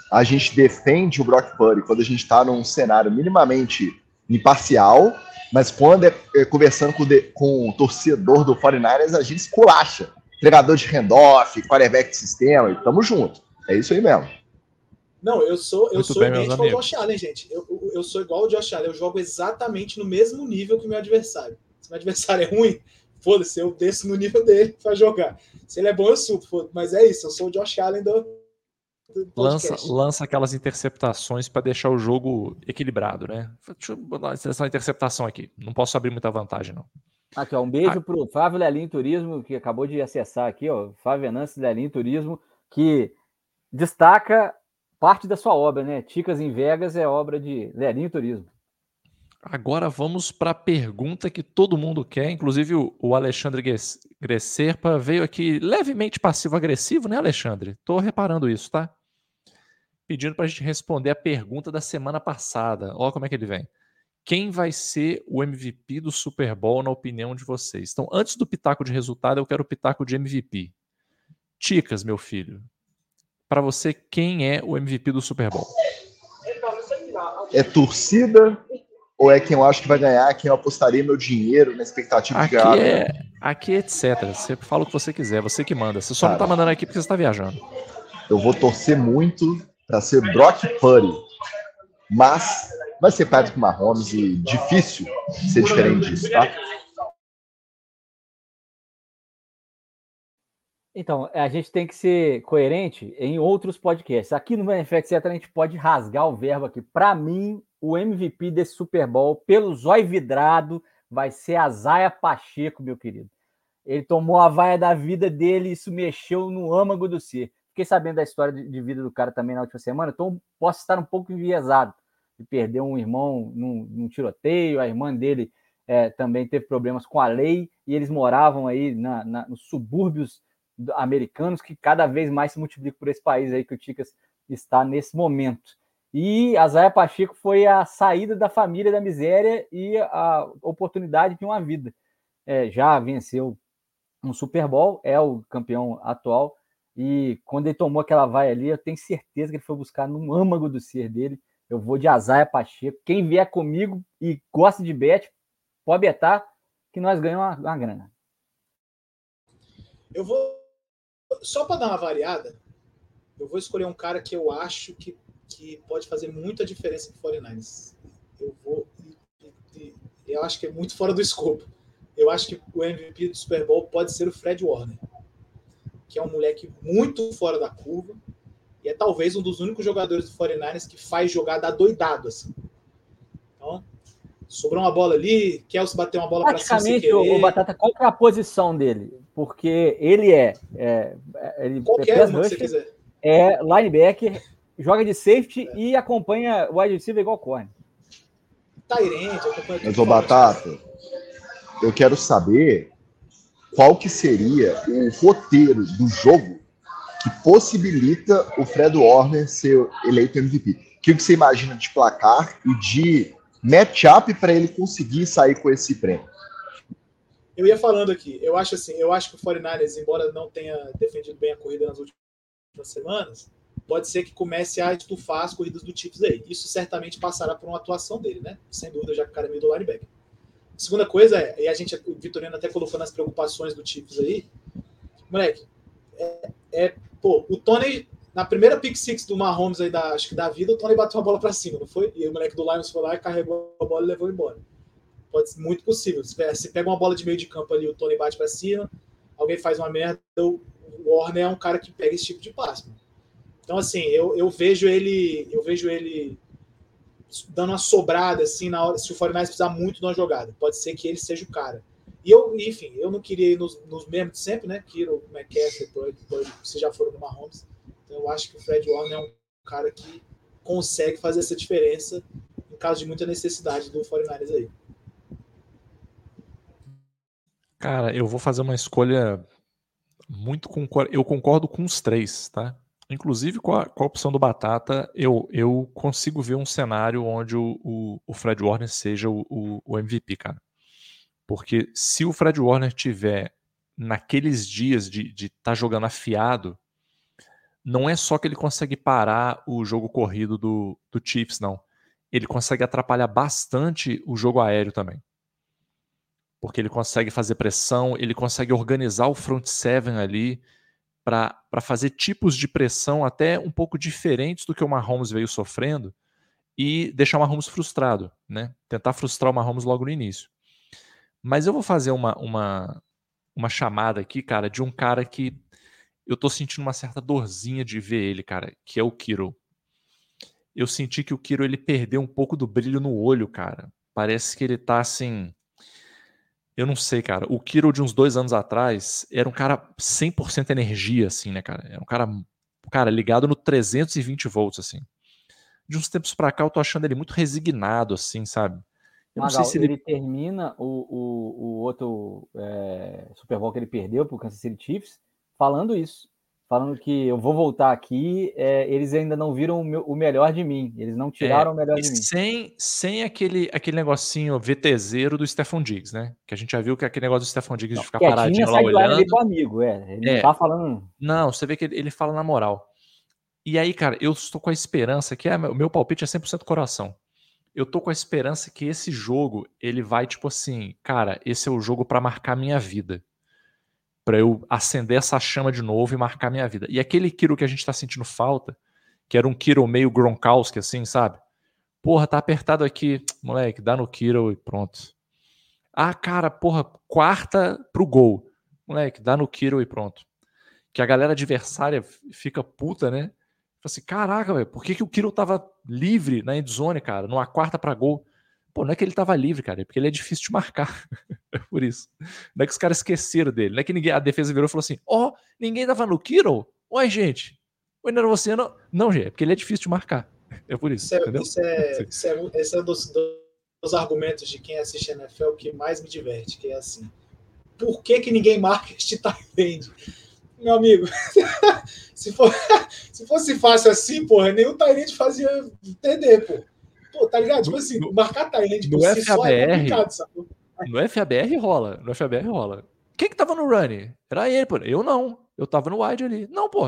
Speaker 4: A gente defende o Brock Purdy quando a gente tá num cenário minimamente imparcial, mas quando é, é conversando com, de, com o torcedor do 49ers, a gente esculacha. Entregador de handoff, quarterback de sistema, e tamo junto. É isso aí mesmo.
Speaker 5: Não, eu sou, eu sou idêntico ao Josh Allen, gente. Eu, eu, eu, sou igual ao Josh Allen. Eu jogo exatamente no mesmo nível que o meu adversário. Se meu adversário é ruim, foda-se, eu desço no nível dele para jogar. Se ele é bom, eu subo. Mas é isso, eu sou o Josh Allen do.
Speaker 3: do lança, lança aquelas interceptações para deixar o jogo equilibrado, né? Deixa eu botar uma interceptação aqui. Não posso abrir muita vantagem, não.
Speaker 6: Aqui, ó, um beijo ah. pro Flávio Lelinho Turismo, que acabou de acessar aqui, ó. Flávio Venâncio Lelinho Turismo, que destaca parte da sua obra, né? Ticas em Vegas é obra de Lelinho Turismo.
Speaker 3: Agora vamos para a pergunta que todo mundo quer, inclusive o, Alexandre Gresserpa veio aqui levemente passivo-agressivo, né, Alexandre? Tô reparando isso, tá? Pedindo para a gente responder a pergunta da semana passada. Olha como é que ele vem. Quem vai ser o MVP do Super Bowl, na opinião de vocês? Então, antes do pitaco de resultado, eu quero o pitaco de MVP. Ticas, meu filho, para você, quem é o MVP do Super Bowl?
Speaker 4: É torcida ou é quem eu acho que vai ganhar, quem eu apostaria meu dinheiro na expectativa
Speaker 3: aqui
Speaker 4: de ganhar?
Speaker 3: É, aqui é etc. Você fala o que você quiser, você que manda. Você só Cara, não tá mandando aqui porque você está viajando.
Speaker 4: Eu vou torcer muito para ser Brock Purdy, mas vai ser Patrick Mahomes e difícil ser diferente disso, tá?
Speaker 6: Então, a gente tem que ser coerente em outros podcasts. Aqui no NFL a gente pode rasgar o verbo aqui. Para mim, o MVP desse Super Bowl, pelo zóio vidrado, vai ser a Zaya Pacheco, meu querido. Ele tomou a vaia da vida dele e isso mexeu no âmago do ser. Fiquei sabendo da história de vida do cara também na última semana, então posso estar um pouco enviesado de perder um irmão num, num tiroteio, a irmã dele é, também teve problemas com a lei e eles moravam aí na, na, nos subúrbios americanos que cada vez mais se multiplicam por esse país aí que o Ticas está nesse momento. E a Zaya Pacheco foi a saída da família da miséria e a oportunidade de uma vida. É, já venceu um Super Bowl, é o campeão atual. E quando ele tomou aquela vaia ali, eu tenho certeza que ele foi buscar no âmago do ser dele. Eu vou de Azaia Pacheco. Quem vier comigo e gosta de bet, pode betar que nós ganhamos uma, uma grana.
Speaker 5: Eu vou só para dar uma variada, eu vou escolher um cara que eu acho que, que pode fazer muita diferença para o 49ers. Eu vou. Eu acho que é muito fora do escopo. Eu acho que o MVP do Super Bowl pode ser o Fred Warner, que é um moleque muito fora da curva e é talvez um dos únicos jogadores do 49ers que faz jogada doidado assim. Então, sobrou uma bola ali, Kelsey bateu uma bola para cima.
Speaker 6: Praticamente, o Batata, qual é a posição dele? Porque ele é. é ele
Speaker 5: Qualquer é uma que você quiser.
Speaker 6: É linebacker, joga de safety é. e acompanha o wide receiver igual corne.
Speaker 5: Tyrande, acompanha
Speaker 4: Mas, ô Batata, eu quero saber qual que seria o roteiro do jogo que possibilita o Fred Warner ser eleito MVP. O que você imagina de placar e de matchup para ele conseguir sair com esse prêmio?
Speaker 5: Eu ia falando aqui, eu acho assim, eu acho que o 49ers, embora não tenha defendido bem a corrida nas últimas semanas, pode ser que comece a estufar as corridas do Chiefs aí. Isso certamente passará por uma atuação dele, né? Sem dúvida, já que o cara é meio do linebacker. Segunda coisa é, e a gente, o Vitorino até colocou nas preocupações do Chiefs aí, moleque, é, é pô, o Tony, na primeira pick six do Mahomes aí, da, acho que da vida, o Tony bateu a bola para cima, não foi? E o moleque do Lions foi lá e carregou a bola e levou embora. Pode ser muito possível. Se pega uma bola de meio de campo ali, o Tony bate para cima, alguém faz uma merda, o Warner é um cara que pega esse tipo de passe. Então, assim, eu, eu vejo ele, eu vejo ele dando uma sobrada assim na hora, se o 49 precisar muito de uma jogada. Pode ser que ele seja o cara. E eu, enfim, eu não queria ir nos, nos mesmos de sempre, né? Kiro, McCaffrey, Bud, Bud, se já foram no Mahomes. Então eu acho que o Fred Warner é um cara que consegue fazer essa diferença em caso de muita necessidade do 49ers aí.
Speaker 3: Cara, eu vou fazer uma escolha muito concordo. Eu concordo com os três, tá? Inclusive com a, com a opção do Batata, eu, eu consigo ver um cenário onde o, o, o Fred Warner seja o, o, o MVP, cara. Porque se o Fred Warner tiver naqueles dias de estar tá jogando afiado, não é só que ele consegue parar o jogo corrido do, do Chiefs, não. Ele consegue atrapalhar bastante o jogo aéreo também. Porque ele consegue fazer pressão, ele consegue organizar o front seven ali para fazer tipos de pressão até um pouco diferentes do que o Mahomes veio sofrendo e deixar o Mahomes frustrado, né? Tentar frustrar o Mahomes logo no início. Mas eu vou fazer uma, uma, uma chamada aqui, cara, de um cara que eu tô sentindo uma certa dorzinha de ver ele, cara, que é o Kiro. Eu senti que o Kiro ele perdeu um pouco do brilho no olho, cara. Parece que ele tá assim. Eu não sei, cara. O Kiro de uns dois anos atrás era um cara 100% energia, assim, né, cara? Era um cara, cara ligado no 320 volts, assim. De uns tempos pra cá eu tô achando ele muito resignado, assim, sabe?
Speaker 6: Eu Magal, se ele... ele... termina o, o, o outro é, Super Bowl que ele perdeu para o Kansas City Chiefs falando isso. Falando que eu vou voltar aqui, é, eles ainda não viram o, meu, o, melhor de mim. Eles não tiraram é, o melhor de mim.
Speaker 3: Sem, sem aquele, aquele negocinho VTZero do Stefan Diggs, né? Que a gente já viu que aquele negócio do Stefan Diggs não, de ficar paradinho lá olhando. Ele
Speaker 6: amigo, é. Ele não é. tá falando.
Speaker 3: Não, você vê que ele, ele fala na moral. E aí, cara, eu estou com a esperança que é, o meu palpite é 100% coração eu tô com a esperança que esse jogo, ele vai tipo assim, cara, esse é o jogo para marcar minha vida. Para eu acender essa chama de novo e marcar minha vida. E aquele Kiro que a gente tá sentindo falta, que era um Kiro meio Gronkowski assim, sabe? Porra, tá apertado aqui, (tsk) moleque, dá no Kiro e pronto. Ah, cara, porra, quarta pro gol. Moleque, dá no Kiro e pronto. Que a galera adversária fica puta, né? assim, caraca, velho, por que, que o Kiro tava livre na endzone, cara, numa quarta para gol? Pô, não é que ele tava livre, cara, é porque ele é difícil de marcar. (laughs) é por isso. Não é que os caras esqueceram dele. Não é que ninguém, a defesa virou e falou assim: ó, oh, ninguém tava no Kiro? Ué, gente, o era você não. Não, gente, é porque ele é difícil de marcar. (laughs) É por isso. Isso é?
Speaker 5: Isso é, (laughs) isso é, esse é um dos, dos argumentos de quem assiste NFL que mais me diverte, que é assim. Por que, que ninguém marca este tight meu amigo, se, for, se fosse fácil assim, porra, nenhum Tyrande fazia TD, pô. Pô, tá ligado? Tipo assim, marcar Tyrande
Speaker 3: por si só é complicado, sabe? No FABR rola, no FABR rola. Quem que tava no run? Era ele, pô. Eu não. Eu tava no wide ali. Não, pô.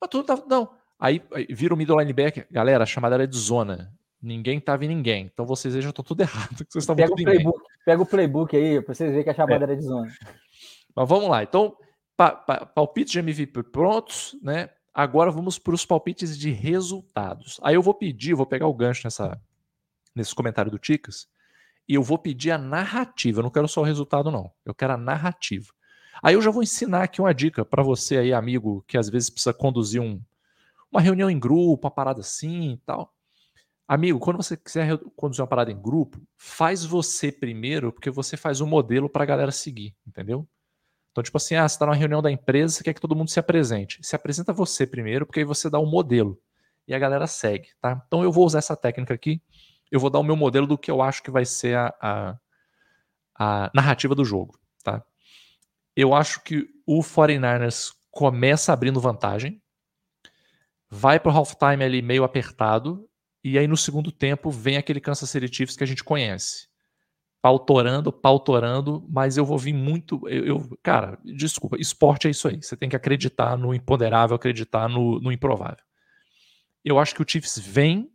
Speaker 3: Mas tudo tava. Não. Aí, aí vira o middle linebacker. Galera, a chamada era de zona. Ninguém tava em ninguém. Então vocês já estão tudo (laughs) errado. Vocês
Speaker 6: pega, o playbook, pega o playbook aí pra vocês verem que a chamada é. era de zona.
Speaker 3: Mas vamos lá. Então, pa, pa, palpites de MVP prontos, né? Agora vamos para os palpites de resultados. Aí eu vou pedir, vou pegar o gancho nessa, nesse comentário do Ticas, e eu vou pedir a narrativa. Eu não quero só o resultado, não. Eu quero a narrativa. Aí eu já vou ensinar aqui uma dica para você aí, amigo, que às vezes precisa conduzir um, uma reunião em grupo, uma parada assim e tal. Amigo, quando você quiser conduzir uma parada em grupo, faz você primeiro, porque você faz um modelo para a galera seguir, entendeu? Então, tipo assim, ah, você está numa reunião da empresa, você quer que todo mundo se apresente. Se apresenta você primeiro, porque aí você dá um modelo e a galera segue, tá? Então eu vou usar essa técnica aqui, eu vou dar o meu modelo do que eu acho que vai ser a, a, a narrativa do jogo, tá? Eu acho que o 49ers começa abrindo vantagem, vai para o halftime ali meio apertado, e aí no segundo tempo vem aquele Kansas City Chiefs que a gente conhece pautorando, pautorando, mas eu vou vir muito. Eu, eu, cara, desculpa, esporte é isso aí. Você tem que acreditar no imponderável, acreditar no, no improvável. Eu acho que o Chiefs vem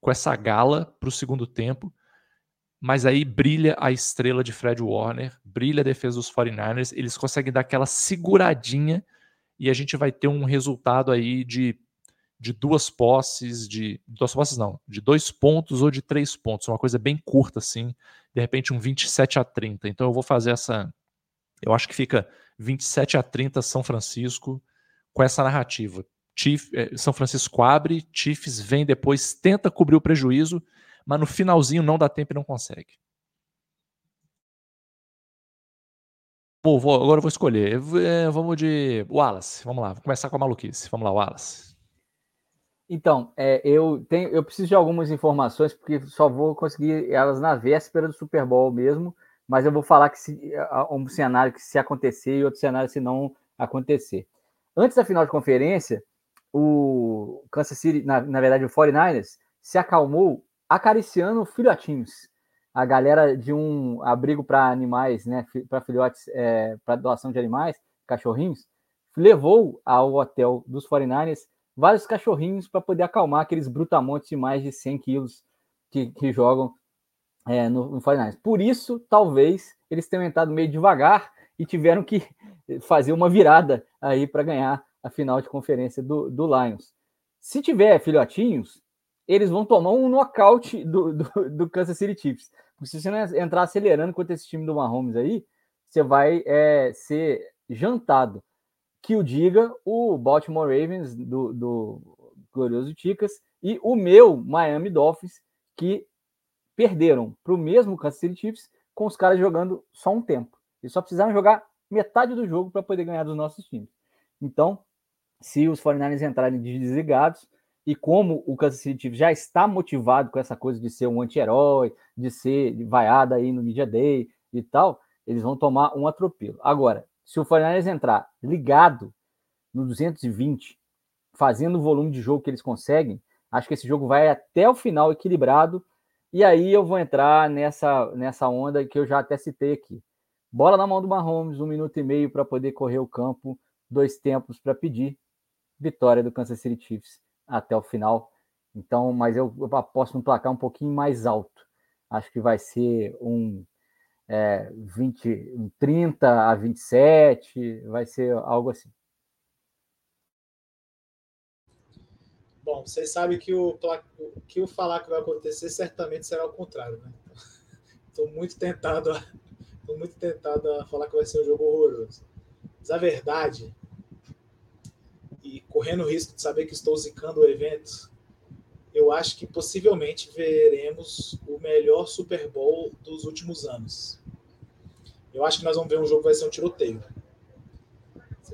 Speaker 3: com essa gala para o segundo tempo, mas aí brilha a estrela de Fred Warner, brilha a defesa dos 49ers, eles conseguem dar aquela seguradinha e a gente vai ter um resultado aí de de duas posses, de duas posses não, de dois pontos ou de três pontos, uma coisa bem curta assim, de repente um 27 a 30. Então eu vou fazer essa, eu acho que fica 27 a 30 São Francisco com essa narrativa. Chief, é, São Francisco abre, Chiefs vem depois, tenta cobrir o prejuízo, mas no finalzinho não dá tempo e não consegue. Vou, vou, agora eu vou escolher. É, vamos de Wallace. Vamos lá, vou começar com a maluquice. Vamos lá, Wallace.
Speaker 6: Então, é, eu tenho, eu preciso de algumas informações porque só vou conseguir elas na véspera do Super Bowl mesmo. Mas eu vou falar que se, um cenário que se acontecer e outro cenário se não acontecer. Antes da final de conferência, o Kansas City, na, na verdade o 49ers, se acalmou acariciando filhotinhos a galera de um abrigo para animais, né, para filhotes, é, para doação de animais, cachorrinhos, levou ao hotel dos 49ers vários cachorrinhos para poder acalmar aqueles brutamontes de mais de 100 quilos que, que jogam é, no, no 49ers. Por isso, talvez, eles tenham entrado meio devagar e tiveram que (laughs) fazer uma virada aí para ganhar a final de conferência do, do Lions. Se tiver filhotinhos, eles vão tomar um nocaute do, do, do Kansas City Chiefs. Porque se você não entrar acelerando contra esse time do Mahomes aí, você vai é, ser jantado. Que o diga o Baltimore Ravens do, do Glorioso Ticas e o meu Miami Dolphins, que perderam para o mesmo Kansas City Chiefs com os caras jogando só um tempo. Eles só precisaram jogar metade do jogo para poder ganhar dos nossos times. Então, se os 49ers entrarem desligados, e como o Kansas City Chiefs já está motivado com essa coisa de ser um anti-herói, de ser vaiado aí no Media Day e tal, eles vão tomar um atropelo. Agora, se o 49ers entrar ligado no 220, fazendo o volume de jogo que eles conseguem, acho que esse jogo vai até o final equilibrado, e aí eu vou entrar nessa, nessa onda que eu já até citei aqui. Bola na mão do Mahomes, um minuto e meio para poder correr o campo, dois tempos para pedir, vitória do Kansas City Chiefs até o final. Então, mas eu, eu aposto um placar um pouquinho mais alto. Acho que vai ser um é, 20, um 30 a 27, vai ser algo assim.
Speaker 5: Bom, vocês sabem que o, que o falar que vai acontecer certamente será o contrário, né? (laughs) Estou muito tentado a, muito tentado a falar que vai ser um jogo horroroso. Mas a verdade e correndo o risco de saber que estou zicando o evento, eu acho que possivelmente veremos o melhor Super Bowl dos últimos anos. Eu acho que nós vamos ver um jogo que vai ser um tiroteio.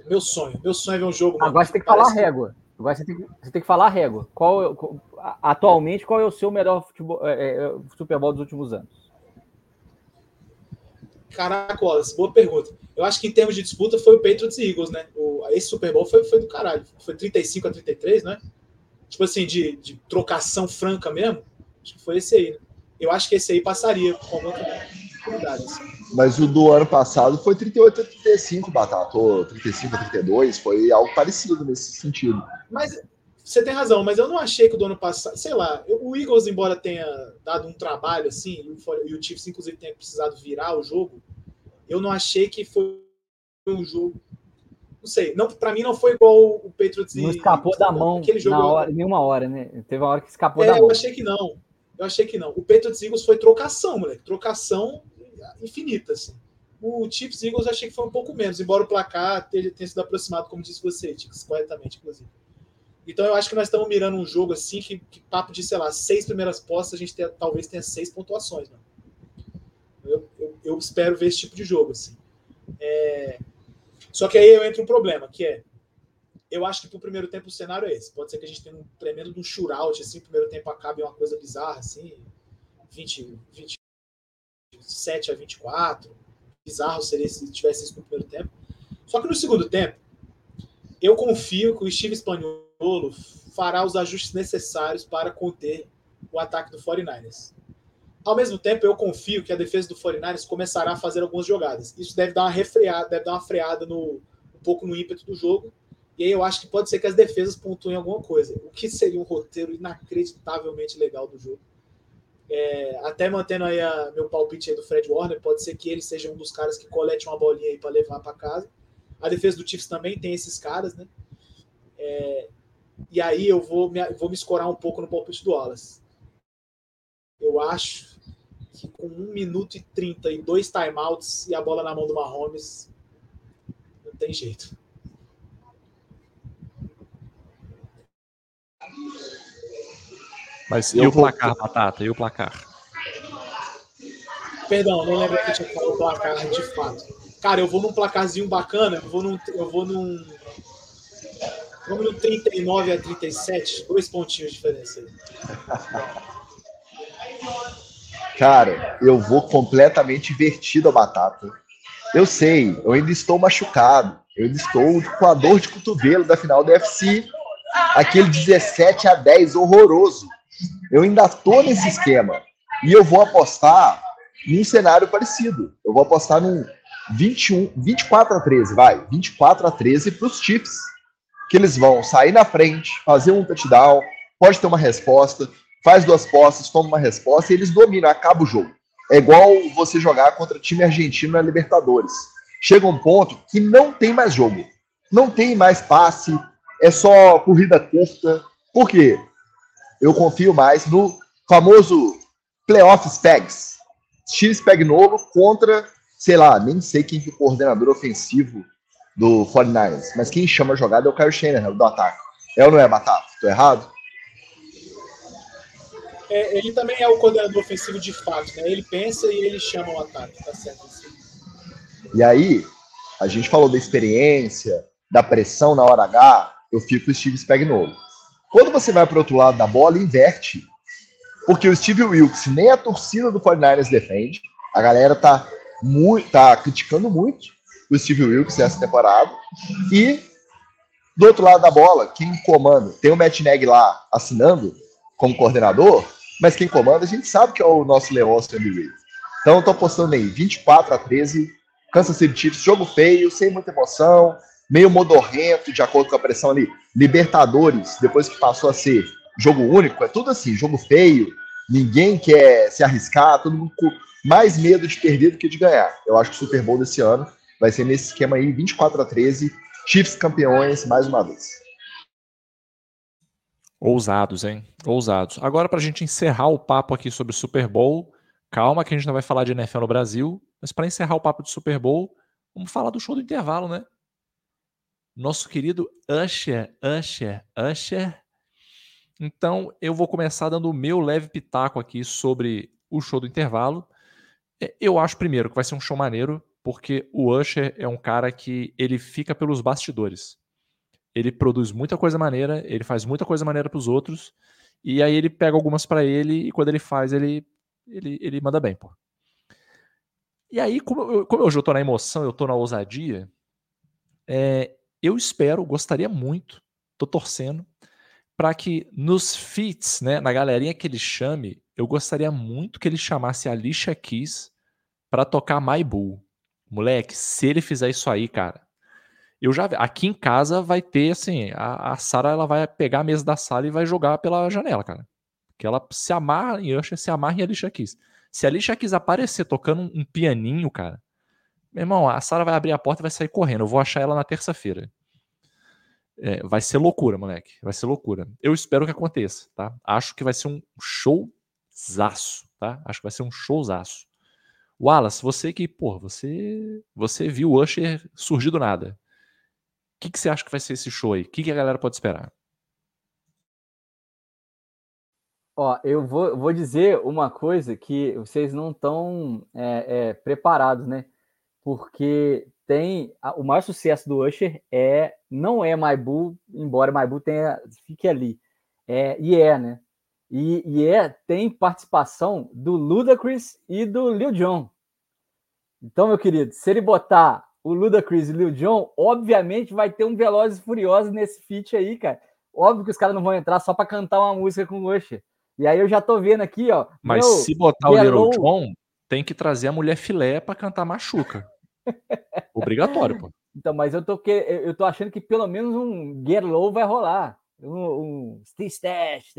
Speaker 5: Meu sonho, meu sonho é ver um jogo.
Speaker 6: Agora você tem que falar que... régua. Agora você tem, que, você tem que falar régua. Qual, qual, atualmente, qual é o seu melhor futebol, é, é, Super Bowl dos últimos anos?
Speaker 5: Caraca, Wallace, boa pergunta. Eu acho que em termos de disputa foi o Patriots e Eagles, né? O, esse Super Bowl foi, foi do caralho. Foi 35 a 33, né? Tipo assim, de, de trocação franca mesmo. Acho que foi esse aí, né? Eu acho que esse aí passaria com. Assim.
Speaker 4: Mas o do ano passado foi 38 a 35, Batata. Ou 35 a 32. Foi algo parecido nesse sentido.
Speaker 5: Mas você tem razão, mas eu não achei que o do ano passado, sei lá, o Eagles, embora tenha dado um trabalho assim, e o Chiefs inclusive tenha precisado virar o jogo, eu não achei que foi um jogo. Não sei, não, para mim não foi igual o Patriots.
Speaker 6: Não escapou da mão aquele jogo na hora, nenhuma hora, né? Teve uma hora que escapou é, da
Speaker 5: mão. Eu achei que não. Eu achei que não. O Patriots Eagles foi trocação, moleque. Trocação infinita, assim. O Chiefs Eagles eu achei que foi um pouco menos, embora o placar tenha, tenha sido aproximado, como disse você, Tix, corretamente, inclusive. Então eu acho que nós estamos mirando um jogo assim que, que papo de, sei lá, seis primeiras postas, a gente talvez tenha seis pontuações. Eu, eu, eu, espero ver esse tipo de jogo, assim. É... Só que aí eu entro um problema, que é eu acho que pro primeiro tempo o cenário é esse. Pode ser que a gente tenha um tremendo de um shootout, assim, o primeiro tempo acabe uma coisa bizarra, assim, 20, 27 a 24. Bizarro seria se tivesse isso no primeiro tempo. Só que no segundo tempo, eu confio que o Steve Spaniolo fará os ajustes necessários para conter o ataque do 49ers. Ao mesmo tempo, eu confio que a defesa do 49ers começará a fazer algumas jogadas. Isso deve dar uma refreada, deve dar uma freada no, um pouco no ímpeto do jogo. E aí eu acho que pode ser que as defesas pontuem alguma coisa. O que seria um roteiro inacreditavelmente legal do jogo. É, até mantendo aí a, meu palpite aí do Fred Warner, pode ser que ele seja um dos caras que colete uma bolinha aí para levar para casa. A defesa do Chiefs também tem esses caras, né? É, e aí eu vou me, vou me escorar um pouco no palpite do Wallace. Eu acho que com 1 minuto e 30 e dois timeouts e a bola na mão do Mahomes, não tem jeito.
Speaker 3: Mas eu e o vou... placar, Batata? E o placar?
Speaker 5: Perdão, não lembro que tinha falado o placar de fato. Cara, eu vou num placarzinho bacana, eu vou num. Eu vou num. No 39 a 37, dois pontinhos de diferença aí.
Speaker 4: Cara, eu vou completamente invertido a batata. Eu sei, eu ainda estou machucado. Eu ainda estou com a dor de cotovelo da final do UFC. Aquele 17 a 10 horroroso. Eu ainda estou nesse esquema. E eu vou apostar num cenário parecido. Eu vou apostar num 21, 24 a 13, vai. 24 a 13 para os Chiefs. Que eles vão sair na frente, fazer um touchdown, pode ter uma resposta, faz duas postas, toma uma resposta e eles dominam, acaba o jogo. É igual você jogar contra time argentino na Libertadores. Chega um ponto que não tem mais jogo. Não tem mais passe, é só corrida curta. Por quê? Eu confio mais no famoso playoff Spags. X Spagnolo contra, sei lá, nem sei quem é o coordenador ofensivo do 49ers, mas quem chama a jogada é o Kyle Shanahan, do ataque. É ou não é, Batata? Tô errado?
Speaker 5: é, ele também é o coordenador ofensivo de fato, né? Ele pensa e ele chama o ataque, tá certo? Assim.
Speaker 4: E aí, a gente falou da experiência, da pressão na hora H, eu fico com o Steve Spagnuolo. Quando você vai para o outro lado da bola, inverte. Porque o Steve Wilkes, nem a torcida do 49ers defende. A galera tá, muito, tá criticando muito o Steve Wilkes essa temporada. E do outro lado da bola, quem comanda? Tem o Matt Neg lá assinando como coordenador, mas quem comanda a gente sabe que é o nosso Leôncio Reid. Então eu tô apostando aí 24 a 13, Kansas City Chiefs, jogo feio, sem muita emoção, meio modorrento, de acordo com a pressão ali. Libertadores, depois que passou a ser jogo único, é tudo assim, jogo feio, ninguém quer se arriscar, todo mundo com mais medo de perder do que de ganhar. Eu acho que o Super Bowl desse ano vai ser nesse esquema aí, 24 a 13, Chiefs campeões mais uma vez.
Speaker 3: Ousados, hein? Ousados. Agora, para a gente encerrar o papo aqui sobre o Super Bowl, calma que a gente não vai falar de NFL no Brasil, mas para encerrar o papo de Super Bowl, vamos falar do show do intervalo, né? Nosso querido Usher, Usher, Usher. Então, eu vou começar dando o meu leve pitaco aqui sobre o show do intervalo. É, eu acho, primeiro, que vai ser um show maneiro, porque o Usher é um cara que ele fica pelos bastidores ele produz muita coisa maneira, ele faz muita coisa maneira para os outros, e aí ele pega algumas para ele, e quando ele faz, ele, ele, ele manda bem, pô. E aí, como eu, como eu já tô na emoção, eu tô na ousadia, é, eu espero, gostaria muito, tô torcendo, para que nos feats, né, na galerinha que ele chame, eu gostaria muito que ele chamasse a Alicia Keys para tocar My Bull. Moleque, se ele fizer isso aí, cara, eu já aqui em casa vai ter assim, a, a Sara ela vai pegar a mesa da sala e vai jogar pela janela, cara. Que ela se amarra em Usher, se amarra em Alicia Keys. Se a Alicia Keys aparecer tocando um, pianinho, cara, meu irmão, a Sara vai abrir a porta e vai sair correndo. Eu vou achar ela na terça-feira. É, vai ser loucura, moleque. Vai ser loucura. Eu espero que aconteça, tá? Acho que vai ser um showzaço, tá? Acho que vai ser um showzaço. Wallace, você que, pô, você, você viu o Usher surgir do nada que, que você acha que vai ser esse show aí? O que, que a galera pode esperar?
Speaker 6: Ó, eu vou, vou dizer uma coisa que vocês não estão é, é, preparados, né? Porque tem a, o maior sucesso do Usher é não é Maibu, embora Maibu tenha fique ali, é e é, né? E, e é tem participação do Ludacris e do Lil Jon. Então, meu querido, se ele botar o Ludacris e o Lil Jon, obviamente vai ter um Velozes Furiosos nesse feat aí, cara. Óbvio que os caras não vão entrar só para cantar uma música com o Usher. E aí eu já tô vendo aqui, ó.
Speaker 3: Mas meu, se botar o Lil Jon, tem que trazer a mulher filé para cantar machuca. (laughs) Obrigatório, pô.
Speaker 6: Então, mas eu tô, que, eu tô achando que pelo menos um Get Low vai rolar. Um, um Stay Stash,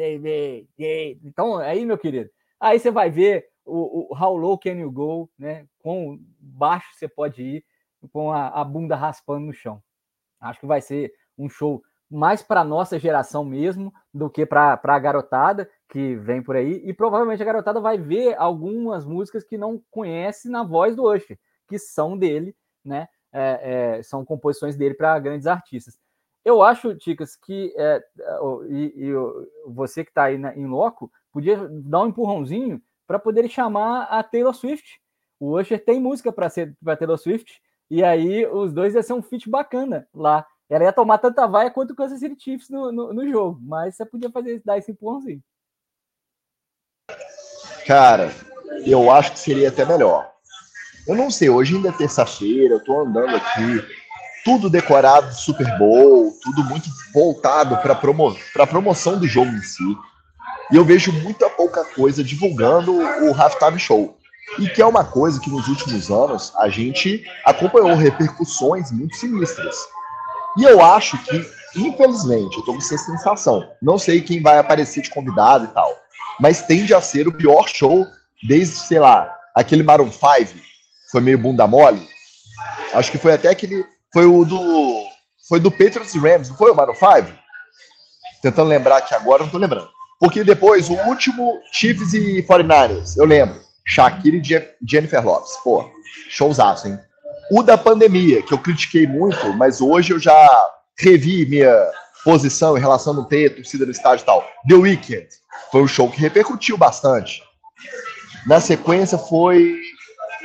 Speaker 6: Então, aí, meu querido, aí você vai ver o, o How Low Can You Go, né? Quão baixo você pode ir com a, a bunda raspando no chão. Acho que vai ser um show mais para nossa geração mesmo do que para a garotada que vem por aí. E provavelmente a garotada vai ver algumas músicas que não conhece na voz do Usher, que são dele, né? É, é, são composições dele para grandes artistas. Eu acho, Ticas, que é, e, e, você que está aí na, em loco podia dar um empurrãozinho para poder chamar a Taylor Swift. O Usher tem música para ser para Taylor Swift e aí os dois ia ser um feat bacana lá. Ela ia tomar tanta vaia quanto o Kansas City Chiefs no, no, no jogo, mas você podia fazer dar esse empurrãozinho.
Speaker 4: Cara, eu acho que seria até melhor. Eu não sei, hoje ainda é terça-feira, eu tô andando aqui, tudo decorado do Super Bowl, tudo muito voltado para promo a promoção do jogo em si. E eu vejo muita pouca coisa divulgando o halftime show. E que é uma coisa que nos últimos anos a gente acompanhou repercussões muito sinistras. E eu acho que, infelizmente, eu tô com essa sensação. Não sei quem vai aparecer de convidado e tal. Mas tende a ser o pior show desde, sei lá, aquele Maroon 5. Foi meio bunda mole. Acho que foi até aquele. Foi o do. Foi do Patriots e Rams, não foi o Maroon 5? Tentando lembrar aqui agora, não tô lembrando. Porque depois, o último Chiefs e 49ers, eu lembro. Shakira e Jennifer Lopes. Pô, showzaço, hein? O da pandemia, que eu critiquei muito, mas hoje eu já revi minha posição em relação a não ter torcida no estádio e tal. The Weeknd foi um show que repercutiu bastante. Na sequência foi.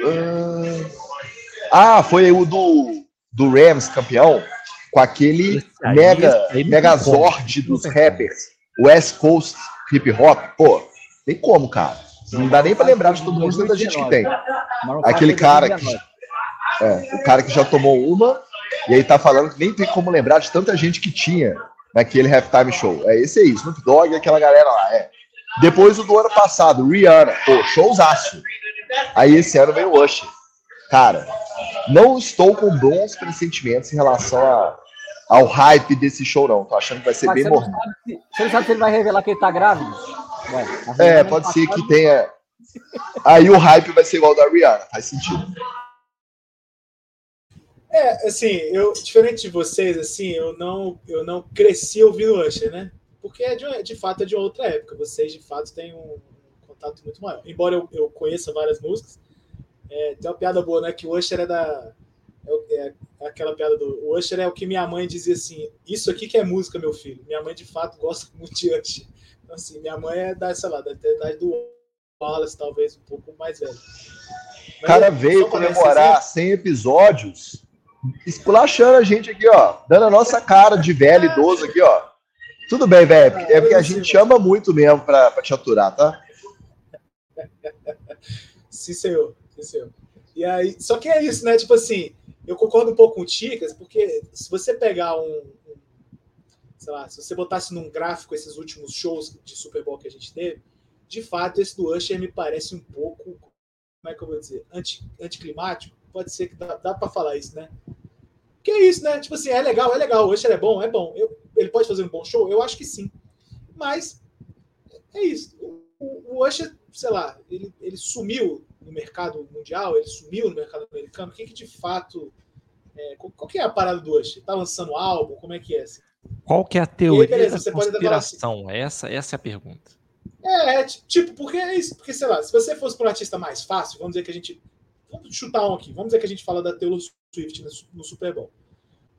Speaker 4: Uh... Ah, foi o do, do Rams campeão, com aquele aí, mega, megazord dos rappers, West Coast Hip Hop. Pô, tem como, cara. Não dá nem para lembrar de todo mundo tanta gente que tem. Aquele cara que é, o cara que já tomou uma, e aí tá falando que nem tem como lembrar de tanta gente que tinha naquele halftime show. É esse aí, Snoop Dogg e aquela galera lá. É. Depois o do ano passado, Rihanna, pô, showzaço. Aí esse ano veio o Usher. Cara, não estou com bons pressentimentos em relação a, ao hype desse show, não. Tô achando que vai ser Mas bem morno.
Speaker 6: Você não sabe se ele vai revelar que ele tá grávido?
Speaker 4: Ué, é, pode ser que tenha. Aí o hype vai ser igual ao da Rihanna, faz sentido.
Speaker 5: É, assim, eu, diferente de vocês, assim, eu não, eu não cresci ouvindo Usher, né? Porque é de, de fato é de outra época. Vocês, de fato, têm um, contato muito maior. Embora eu, eu conheça várias músicas, é, tem uma piada boa, né? Que o Usher é da. É, é, aquela piada do. O Usher é o que minha mãe dizia assim: Isso aqui que é música, meu filho. Minha mãe, de fato, gosta (laughs) muito de Usher. Então, assim, minha mãe é da, sei lá, da idade do Wallace, talvez um pouco mais velho.
Speaker 4: O cara veio comemorar 100 episódios esculachando a gente aqui, ó. Dando a nossa cara de velho idoso aqui, ó. Tudo bem, velho. É porque a gente ama muito mesmo pra, pra te aturar, tá?
Speaker 5: Sim, senhor. Senhor. E aí, só que é isso, né? Tipo assim, eu concordo um pouco com o Ticas, porque se você pegar um, um, sei lá, se você botasse num gráfico esses últimos shows de Super Bowl que a gente teve, de fato esse do Usher me parece um pouco, como é que eu vou dizer, anti, anticlimático, pode ser que dá, dá para falar isso, né? Que é isso, né? Tipo assim, é legal, é legal. O Usher é bom, é bom. Eu, ele pode fazer um bom show? Eu acho que sim. Mas é isso. O, o Usher, sei lá, ele, ele sumiu no mercado mundial, ele sumiu no mercado americano. O que, que de fato. É, qual, que é a parada do Usher? Tá lançando álbum? Como é que é? Assim?
Speaker 3: Qual que é a teoria aí, beleza, da conspiração? Assim, essa, essa é a pergunta.
Speaker 5: É, tipo, porque é isso. Porque, sei lá, se você fosse para um artista mais fácil, vamos dizer que a gente Vamos chutar um aqui. Vamos dizer que a gente fala da Taylor Swift no Super Bowl.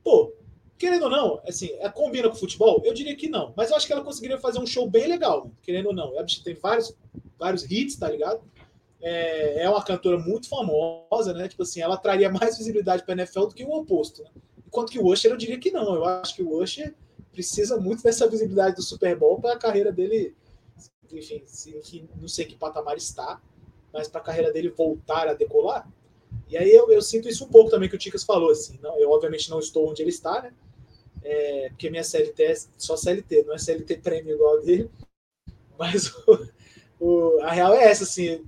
Speaker 5: Pô, querendo ou não, assim, é, combina com futebol? Eu diria que não. Mas eu acho que ela conseguiria fazer um show bem legal, querendo ou não. Ela tem vários, vários hits, tá ligado? É, é uma cantora muito famosa, né? Tipo assim, ela traria mais visibilidade para a NFL do que o oposto, né? Enquanto que o Usher, eu diria que não. Eu acho que o Usher precisa muito dessa visibilidade do Super Bowl para a carreira dele, enfim, que não sei que patamar está, mas para a carreira dele voltar a decolar. E aí eu, eu, sinto isso um pouco também que o Ticas falou, assim. Não, eu obviamente não estou onde ele está, né? É, porque minha CLT é só CLT, não é CLT prêmio igual a dele. Mas o, o, a real é essa, assim.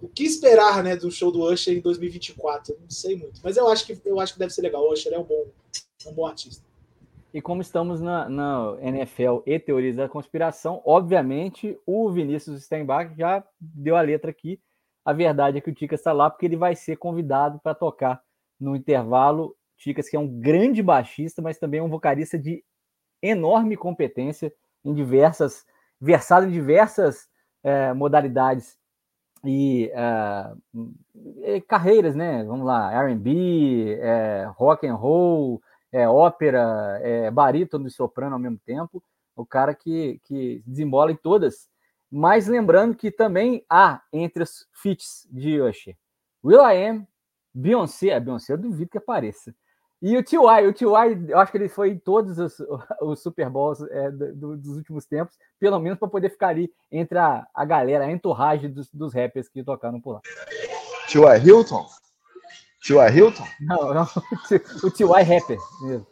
Speaker 5: O que esperar, né, do show do Usher em 2024? Não sei muito, mas eu acho que eu acho que deve ser legal. O Usher é um bom, um bom artista.
Speaker 6: E como estamos na, na, NFL e teorias da conspiração, obviamente o Vinícius Steinbach já deu a letra aqui a verdade é que o Ticas está lá porque ele vai ser convidado para tocar no intervalo. Ticas, que é um grande baixista, mas também é um vocalista de enorme competência em diversas, versado em diversas é, modalidades e é, carreiras, né? Vamos lá, R&B, é, rock and roll, é ópera, é barítono e soprano ao mesmo tempo, o cara que, que desembola em todas. Mas lembrando que também há entre os feats de Usher, Will I Am, Beyoncé, a Beyoncé eu duvido que apareça, e o T.Y., o T.Y., eu acho que ele foi em todos os, (laughs) os Super Bowls é, do, dos últimos tempos, pelo menos para poder ficar ali entre a, a galera, a entourage dos, dos rappers que tocaram por lá.
Speaker 4: T.Y. Hilton? T.Y. Hilton?
Speaker 6: Não, não, (laughs) o T.Y. rapper mesmo.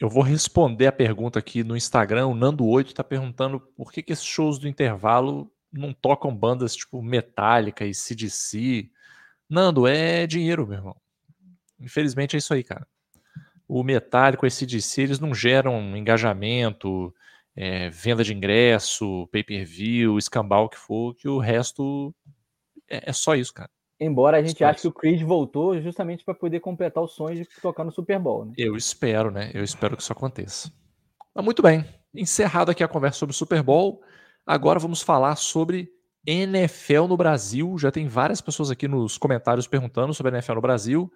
Speaker 3: Eu vou responder a pergunta aqui no Instagram. O Nando8 está perguntando por que, que esses shows do intervalo não tocam bandas tipo Metallica e CDC, Nando, é dinheiro, meu irmão. Infelizmente é isso aí, cara. O metálico, esse DC, eles não geram engajamento, é, venda de ingresso, pay-per-view, escambau que for, que o resto é, é só isso, cara.
Speaker 6: Embora a gente ache que o Creed voltou justamente para poder completar o sonho de tocar no Super Bowl, né?
Speaker 3: Eu espero, né? Eu espero que isso aconteça. Mas muito bem. Encerrado aqui a conversa sobre o Super Bowl, agora vamos falar sobre NFL no Brasil. Já tem várias pessoas aqui nos comentários perguntando sobre a NFL no Brasil.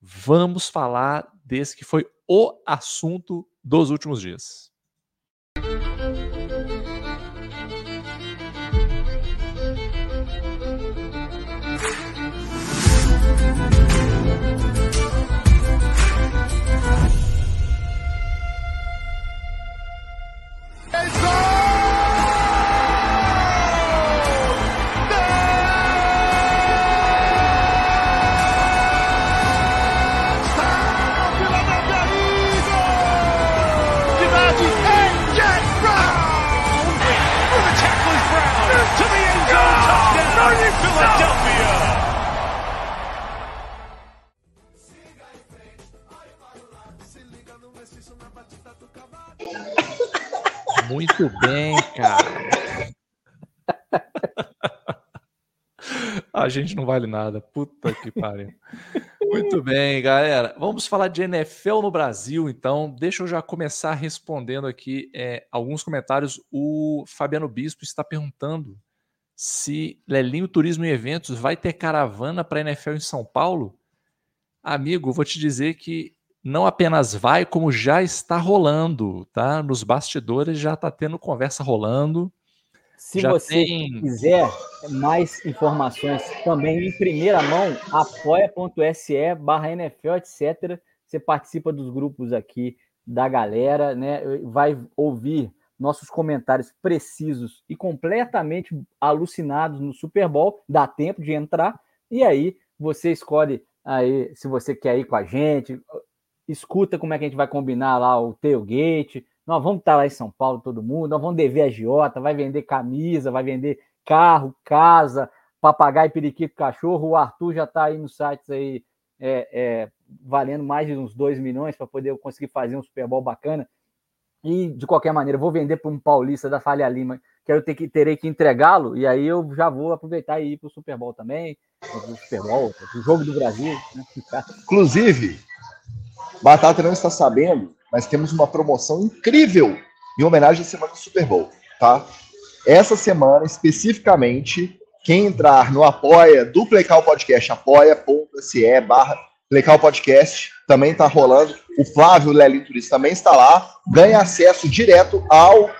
Speaker 3: Vamos falar desse que foi o assunto dos últimos dias. Gente não vale nada. Puta que pariu. (laughs) Muito bem, galera. Vamos falar de NFL no Brasil, então. Deixa eu já começar respondendo aqui é, alguns comentários. O Fabiano Bispo está perguntando se Lelinho Turismo e Eventos vai ter caravana para NFL em São Paulo. Amigo, vou te dizer que não apenas vai, como já está rolando, tá? Nos bastidores já está tendo conversa rolando.
Speaker 6: Se já você tem... quiser mais informações também em primeira mão, apoia.se barra NFL, etc. Você participa dos grupos aqui da galera, né? Vai ouvir nossos comentários precisos e completamente alucinados no Super Bowl. Dá tempo de entrar e aí você escolhe aí se você quer ir com a gente, escuta como é que a gente vai combinar lá o tailgate. Nós vamos estar lá em São Paulo, todo mundo. Nós vamos dever a Giota, vai vender camisa, vai vender carro, casa, papagaio, periquito, cachorro. O Arthur já está aí nos sites aí é, é, valendo mais de uns 2 milhões para poder conseguir fazer um Super Bowl bacana. E, de qualquer maneira, vou vender para um paulista da Falha Lima, que eu ter que, terei que entregá-lo, e aí eu já vou aproveitar e ir para o Super Bowl também, o Super Bowl, o Jogo do Brasil. Né?
Speaker 4: Inclusive, Batata não está sabendo, mas temos uma promoção incrível em homenagem à semana do Super Bowl, tá? Essa semana, especificamente, quem entrar no apoia do Playcal Podcast, apoia.se barra Playcal Podcast, também está rolando. O Flávio Lelin Turista também está lá, ganha acesso direto ao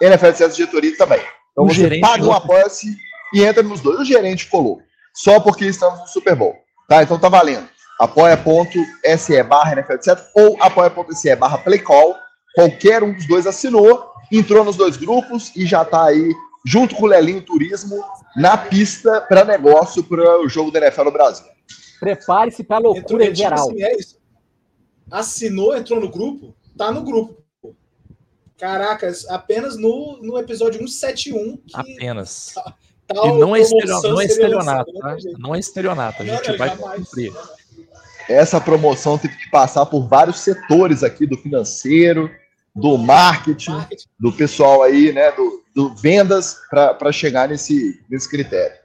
Speaker 4: NFL de Diretoria também. Então o você paga o apoia-se e entra nos dois. O gerente colou, só porque estamos no Super Bowl, tá? Então tá valendo apoia.se barra NFL, ou apoia.se barra playcall. Qualquer um dos dois assinou, entrou nos dois grupos e já está aí, junto com o Lelinho Turismo, na pista para negócio para o jogo da NFL no Brasil.
Speaker 6: Prepare-se para a loucura entrou, geral. Tipo assim, é
Speaker 5: Assinou, entrou no grupo, tá no grupo. Caracas, apenas no, no episódio 171. Que
Speaker 3: apenas. Tá, tá e não é, estelionato, não é estelionato, tá? Não é estelionato, a gente não, não, vai jamais. cumprir
Speaker 4: essa promoção teve que passar por vários setores aqui do financeiro, do marketing, do pessoal aí, né, do, do vendas, para chegar nesse, nesse critério.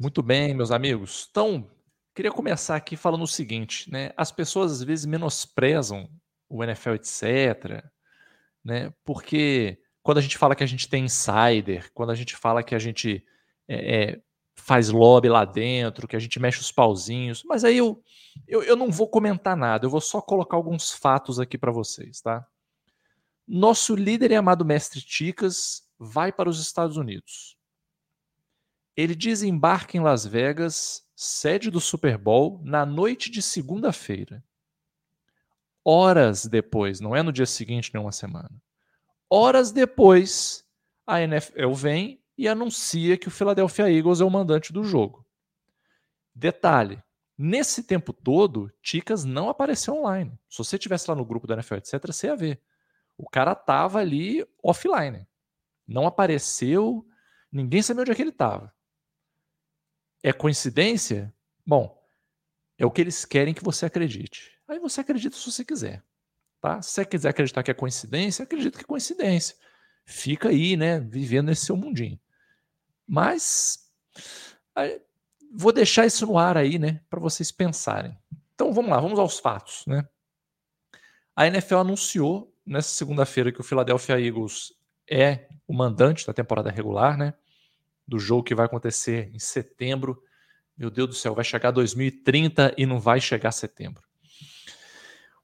Speaker 3: Muito bem, meus amigos. Então, queria começar aqui falando o seguinte, né? As pessoas às vezes menosprezam o NFL, etc., né? Porque quando a gente fala que a gente tem insider, quando a gente fala que a gente é, é, faz lobby lá dentro, que a gente mexe os pauzinhos. Mas aí eu, eu, eu não vou comentar nada, eu vou só colocar alguns fatos aqui para vocês, tá? Nosso líder e amado mestre Ticas vai para os Estados Unidos. Ele desembarca em Las Vegas, sede do Super Bowl, na noite de segunda-feira. Horas depois, não é no dia seguinte nem uma semana. Horas depois, a NFL vem e anuncia que o Philadelphia Eagles é o mandante do jogo. Detalhe: nesse tempo todo, Ticas não apareceu online. Se você estivesse lá no grupo da NFL, etc., você ia ver. O cara tava ali offline. Não apareceu, ninguém sabia onde é que ele estava. É coincidência? Bom, é o que eles querem que você acredite. Aí você acredita se você quiser. Tá? Se você quiser acreditar que é coincidência, acredita que é coincidência. Fica aí, né, vivendo nesse seu mundinho. Mas vou deixar isso no ar aí, né, para vocês pensarem. Então vamos lá, vamos aos fatos, né? A NFL anunciou nessa segunda-feira que o Philadelphia Eagles é o mandante da temporada regular, né? Do jogo que vai acontecer em setembro. Meu Deus do céu, vai chegar 2030 e não vai chegar setembro.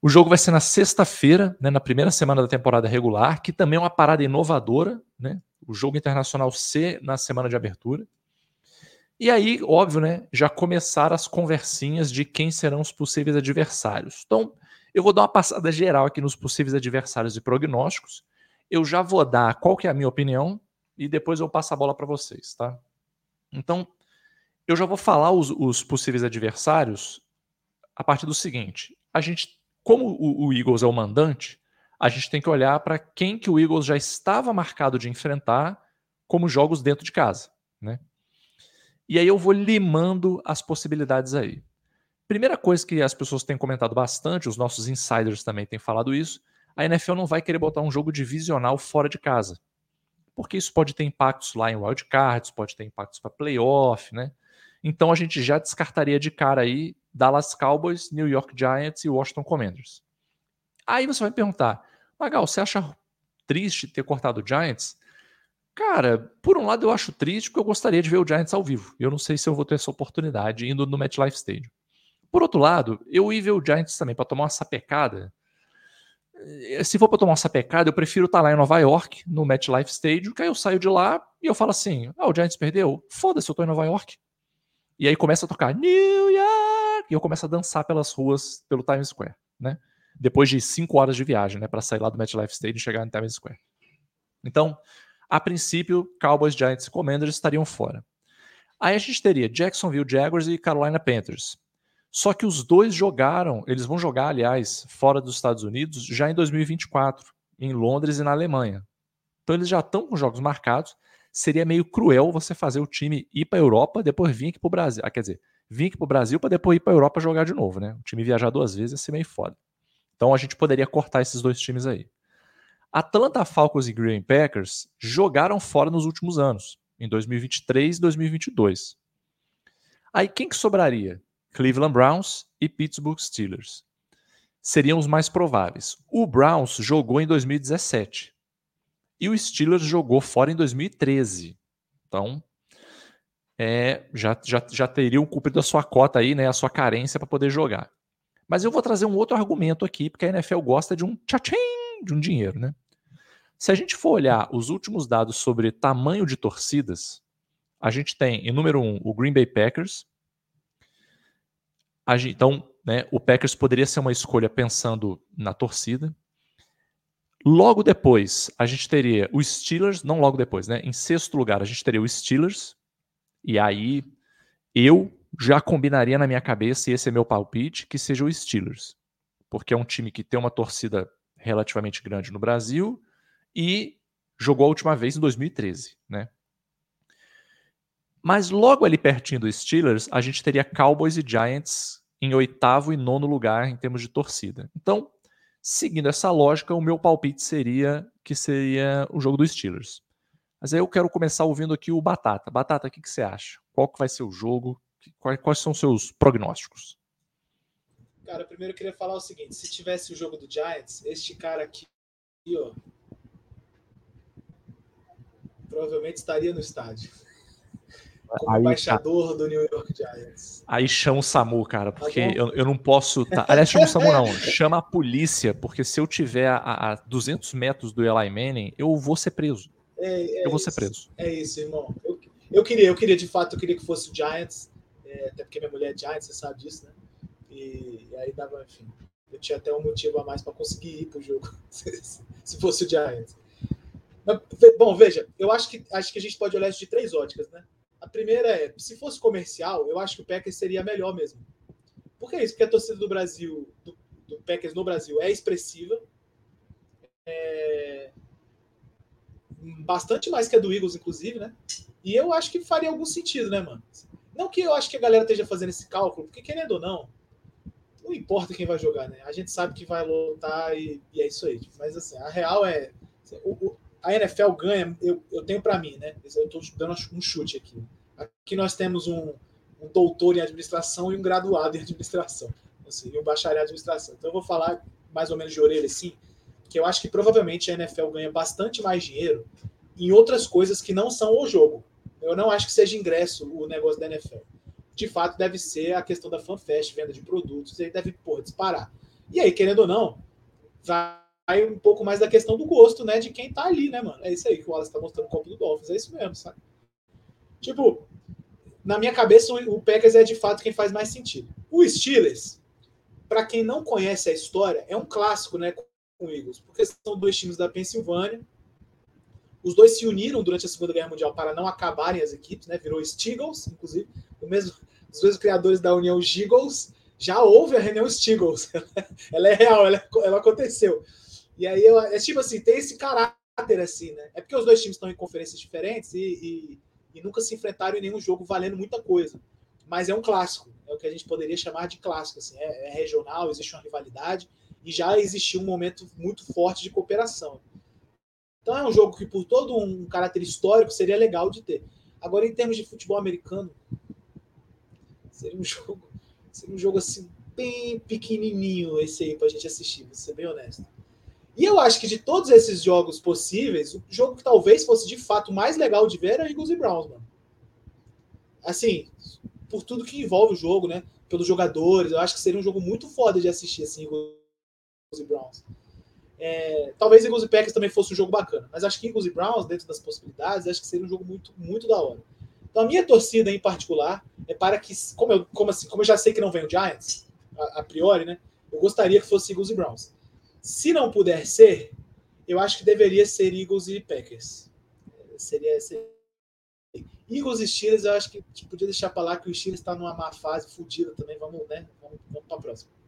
Speaker 3: O jogo vai ser na sexta-feira, né, na primeira semana da temporada regular, que também é uma parada inovadora, né? O jogo internacional C na semana de abertura. E aí, óbvio, né, já começaram as conversinhas de quem serão os possíveis adversários. Então, eu vou dar uma passada geral aqui nos possíveis adversários e prognósticos. Eu já vou dar qual que é a minha opinião e depois eu passo a bola para vocês, tá? Então, eu já vou falar os, os, possíveis adversários a partir do seguinte: a gente, como o, o Eagles é o mandante, a gente tem que olhar para quem que o Eagles já estava marcado de enfrentar como jogos dentro de casa, né? E aí eu vou limando as possibilidades aí. Primeira coisa que as pessoas têm comentado bastante, os nossos insiders também têm falado isso, a NFL não vai querer botar um jogo divisional fora de casa. Porque isso pode ter impactos lá em wildcards, pode ter impactos para playoff, né? Então a gente já descartaria de cara aí Dallas Cowboys, New York Giants e Washington Commanders. Aí você vai perguntar, Magal, você acha triste ter cortado o Giants? Cara, por um lado eu acho triste porque eu gostaria de ver o Giants ao vivo. Eu não sei se eu vou ter essa oportunidade indo no MetLife Stadium. Por outro lado, eu ia ver o Giants também para tomar uma sapecada. Eh, se for para tomar uma sapecada, eu prefiro estar tá lá em Nova York, no MetLife Stadium, que aí eu saio de lá e eu falo assim: ah, o Giants perdeu? Foda-se, eu tô em Nova York. E aí começa a tocar New York! E eu começo a dançar pelas ruas, pelo Times Square, né? Depois de cinco horas de viagem, né? Para sair lá do MetLife Stadium e chegar no Times Square. Então, a princípio, Cowboys, Giants e Commanders estariam fora. Aí a gente teria Jacksonville Jaguars e Carolina Panthers. Só que os dois jogaram, eles vão jogar, aliás, fora dos Estados Unidos já em 2024, em Londres e na Alemanha. Então eles já estão com jogos marcados. Seria meio cruel você fazer o time ir para a Europa, depois vir aqui para o Brasil. Ah, quer dizer, vir aqui para o Brasil para depois ir para a Europa jogar de novo, né? O time viajar duas vezes ia ser meio foda. Então a gente poderia cortar esses dois times aí. Atlanta Falcons e Green Packers jogaram fora nos últimos anos, em 2023 e 2022. Aí quem que sobraria? Cleveland Browns e Pittsburgh Steelers. Seriam os mais prováveis. O Browns jogou em 2017 e o Steelers jogou fora em 2013. Então, é, já, já, já teriam cumprido a sua cota aí, né, a sua carência para poder jogar. Mas eu vou trazer um outro argumento aqui, porque a NFL gosta de um tchim, de um dinheiro, né? Se a gente for olhar os últimos dados sobre tamanho de torcidas, a gente tem, em número um, o Green Bay Packers, então, né, o Packers poderia ser uma escolha pensando na torcida. Logo depois, a gente teria os Steelers, não logo depois, né? Em sexto lugar, a gente teria os Steelers. E aí, eu já combinaria na minha cabeça, e esse é meu palpite, que seja o Steelers. Porque é um time que tem uma torcida relativamente grande no Brasil e jogou a última vez em 2013, né? Mas logo ali pertinho dos Steelers, a gente teria Cowboys e Giants em oitavo e nono lugar em termos de torcida. Então, seguindo essa lógica, o meu palpite seria que seria o jogo dos Steelers. Mas aí eu quero começar ouvindo aqui o Batata. Batata, o que, que você acha? Qual que vai ser o jogo? Quais, quais são os seus prognósticos?
Speaker 5: Cara, primeiro eu queria falar o seguinte: se tivesse o jogo do Giants, este cara aqui, ó, provavelmente estaria no estádio. como aí, embaixador do New York Giants.
Speaker 3: Aí chama o SAMU, cara, porque tá eu, eu não posso. Tá... Aliás, chama o SAMU não, chama a polícia, porque se eu tiver a, a 200 metros do Eli Manning, eu vou ser preso.
Speaker 5: É,
Speaker 3: é eu vou ser preso.
Speaker 5: É isso, irmão. Eu, eu, queria, eu queria, de fato, eu queria que fosse o Giants, é, até porque minha mulher é Giants, você sabe disso, né? E, e aí dava, enfim. Eu tinha até um motivo a mais para conseguir ir pro jogo, (laughs) se fosse o Giants. Mas, bom, veja, eu acho que, acho que a gente pode olhar isso de três óticas, né? A primeira é, se fosse comercial, eu acho que o Packers seria melhor mesmo. Por que isso? Porque a torcida do Brasil, do, do Packers no Brasil, é expressiva. É... Bastante mais que a do Eagles, inclusive, né? E eu acho que faria algum sentido, né, mano? Não que eu acho que a galera esteja fazendo esse cálculo, porque querendo ou não, não importa quem vai jogar, né? A gente sabe que vai lutar e, e é isso aí. Mas assim, a real é. O, o, a NFL ganha, eu, eu tenho para mim, né? Eu estou dando um chute aqui. Aqui nós temos um, um, doutor em administração e um graduado em administração, assim, e um bacharel em administração. Então eu vou falar mais ou menos de orelha assim, que eu acho que provavelmente a NFL ganha bastante mais dinheiro em outras coisas que não são o jogo. Eu não acho que seja ingresso o negócio da NFL. De fato, deve ser a questão da FanFest, venda de produtos, aí deve porra, disparar. E aí, querendo ou não, vai um pouco mais da questão do gosto, né? De quem tá ali, né, mano? É isso aí que o Wallace tá mostrando o copo do Dolphins. É isso mesmo, sabe? Tipo, na minha cabeça, o Packers é de fato quem faz mais sentido. O Steelers, para quem não conhece a história, é um clássico, né? Com o Eagles, porque são dois times da Pensilvânia. Os dois se uniram durante a Segunda Guerra Mundial para não acabarem as equipes, né? Virou Steagles, inclusive. O mesmo, os dois criadores da União Giggles. Já houve a reunião Steagles. (laughs) ela é real, ela, ela aconteceu. E aí eu, é tipo assim, tem esse caráter assim, né? É porque os dois times estão em conferências diferentes e, e, e, nunca se enfrentaram em nenhum jogo valendo muita coisa. Mas é um clássico, é o que a gente poderia chamar de clássico, assim, é, é regional, existe uma rivalidade e já existiu um momento muito forte de cooperação. Então é um jogo que, por todo um caráter histórico, seria legal de ter. Agora, em termos de futebol americano, seria um (laughs) jogo, seria um jogo assim, bem pequenininho esse aí pra gente assistir, vou ser bem honesto. E eu acho que de todos esses jogos possíveis, o jogo que talvez fosse de fato mais legal de ver era Eagles e Browns, mano. Assim, por tudo que envolve o jogo, né? Pelos jogadores, eu acho que seria um jogo muito foda de assistir, assim, Eagles e Browns. É, talvez Eagles e Packers também fosse um jogo bacana, mas acho que Eagles e Browns, dentro das possibilidades, acho que seria um jogo muito, muito da hora. Então a minha torcida em particular é para que, como eu, como assim, como eu já sei que não vem o Giants, a, a priori, né? Eu gostaria que fosse Eagles e Browns. Se não puder ser, eu acho que deveria ser Eagles e Packers. Seria, seria... Eagles e Steelers, eu acho que podia deixar para lá que o Steelers está numa má fase, fodida também. Vamos, né? Vamos, vamos para a próxima.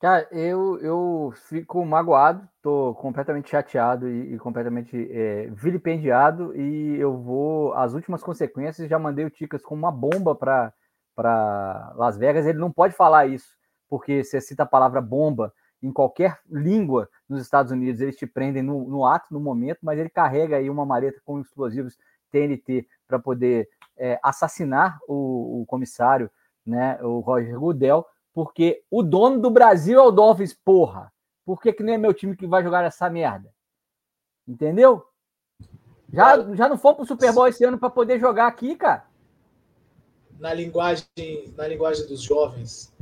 Speaker 6: Cara, eu, eu fico magoado, tô completamente chateado e, e completamente é, vilipendiado, e eu vou. As últimas consequências, já mandei o Ticas com uma bomba para Las Vegas. Ele não pode falar isso porque você cita a palavra bomba em qualquer língua nos Estados Unidos, eles te prendem no, no ato, no momento, mas ele carrega aí uma maleta com explosivos TNT para poder é, assassinar o, o, comissário, né, o Roger Goodell, porque o dono do Brasil é o Dolphins, porra. Por que, que nem é meu time que vai jogar essa merda? Entendeu? Já, já não fomos pro Super Bowl esse ano para poder jogar aqui, cara.
Speaker 5: Na linguagem, na linguagem dos jovens,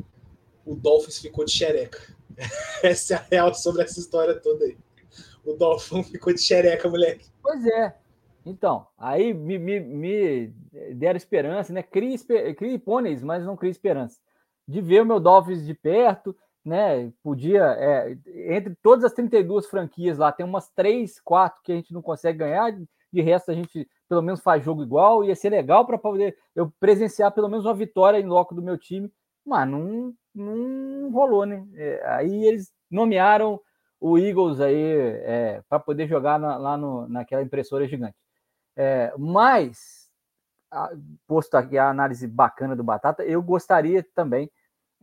Speaker 5: o Dolphins ficou de xereca. (laughs) Essa é a real sobre essa história toda aí. O Dolphins ficou de xereca, moleque.
Speaker 6: Pois é. Então, aí me, me, me deram esperança, né? Crie, crie pôneis, mas não crie esperança. De ver o meu Dolphins de perto, né? Podia, é, entre todas as 32 franquias lá, tem umas 3, 4 que a gente não consegue ganhar, de resto a gente pelo menos faz jogo igual, ia ser legal para poder eu presenciar pelo menos uma vitória em loco do meu time, mas não, não rolou, né? É, aí eles nomearam o Eagles aí é, para poder jogar na, lá no, naquela impressora gigante. É, mas, a, posto aqui a análise bacana do Batata, eu gostaria também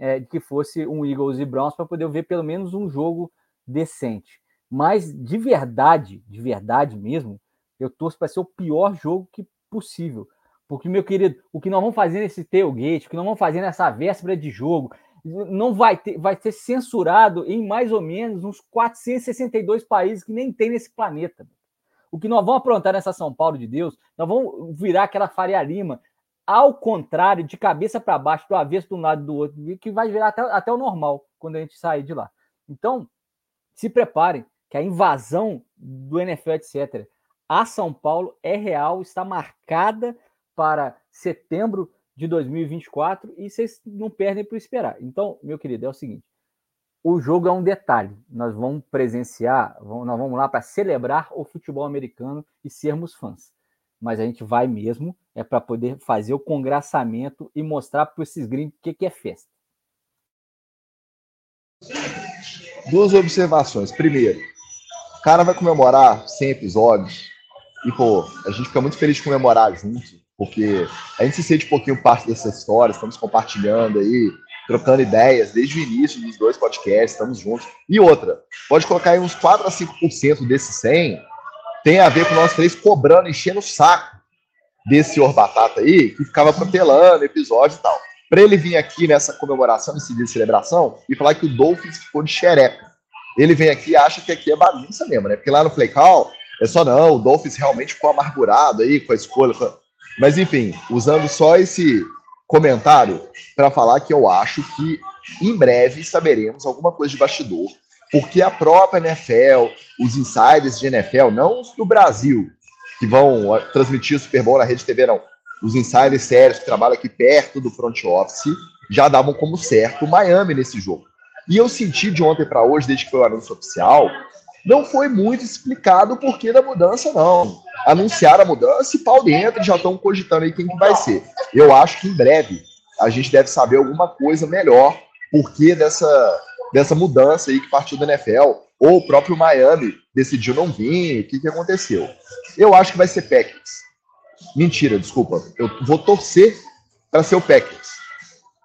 Speaker 6: é, que fosse um Eagles e Browns para poder ver pelo menos um jogo decente. Mas de verdade, de verdade mesmo, eu torço para ser o pior jogo que possível. Porque, meu querido, o que nós vamos fazer nesse tailgate, o que nós vamos fazer nessa véspera de jogo, não vai ter, vai ser censurado em mais ou menos uns 462 países que nem tem nesse planeta. O que nós vamos aprontar nessa São Paulo de Deus, nós vamos virar aquela Faria Lima, ao contrário, de cabeça para baixo, do avesso de um lado do outro, que vai virar até, até o normal quando a gente sair de lá. Então, se preparem, que a invasão do NFL, etc., a São Paulo é real, está marcada para setembro de 2024 e vocês não perdem por esperar. Então, meu querido, é o seguinte: o jogo é um detalhe. Nós vamos presenciar, vamos, nós vamos lá para celebrar o futebol americano e sermos fãs. Mas a gente vai mesmo é para poder fazer o congraçamento e mostrar para esses gringos o que, que é festa.
Speaker 4: Duas observações. Primeiro, o cara vai comemorar 100 episódios e, pô, a gente fica muito feliz de comemorar junto porque a gente se sente um pouquinho parte dessa história, estamos compartilhando aí, trocando ideias desde o início dos dois podcasts, estamos juntos. E outra, pode colocar aí uns 4 a 5% desses 100 tem a ver com nós três cobrando, enchendo o saco desse senhor Batata aí, que ficava protelando episódio e tal. Para ele vir aqui nessa comemoração, nesse dia de celebração, e falar que o Dolphins ficou de xereca. Ele vem aqui e acha que aqui é bagunça mesmo, né? Porque lá no Play Call é só não, o Dolphins realmente ficou amargurado aí com a escolha. Mas enfim, usando só esse comentário para falar que eu acho que em breve saberemos alguma coisa de bastidor, porque a própria NFL, os insiders de NFL, não os do Brasil, que vão transmitir o Super Bowl na rede TV, não. Os insiders sérios que trabalham aqui perto do front office já davam como certo o Miami nesse jogo. E eu senti de ontem para hoje, desde que foi o anúncio oficial, não foi muito explicado o porquê da mudança, não. Anunciaram a mudança e pau dentro, já estão cogitando aí quem que vai ser. Eu acho que em breve a gente deve saber alguma coisa melhor porquê dessa, dessa mudança aí que partiu da NFL, ou o próprio Miami decidiu não vir, o que, que aconteceu. Eu acho que vai ser Packers. Mentira, desculpa. Eu vou torcer para ser o Packers.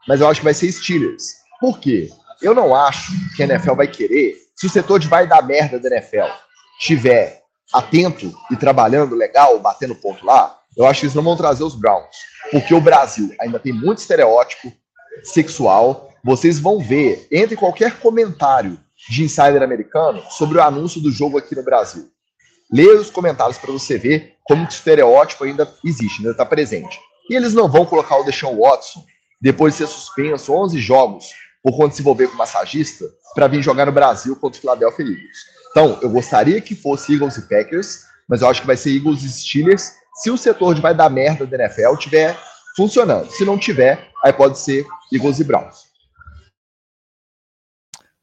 Speaker 4: Mas eu acho que vai ser Steelers. Por quê? Eu não acho que a NFL vai querer se o setor de vai dar merda da NFL estiver atento e trabalhando legal, batendo ponto lá, eu acho que eles não vão trazer os Browns. Porque o Brasil ainda tem muito estereótipo sexual. Vocês vão ver, entre qualquer comentário de insider americano, sobre o anúncio do jogo aqui no Brasil. Leia os comentários para você ver como o estereótipo ainda existe, ainda está presente. E eles não vão colocar o Deshaun Watson, depois de ser suspenso 11 jogos por conta de se envolver com massagista, para vir jogar no Brasil contra o Philadelphia Eagles. Então, eu gostaria que fosse Eagles e Packers, mas eu acho que vai ser Eagles e Steelers se o setor de vai dar merda da NFL tiver funcionando. Se não tiver, aí pode ser Eagles e Browns.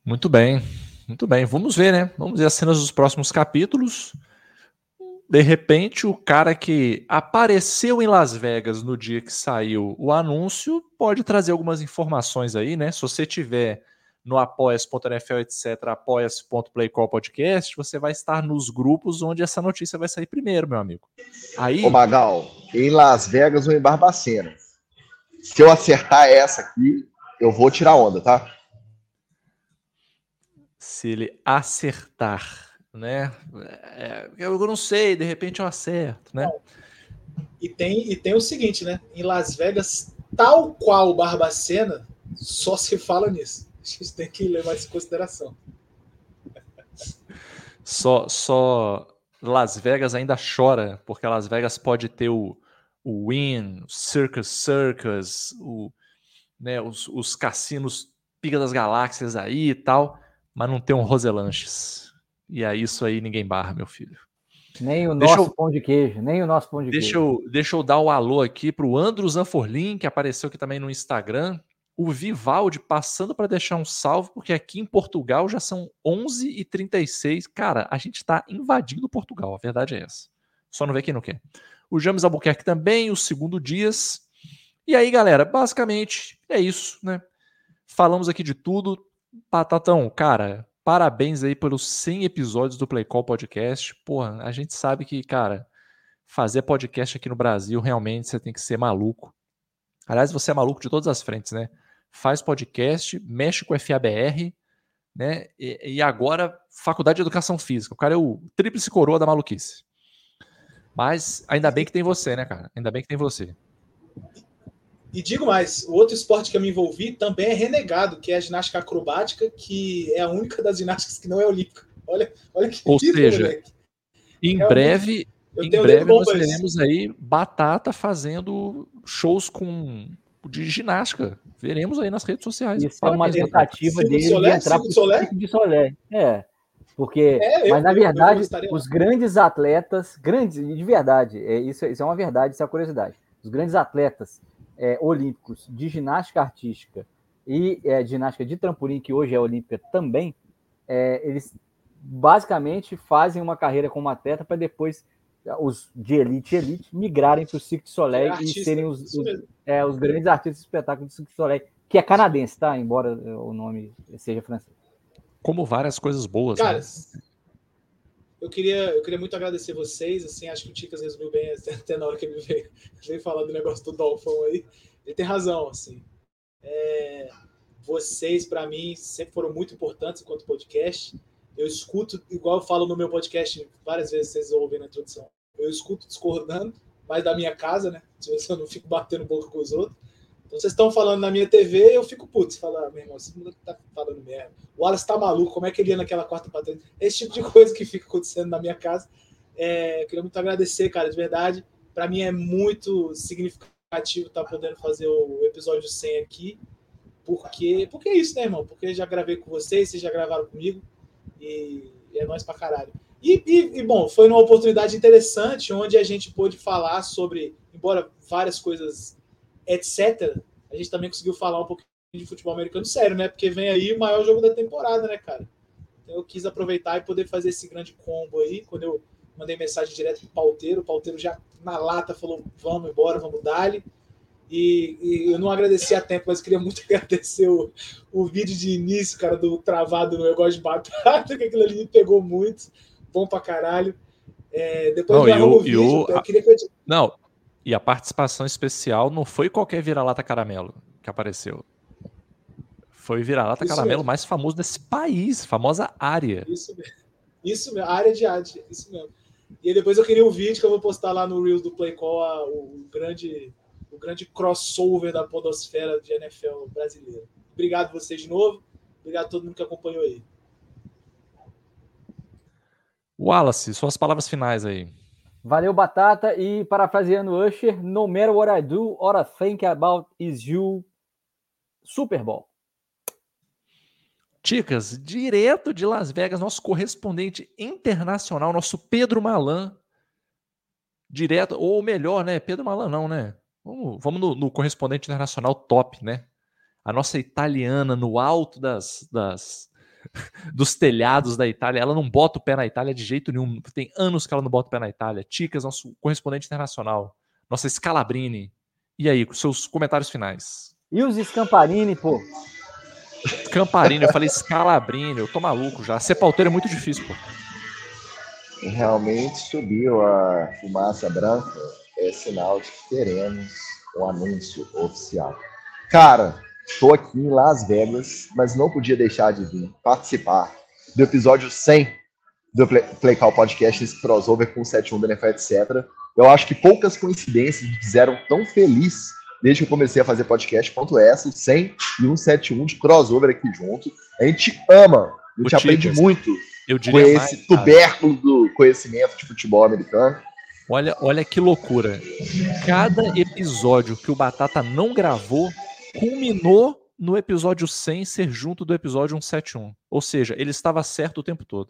Speaker 3: Muito bem, muito bem. Vamos ver, né? Vamos ver as cenas dos próximos capítulos. De repente, o cara que apareceu em Las Vegas no dia que saiu o anúncio pode trazer algumas informações aí, né? Se você tiver no apoia.nfl, etc., apoia.playcall podcast, você vai estar nos grupos onde essa notícia vai sair primeiro, meu amigo. Aí...
Speaker 4: Ô Magal, em Las Vegas ou em Barbacena. Se eu acertar essa aqui, eu vou tirar onda, tá?
Speaker 3: Se ele acertar né? É, eu não sei, de repente eu acerto, né?
Speaker 5: E tem, e tem o seguinte, né? Em Las Vegas, tal qual o Barbacena, só se fala nisso. (laughs) A gente tem que levar isso em consideração.
Speaker 3: Só, só Las Vegas ainda chora, porque Las Vegas pode ter o, o Win, o Circus Circus, o, né, os, os cassinos Pica das Galáxias aí e tal, mas não tem um Roselanches. E é isso aí, ninguém barra, meu filho.
Speaker 6: Nem o deixa nosso eu, pão de queijo, nem o nosso pão de
Speaker 3: deixa
Speaker 6: queijo.
Speaker 3: Eu, deixa eu dar o alô aqui para o Andro Zanforlin, que apareceu aqui também no Instagram. O Vivaldi passando para deixar um salve, porque aqui em Portugal já são 11h36. Cara, a gente está invadindo Portugal, a verdade é essa. Só não vê quem não quer. O James Albuquerque também, o segundo Dias. E aí, galera, basicamente é isso, né? Falamos aqui de tudo. Patatão, cara, Parabéns aí pelos 100 episódios do Play Call Podcast. Porra, a gente sabe que, cara, fazer podcast aqui no Brasil, realmente você tem que ser maluco. Aliás, você é maluco de todas as frentes, né? Faz podcast, mexe com FABR, né? E, e agora, Faculdade de Educação Física. O cara é o tríplice coroa da maluquice. Mas ainda bem que tem você, né, cara? Ainda bem que tem você.
Speaker 5: E digo mais, o outro esporte que eu me envolvi também é renegado, que é a ginástica acrobática, que é a única das ginásticas que não é olímpica. Olha, olha que
Speaker 3: Ou seja, moleque. em
Speaker 5: Realmente,
Speaker 3: breve,
Speaker 5: eu
Speaker 3: em breve nós veremos aí Batata fazendo shows com de ginástica. Veremos aí nas redes sociais.
Speaker 6: Isso é uma tentativa dele
Speaker 5: Solé?
Speaker 6: de entrar
Speaker 5: Silvio Solé?
Speaker 6: De Solé. É. Porque,
Speaker 5: É, eu-
Speaker 6: mas na
Speaker 5: eu- eu
Speaker 6: verdade,
Speaker 5: lá.
Speaker 6: os grandes atletas, grandes, de verdade, é, isso, isso é uma verdade, isso é uma curiosidade. Os grandes atletas é, olímpicos de ginástica artística e é, de ginástica de trampolim, que hoje é olímpica também, é, eles basicamente fazem uma carreira como atleta para depois os de elite elite migrarem para o Cirque du Soleil
Speaker 5: É
Speaker 6: e
Speaker 5: artista,
Speaker 6: serem os, os- é, os grandes artistas do espetáculo do Cirque du Soleil, que é canadense, tá? Embora é, o nome seja francês.
Speaker 3: Como várias coisas boas.
Speaker 5: Cara,
Speaker 3: né?
Speaker 5: Eu queria, eu queria muito agradecer vocês. Assim, acho que o Ticas resumiu bem (laughs) até, na hora que ele veio, veio falar do negócio do Dolphão aí. Ele tem razão, assim. É, vocês, para mim, sempre foram muito importantes enquanto podcast. Eu escuto, igual eu falo no meu podcast, várias vezes vocês ouvem na introdução. Eu escuto discordando, mas da minha casa, né? Se eu não fico batendo boca com os outros. Então vocês estão falando na minha TV, eu fico puto. Falar, ah, meu irmão, esse moleque tá falando merda. O Wallace tá maluco, como é que ele ia naquela quarta patente? Esse tipo de coisa que fica acontecendo na minha casa. É, eu queria muito agradecer, cara, de verdade. Para mim é muito significativo estar podendo fazer o episódio 100 aqui. Porque, porque é isso, né, irmão? Porque já gravei com vocês, vocês já gravaram comigo. E é nóis pra caralho. E, e, e, bom, foi uma oportunidade interessante onde a gente pôde falar sobre, embora várias coisas, etc., a gente também conseguiu falar um pouquinho de futebol americano sério, né? Porque vem aí o maior jogo da temporada, né, cara? Então eu quis aproveitar e poder fazer esse grande combo aí. Quando eu mandei mensagem direto pro pauteiro, o pauteiro já na lata falou: vamos embora, vamos dali. E, e eu não agradeci a tempo, mas queria muito (laughs) agradecer o, o vídeo de início, cara, do travado no Eu Gosto de Batata, (laughs) que aquilo ali me pegou muito. Bom pra caralho. É, depois
Speaker 3: Não,
Speaker 5: me
Speaker 3: e
Speaker 5: arruma
Speaker 3: o-
Speaker 5: vídeo.
Speaker 3: o-
Speaker 5: eu queria que eu
Speaker 3: Não, e a participação especial não foi qualquer vira-lata caramelo que apareceu. Foi o vira-lata caramelo
Speaker 5: mesmo.
Speaker 3: mais famoso desse país, famosa área.
Speaker 5: Isso mesmo. Isso mesmo, a área de arte, isso mesmo. E aí depois eu queria um vídeo que eu vou postar lá no Reels do Play Call, a- o, o grande, o grande crossover da podosfera de NFL brasileira. Obrigado vocês de novo. Obrigado a todo mundo que acompanhou aí.
Speaker 3: Wallace, suas palavras finais aí.
Speaker 6: Valeu, Batata. E parafraseando Usher, no matter what I do, all I think about is you. Super Bowl.
Speaker 3: Ticas, direto de Las Vegas, nosso correspondente internacional, nosso Pedro Malan. Direto, ou melhor, né? Pedro Malan não, né? Vamos, vamos no, no correspondente internacional top, né? A nossa italiana no alto das, das (laughs) dos telhados da Itália. Ela não bota o pé na Itália de jeito nenhum. Tem anos que ela não bota o pé na Itália. Ticas, nosso correspondente internacional. Nossa Scalabrini. E aí, seus comentários finais?
Speaker 6: E os Scamparini, pô.
Speaker 3: Camparini, eu falei Scalabrini, eu tô maluco já. Ser pauteiro é muito difícil, pô.
Speaker 4: Realmente subiu a fumaça branca, é sinal de que teremos um anúncio oficial. Cara, estou aqui em Las Vegas, mas não podia deixar de vir participar do episódio 100 do Play, Call Podcast, esse crossover com o 71 da NFL, etc. Eu acho que poucas coincidências me fizeram tão feliz desde que eu comecei a fazer podcast quanto essa, o 100 e o 71 de crossover aqui junto. A gente ama, a gente
Speaker 3: O
Speaker 4: aprende muito
Speaker 3: Eu
Speaker 4: com esse
Speaker 3: mais, cara.
Speaker 4: tubérculo do conhecimento de futebol americano.
Speaker 3: Olha, olha que loucura. Cada episódio que o Batata não gravou culminou no episódio 100 ser junto do episódio 171. Ou seja, ele estava certo o tempo todo.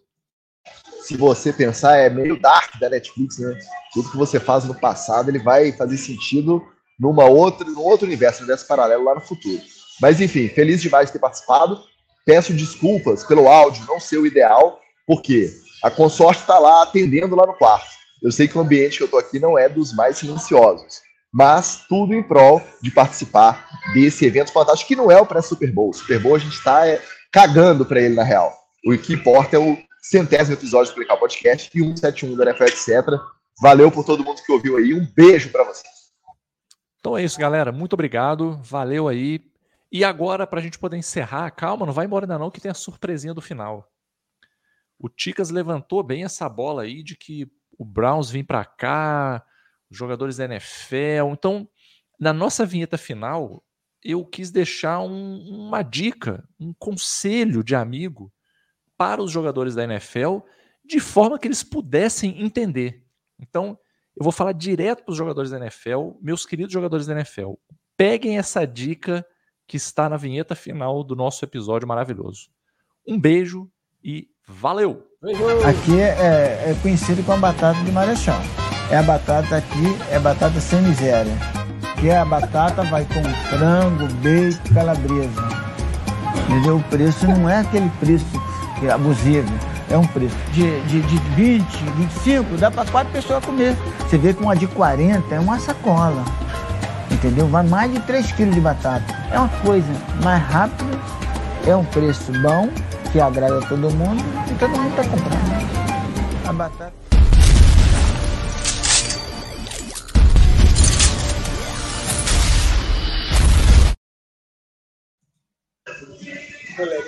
Speaker 4: Se você pensar, é meio dark da Netflix, né? Tudo que você faz no passado, ele vai fazer sentido numa outra, num outro universo, um universo paralelo lá no futuro. Mas enfim, feliz demais de ter participado. Peço desculpas pelo áudio não ser o ideal, porque a consorte está lá atendendo lá no quarto. Eu sei que o ambiente que eu estou aqui não é dos mais silenciosos, mas tudo em prol de participar desse evento fantástico, que não é o pré-Super Bowl. Super Bowl a gente está é, cagando para ele, na real. O que importa é o centésimo episódio do Clicar Podcast e 171 da NFL, etc. Valeu por todo mundo que ouviu aí. Um beijo para você.
Speaker 3: Então é isso, galera. Muito obrigado. Valeu aí. E agora, para a gente poder encerrar, calma, não vai embora ainda não, que tem a surpresinha do final. O Ticas levantou bem essa bola aí de que o Browns vem para cá, jogadores da NFL. Então, na nossa vinheta final, eu quis deixar um- uma dica, um conselho de amigo para os jogadores da NFL de forma que eles pudessem entender. Então, eu vou falar direto para os jogadores da NFL, meus queridos jogadores da NFL. Peguem essa dica que está na vinheta final do nosso episódio maravilhoso. Um beijo e valeu!
Speaker 7: Aqui é, é conhecido como a batata de Marechal. É a batata aqui, é batata sem miséria. Que a batata vai com frango, bacon, calabresa. Entendeu? O preço não é aquele preço é abusivo. É um preço de, de, de 20, 25, dá para quatro pessoas comer. Você vê que uma de 40 é uma sacola. Entendeu? Vai mais de 3 quilos de batata. É uma coisa mais rápida, é um preço bom, que agrada todo mundo e todo mundo está comprando. A batata.